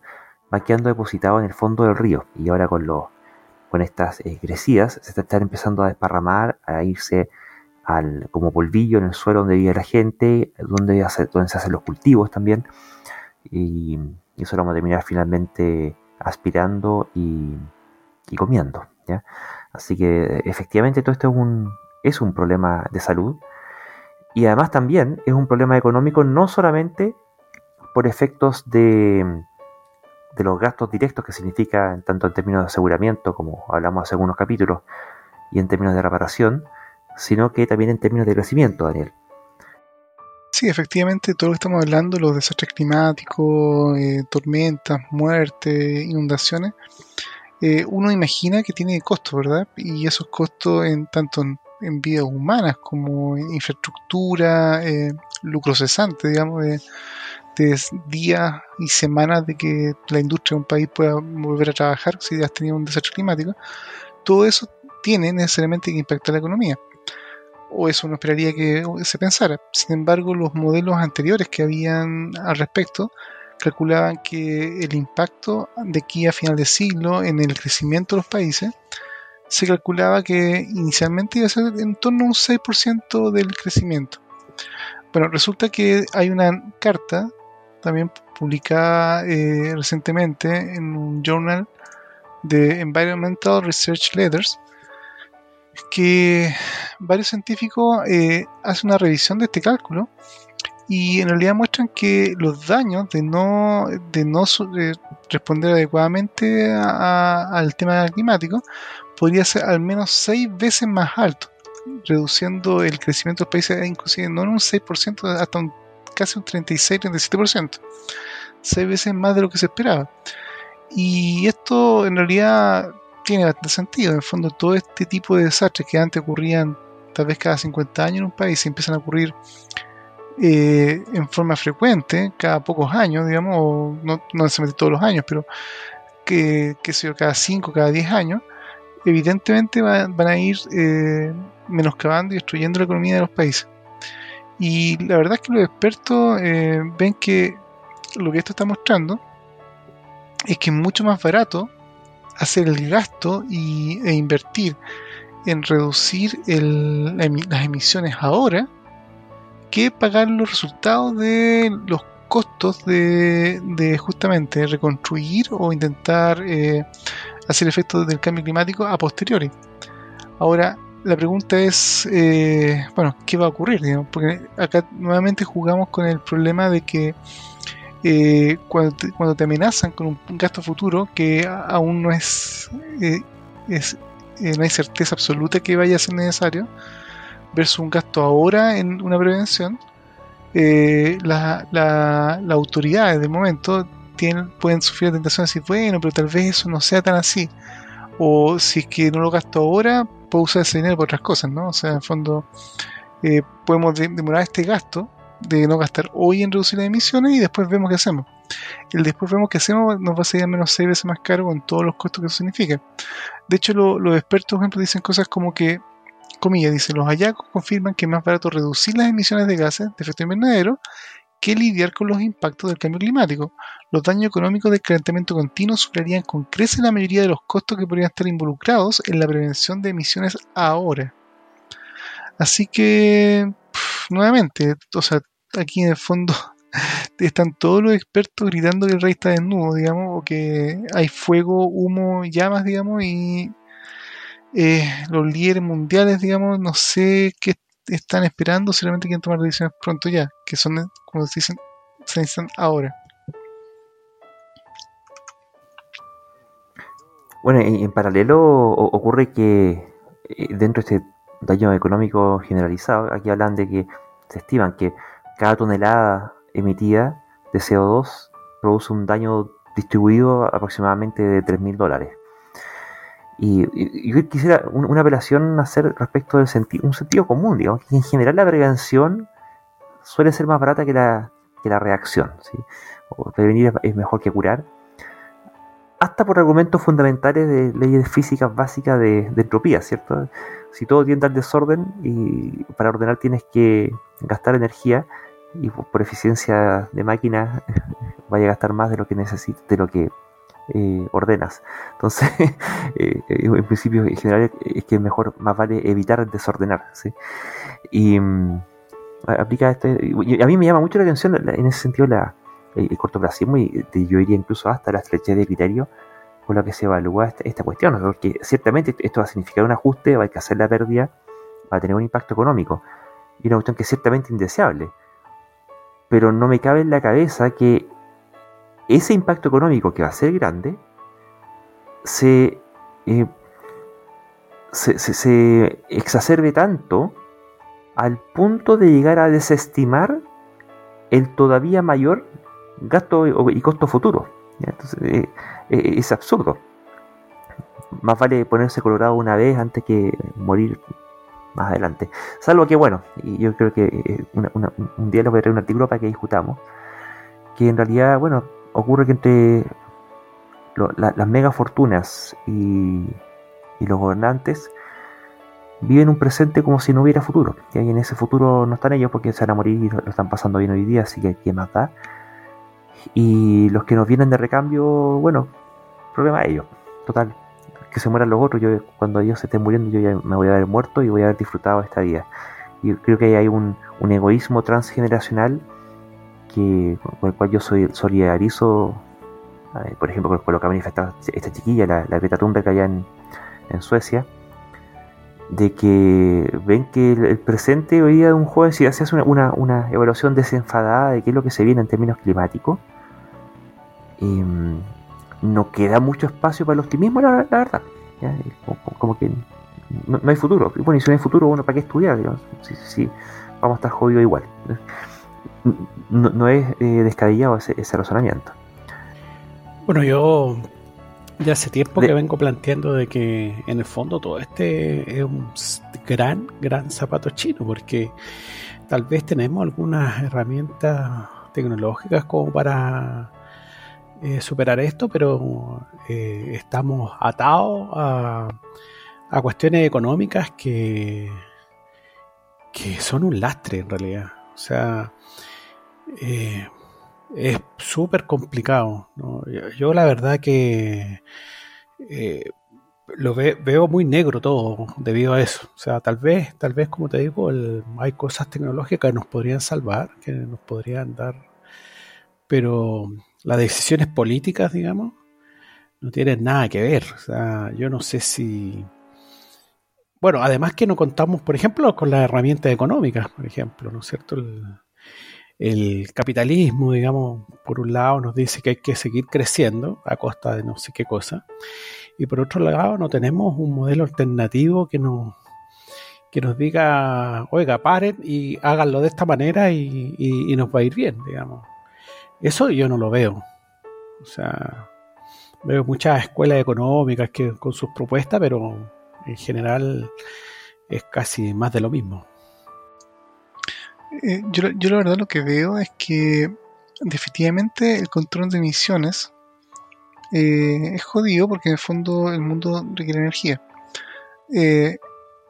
va quedando depositado en el fondo del río y ahora con, con estas eh, crecidas se está empezando a desparramar, a irse al, como polvillo en el suelo donde vive la gente, donde, donde se hacen los cultivos también y, eso lo vamos a terminar finalmente aspirando y, comiendo. ¿ya? Así que efectivamente todo esto es un, es un problema de salud y además también es un problema económico no solamente por efectos de, de los gastos directos que significa tanto en términos de aseguramiento, como hablamos hace algunos capítulos, y en términos de reparación, sino que también en términos de crecimiento, Daniel. Sí, efectivamente, todo lo que estamos hablando, los desastres climáticos, eh, tormentas, muertes, inundaciones, eh, uno imagina que tiene costos, ¿verdad? Y esos costos en tanto en, vidas humanas como en infraestructura, eh, lucro cesante, digamos, de días y semanas de que la industria de un país pueda volver a trabajar si has tenido un desastre climático, todo eso tiene necesariamente que impactar la economía. O eso uno esperaría que se pensara. Sin embargo, los modelos anteriores que habían al respecto calculaban que el impacto de aquí a final de siglo en el crecimiento de los países se calculaba que inicialmente iba a ser en torno a un 6% del crecimiento. Bueno, resulta que hay una carta también publicada eh, recientemente en un journal de Environmental Research Letters, que varios científicos eh, hacen una revisión de este cálculo y en realidad muestran que los daños de no, de no responder adecuadamente al tema climático podría ser al menos seis veces más alto, reduciendo el crecimiento de los países inclusive no en un 6%, hasta un casi un 36-37%, seis veces más de lo que se esperaba. Y esto en realidad tiene bastante sentido. En el fondo, todo este tipo de desastres que antes ocurrían tal vez cada 50 años en un país, empiezan a ocurrir eh, en forma frecuente, cada pocos años, digamos, o no, no necesariamente todos los años, pero que, que sea cada 5, cada 10 años, evidentemente van a ir eh, menoscabando y destruyendo la economía de los países. Y la verdad es que los expertos eh, ven que lo que esto está mostrando es que es mucho más barato hacer el gasto y, e invertir en reducir las emisiones ahora que pagar los resultados de los costos de, justamente reconstruir o intentar eh, hacer efectos del cambio climático a posteriori. Ahora, la pregunta es, eh, bueno, ¿qué va a ocurrir? Porque acá nuevamente jugamos con el problema de que eh, cuando, te, amenazan con un, gasto futuro que aún no es, eh, es no hay certeza absoluta que vaya a ser necesario, versus un gasto ahora en una prevención, las la, la autoridades de momento pueden sufrir la tentación de decir, bueno, pero tal vez eso no sea tan así. O si es que no lo gasto ahora, puedo usar ese dinero para otras cosas, ¿no? O sea, en fondo, eh, podemos demorar este gasto de no gastar hoy en reducir las emisiones y después vemos qué hacemos. El después vemos qué hacemos nos va a salir menos seis veces más caro con todos los costos que eso significa. De hecho, los expertos, por ejemplo, dicen cosas como que, comillas, dicen, los hallazgos confirman que es más barato reducir las emisiones de gases de efecto invernadero que lidiar con los impactos del cambio climático. Los daños económicos del calentamiento continuo superarían con creces la mayoría de los costos que podrían estar involucrados en la prevención de emisiones ahora. Así que, nuevamente, o sea, aquí en el fondo están todos los expertos gritando que el rey está desnudo, digamos, o que hay fuego, humo, llamas, digamos, y eh, los líderes mundiales, digamos, no sé qué están esperando, solamente quieren tomar decisiones pronto ya, que son, como se dicen, se necesitan ahora. Bueno, en, paralelo ocurre que eh, dentro de este daño económico generalizado, aquí hablan de que se estiman que cada tonelada emitida de CO2 produce un daño distribuido aproximadamente de 3.000 dólares. Y, yo quisiera una apelación hacer respecto del sentido, un sentido común, digamos, que en general la prevención suele ser más barata que la, que la reacción. O prevenir es mejor que curar. Hasta por argumentos fundamentales de leyes físicas básicas de, de entropía, ¿cierto? Si todo tiende al desorden y para ordenar tienes que gastar energía y por eficiencia de máquina vaya a gastar más de lo que necesitas, de lo que eh, ordenas. Entonces, eh, en principio, en general, es que mejor, más vale evitar desordenar. Y mm, aplica este. Y a mí me llama mucho la atención en ese sentido la, el cortoplacismo y yo iría incluso hasta la estrechez de criterio con la que se evalúa esta, esta cuestión. Porque ciertamente esto va a significar un ajuste, va a hacer la pérdida, va a tener un impacto económico. Y una cuestión que es ciertamente indeseable. Pero no me cabe en la cabeza que ese impacto económico que va a ser grande eh, se, se, exacerbe tanto al punto de llegar a desestimar el todavía mayor gasto y costo futuro. Eh, eh, es absurdo. Más vale ponerse colorado una vez antes que morir más adelante. Salvo que, bueno, y yo creo que un día les voy a traer un artículo para que discutamos, que en realidad, bueno, ocurre que entre las mega fortunas y, los gobernantes viven un presente como si no hubiera futuro. Y en ese futuro no están ellos porque se van a morir y lo están pasando bien hoy día, así que ¿quién más da? Y los que nos vienen de recambio, bueno, problema de ellos. Total, que se mueran los otros. Yo, cuando ellos se estén muriendo, yo ya me voy a haber muerto y voy a haber disfrutado esta vida. Y creo que hay un, un egoísmo transgeneracional que, con el cual yo soy solidarizo, eh, por ejemplo, con, lo que ha manifestado esta chiquilla, la, la Greta Thunberg allá en, en Suecia, de que ven que el, presente hoy día de un joven, si haces una, una, una, evaluación desenfadada de qué es lo que se viene en términos climáticos, em, no queda mucho espacio para el optimismo, la, verdad. Como, que no, hay futuro. Bueno, y si no hay futuro, bueno, ¿para qué estudiar? Si, vamos a estar jodidos igual no, es eh, descabellado ese, razonamiento. Bueno, yo ya hace tiempo que vengo planteando de que en el fondo todo este es un gran, gran zapato chino, porque tal vez tenemos algunas herramientas tecnológicas como para eh, superar esto, pero eh, estamos atados a, cuestiones económicas que, que son un lastre en realidad. O sea, eh, es súper complicado. Yo, la verdad que lo veo muy negro todo debido a eso. O sea, tal vez, tal vez como te digo, hay cosas tecnológicas que nos podrían salvar, que nos podrían dar, pero las decisiones políticas, digamos, no tienen nada que ver. O sea, yo no sé si... Bueno, además que no contamos, por ejemplo, con las herramientas económicas, por ejemplo, ¿no es cierto? El, capitalismo, digamos, por un lado nos dice que hay que seguir creciendo a costa de no sé qué cosa, y por otro lado no tenemos un modelo alternativo que nos, que nos diga, oiga, paren y háganlo de esta manera y, y nos va a ir bien, digamos. Eso yo no lo veo. O sea, veo muchas escuelas económicas que con sus propuestas, pero en general es casi más de lo mismo. Eh, yo, yo, la verdad lo que veo es que definitivamente el control de emisiones eh, es jodido porque en el fondo el mundo requiere energía. Eh,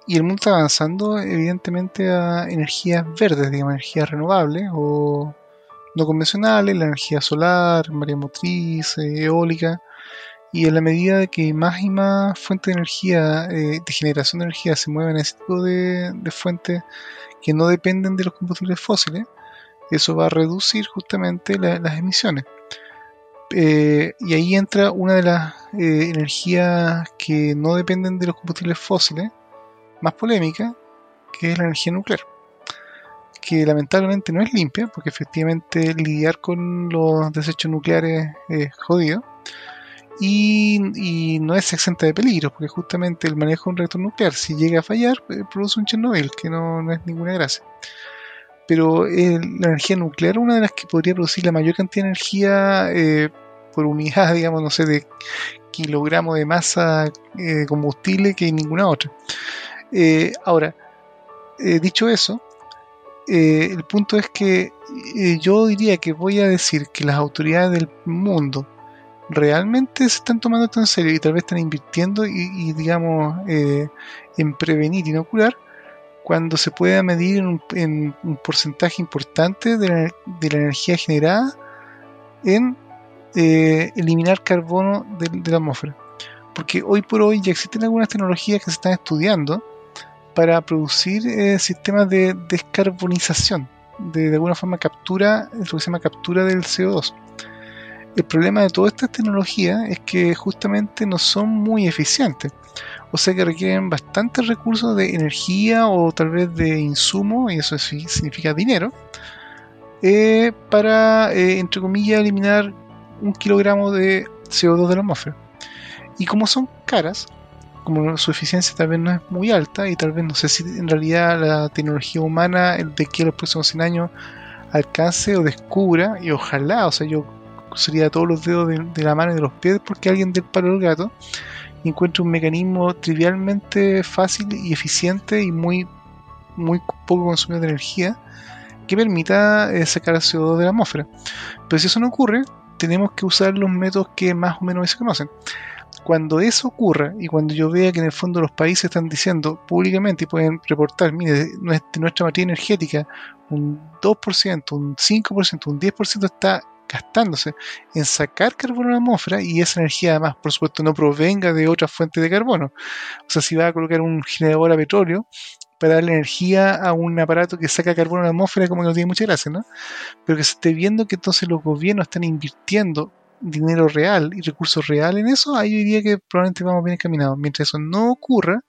y el mundo está avanzando evidentemente a energías verdes, digamos, energías renovables o no convencionales, la energía solar, maría motriz, eólica. Y en la medida que más y más fuentes de energía, de generación de energía se mueven a ese tipo de, de fuentes que no dependen de los combustibles fósiles, eso va a reducir justamente las emisiones. Eh, y ahí entra una de las eh, energías que no dependen de los combustibles fósiles, más polémica, que es la energía nuclear. Que lamentablemente no es limpia, porque efectivamente lidiar con los desechos nucleares es jodido. Y, no es exenta de peligros, porque justamente el manejo de un reactor nuclear, si llega a fallar, eh, produce un Chernobyl, que no, no es ninguna gracia pero la energía nuclear es una de las que podría producir la mayor cantidad de energía eh, por unidad, digamos, no sé, de kilogramo de masa eh, combustible que ninguna otra. Eh, ahora, dicho eso, el punto es que yo diría que voy a decir que las autoridades del mundo realmente se están tomando esto en serio y tal vez están invirtiendo y, digamos, en prevenir y no curar cuando se pueda medir en un, porcentaje importante de la, energía generada en eh, eliminar carbono de, la atmósfera. Porque hoy por hoy ya existen algunas tecnologías que se están estudiando para producir eh, sistemas de descarbonización, de, alguna forma captura, lo que se llama captura del CO2. El problema de todas estas tecnologías es que justamente no son muy eficientes o sea que requieren bastantes recursos de energía o tal vez de insumo, y eso significa dinero, eh, para, eh, entre comillas, eliminar un kilogramo de CO2 de la atmósfera. Y como son caras, como su eficiencia tal vez no es muy alta, y tal vez no sé si en realidad la tecnología humana de a los próximos 100 años alcance o descubra, y ojalá, o sea, yo sería todos los dedos de, la mano y de los pies porque alguien del palo del gato encuentre un mecanismo trivialmente fácil y eficiente y muy, muy poco consumidor de energía que permita eh, sacar CO2 de la atmósfera. Pero si eso no ocurre, tenemos que usar los métodos que más o menos se conocen. Cuando eso ocurra y cuando yo vea que en el fondo los países están diciendo públicamente y pueden reportar, mire, nuestra materia energética, un 2%, un 5%, un 10% está gastándose en sacar carbono a la atmósfera y esa energía además, por supuesto, no provenga de otra fuente de carbono. O sea, si va a colocar un generador a petróleo para darle energía a un aparato que saca carbono a la atmósfera, como que no tiene mucha gracia, ¿no? Pero que se esté viendo que entonces los gobiernos están invirtiendo dinero real y recursos reales en eso, ahí yo diría que probablemente vamos bien encaminados. Mientras eso no ocurra,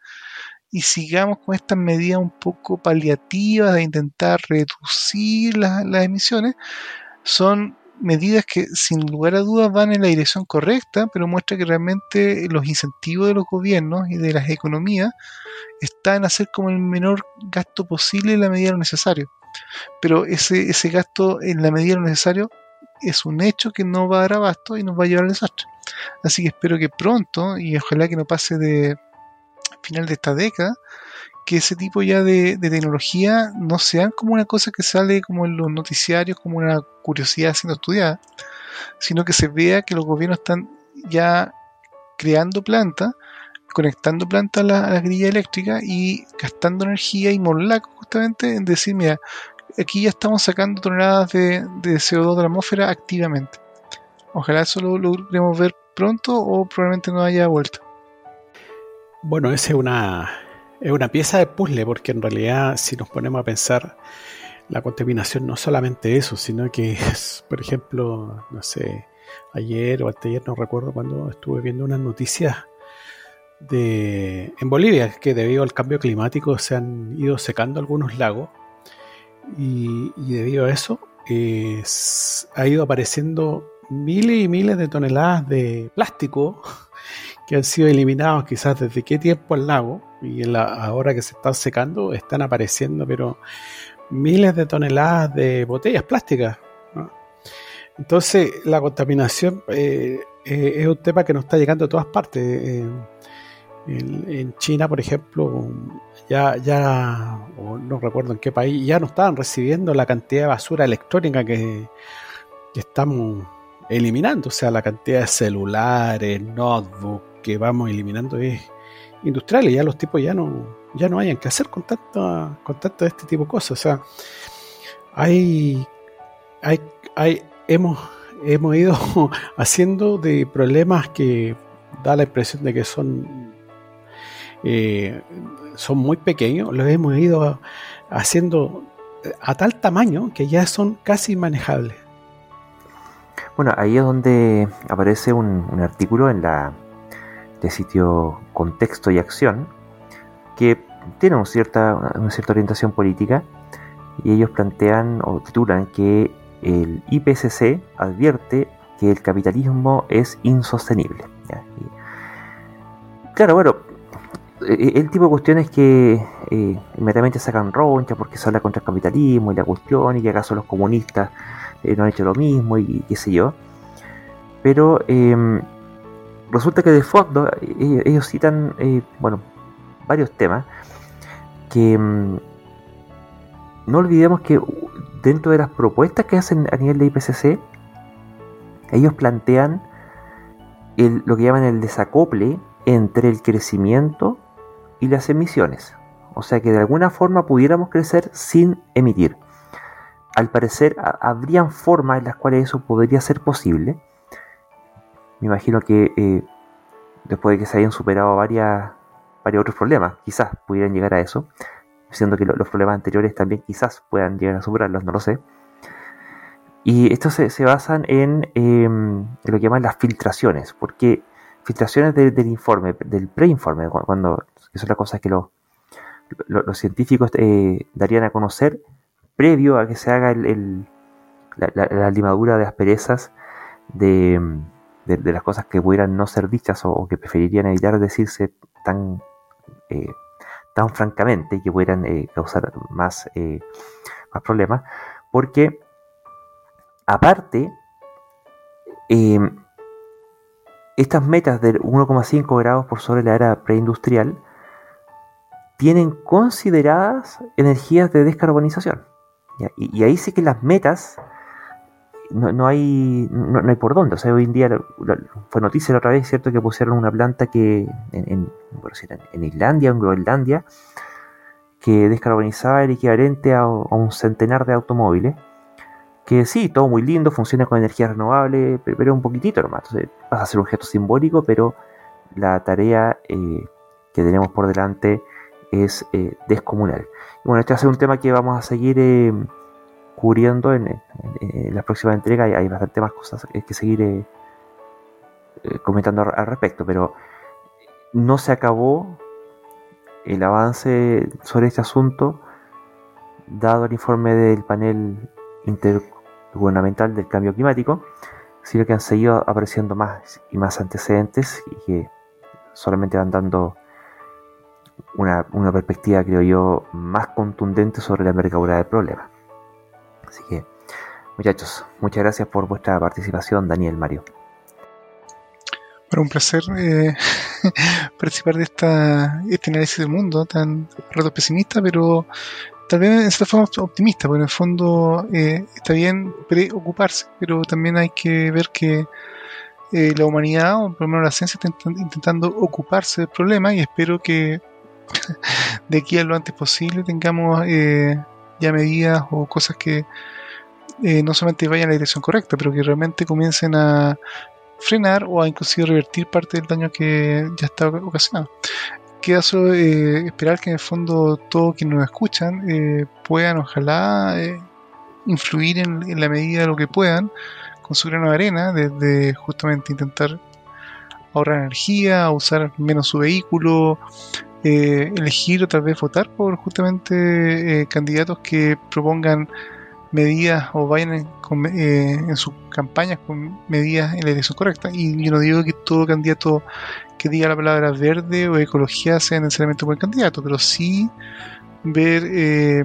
y sigamos con estas medidas un poco paliativas de intentar reducir las, las emisiones, son medidas que sin lugar a dudas van en la dirección correcta, pero muestra que realmente los incentivos de los gobiernos y de las economías están en hacer como el menor gasto posible en la medida de lo necesario. Pero ese, ese gasto en la medida de lo necesario es un hecho que no va a dar abasto y nos va a llevar al desastre. Así que espero que pronto, y ojalá que no pase de final de esta década, que ese tipo ya de, tecnología no sean como una cosa que sale como en los noticiarios, como una curiosidad siendo estudiada, sino que se vea que los gobiernos están ya creando plantas, conectando plantas a la, a grilla eléctrica y gastando energía y morlaco justamente en decir, mira, aquí ya estamos sacando toneladas de, CO2 de la atmósfera activamente. Ojalá eso lo logremos ver pronto o probablemente no haya vuelta. Bueno, esa es una, es una pieza de puzzle, porque en realidad, si nos ponemos a pensar, la contaminación no solamente eso, sino que es, por ejemplo, no sé, ayer o ayer no recuerdo cuando estuve viendo unas noticias de en Bolivia que debido al cambio climático se han ido secando algunos lagos y, debido a eso ha ido apareciendo miles y miles de toneladas de plástico que han sido eliminados quizás desde qué tiempo al lago y la, ahora que se están secando están apareciendo pero miles de toneladas de botellas plásticas. Entonces la contaminación eh, eh, es un tema que nos está llegando a todas partes. Eh, en, China, por ejemplo, ya, ya no recuerdo en qué país, ya no estaban recibiendo la cantidad de basura electrónica que, estamos eliminando. O sea, la cantidad de celulares, notebooks que vamos eliminando es industriales, ya los tipos ya no, ya no hayan que hacer con tanto de este tipo de cosas. O sea, hay, hay, hay hemos, hemos ido haciendo de problemas que da la impresión de que son, eh, son muy pequeños, los hemos ido haciendo a tal tamaño que ya son casi inmanejables. Bueno, ahí es donde aparece un, artículo en la de sitio Contexto y Acción que tiene cierta, una cierta orientación política y ellos plantean o titulan que el IPCC advierte que el capitalismo es insostenible. claro, bueno, el tipo de cuestiones que eh, inmediatamente sacan roncha porque se habla contra el capitalismo y la cuestión y que acaso los comunistas eh, no han hecho lo mismo y, qué sé yo. Pero em, resulta que de fondo eh, ellos, citan, bueno, varios temas que em, no olvidemos que dentro de las propuestas que hacen a nivel de IPCC, ellos plantean lo que llaman el desacople entre el crecimiento y las emisiones. O sea que de alguna forma pudiéramos crecer sin emitir. Al parecer habrían formas en las cuales eso podría ser posible. Me imagino que eh, después de que se hayan superado varias, varios otros problemas, quizás pudieran llegar a eso. Siendo que los problemas anteriores también quizás puedan llegar a superarlos, no lo sé. Y estos se, basan en, em, en, lo que llaman las filtraciones, porque filtraciones del informe, del preinforme, cuando, que son las cosas que los, los, científicos eh, darían a conocer previo a que se haga el, la, limadura de asperezas de, de, las cosas que pudieran no ser dichas o, que preferirían evitar decirse tan, eh, tan francamente y que pudieran eh, causar más, más problemas, porque aparte, estas metas del 1,5 grados por sobre la era preindustrial tienen consideradas energías de descarbonización. Y, ahí sí que las metas no, hay, no, hay por dónde. O sea, hoy en día fue noticia la otra vez, ¿cierto? Que pusieron una planta que en, en, Islandia, en Groenlandia, que descarbonizaba el equivalente a un centenar de automóviles que sí, todo muy lindo, funciona con energía renovable, pero, un poquitito nomás. Entonces vas a hacer un gesto simbólico, pero la tarea eh, que tenemos por delante es eh, descomunal. bueno, este va a ser un tema que vamos a seguir eh, cubriendo en, la próxima entrega. Hay, hay bastante más cosas que seguir comentando al respecto, pero no se acabó el avance sobre este asunto dado el informe del panel intergubernamental del cambio climático, sino que han seguido apareciendo más y más antecedentes y que solamente van dando una, perspectiva, creo yo, más contundente sobre la envergadura del problema. Así que, muchachos, muchas gracias por vuestra participación, Daniel Mario. Bueno, un placer eh, participar de esta, este análisis del mundo tan rato pesimista, pero tal vez en cierta forma optimista, porque en el fondo eh, está bien preocuparse, pero también hay que ver que eh, la humanidad, o por lo menos la ciencia, está intentando ocuparse del problema y espero que de aquí a lo antes posible tengamos eh, ya medidas o cosas que no solamente vayan en la dirección correcta, pero que realmente comiencen a frenar o a inclusive revertir parte del daño que ya está ocasionado. Queda solo eh, esperar que en el fondo todos quienes nos escuchan eh, puedan ojalá eh, influir en, la medida de lo que puedan con su grano de arena, desde justamente intentar ahorrar energía, usar menos su vehículo, elegir o tal vez votar por justamente candidatos que propongan medidas o vayan en, en sus campañas con medidas en la dirección correcta. Y yo no digo que todo candidato que diga la palabra verde o ecología sea necesariamente un buen candidato, pero sí ver eh,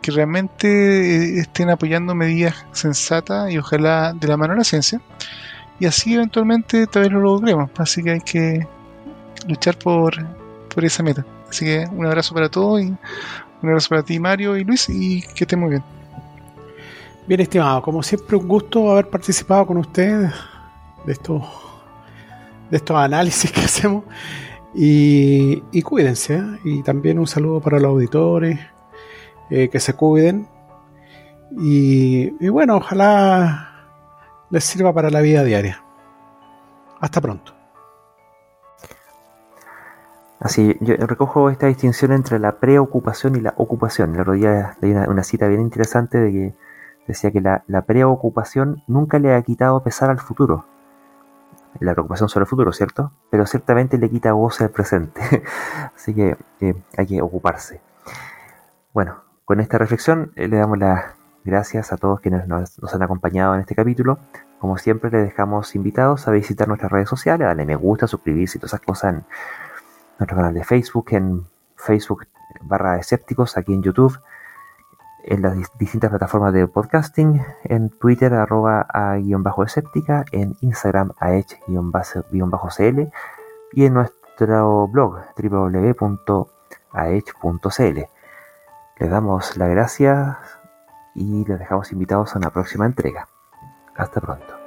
que realmente eh, estén apoyando medidas sensatas y ojalá de la mano de la ciencia. Y así eventualmente tal vez lo logremos. Así que hay que luchar por, por esa meta. Así que un abrazo para todos y un abrazo para ti Mario y Luis y que estén muy bien. Bien estimado, como siempre un gusto haber participado con ustedes de estos de estos análisis que hacemos. Y, cuídense. ¿eh? Y también un saludo para los auditores, eh, que se cuiden. Y, y bueno, ojalá les sirva para la vida diaria. Hasta pronto. Así, yo recojo esta distinción entre la preocupación y la ocupación. El otro día leí una, cita bien interesante de que decía que la, preocupación nunca le ha quitado pesar al futuro. La preocupación sobre el futuro, ¿cierto? Pero ciertamente le quita voz al presente. Así que eh, hay que ocuparse. Bueno, con esta reflexión eh, le damos las gracias a todos quienes nos, han acompañado en este capítulo. Como siempre, les dejamos invitados a visitar nuestras redes sociales, darle me gusta, suscribirse y todas esas cosas en nuestro canal de Facebook, en Facebook barra escépticos, aquí en YouTube, en las distintas plataformas de podcasting, en Twitter arroba a guion bajo escéptica, en Instagram a guion bajo cl y en nuestro blog www.aech.cl. Les damos las gracias y les dejamos invitados a una próxima entrega. Hasta pronto.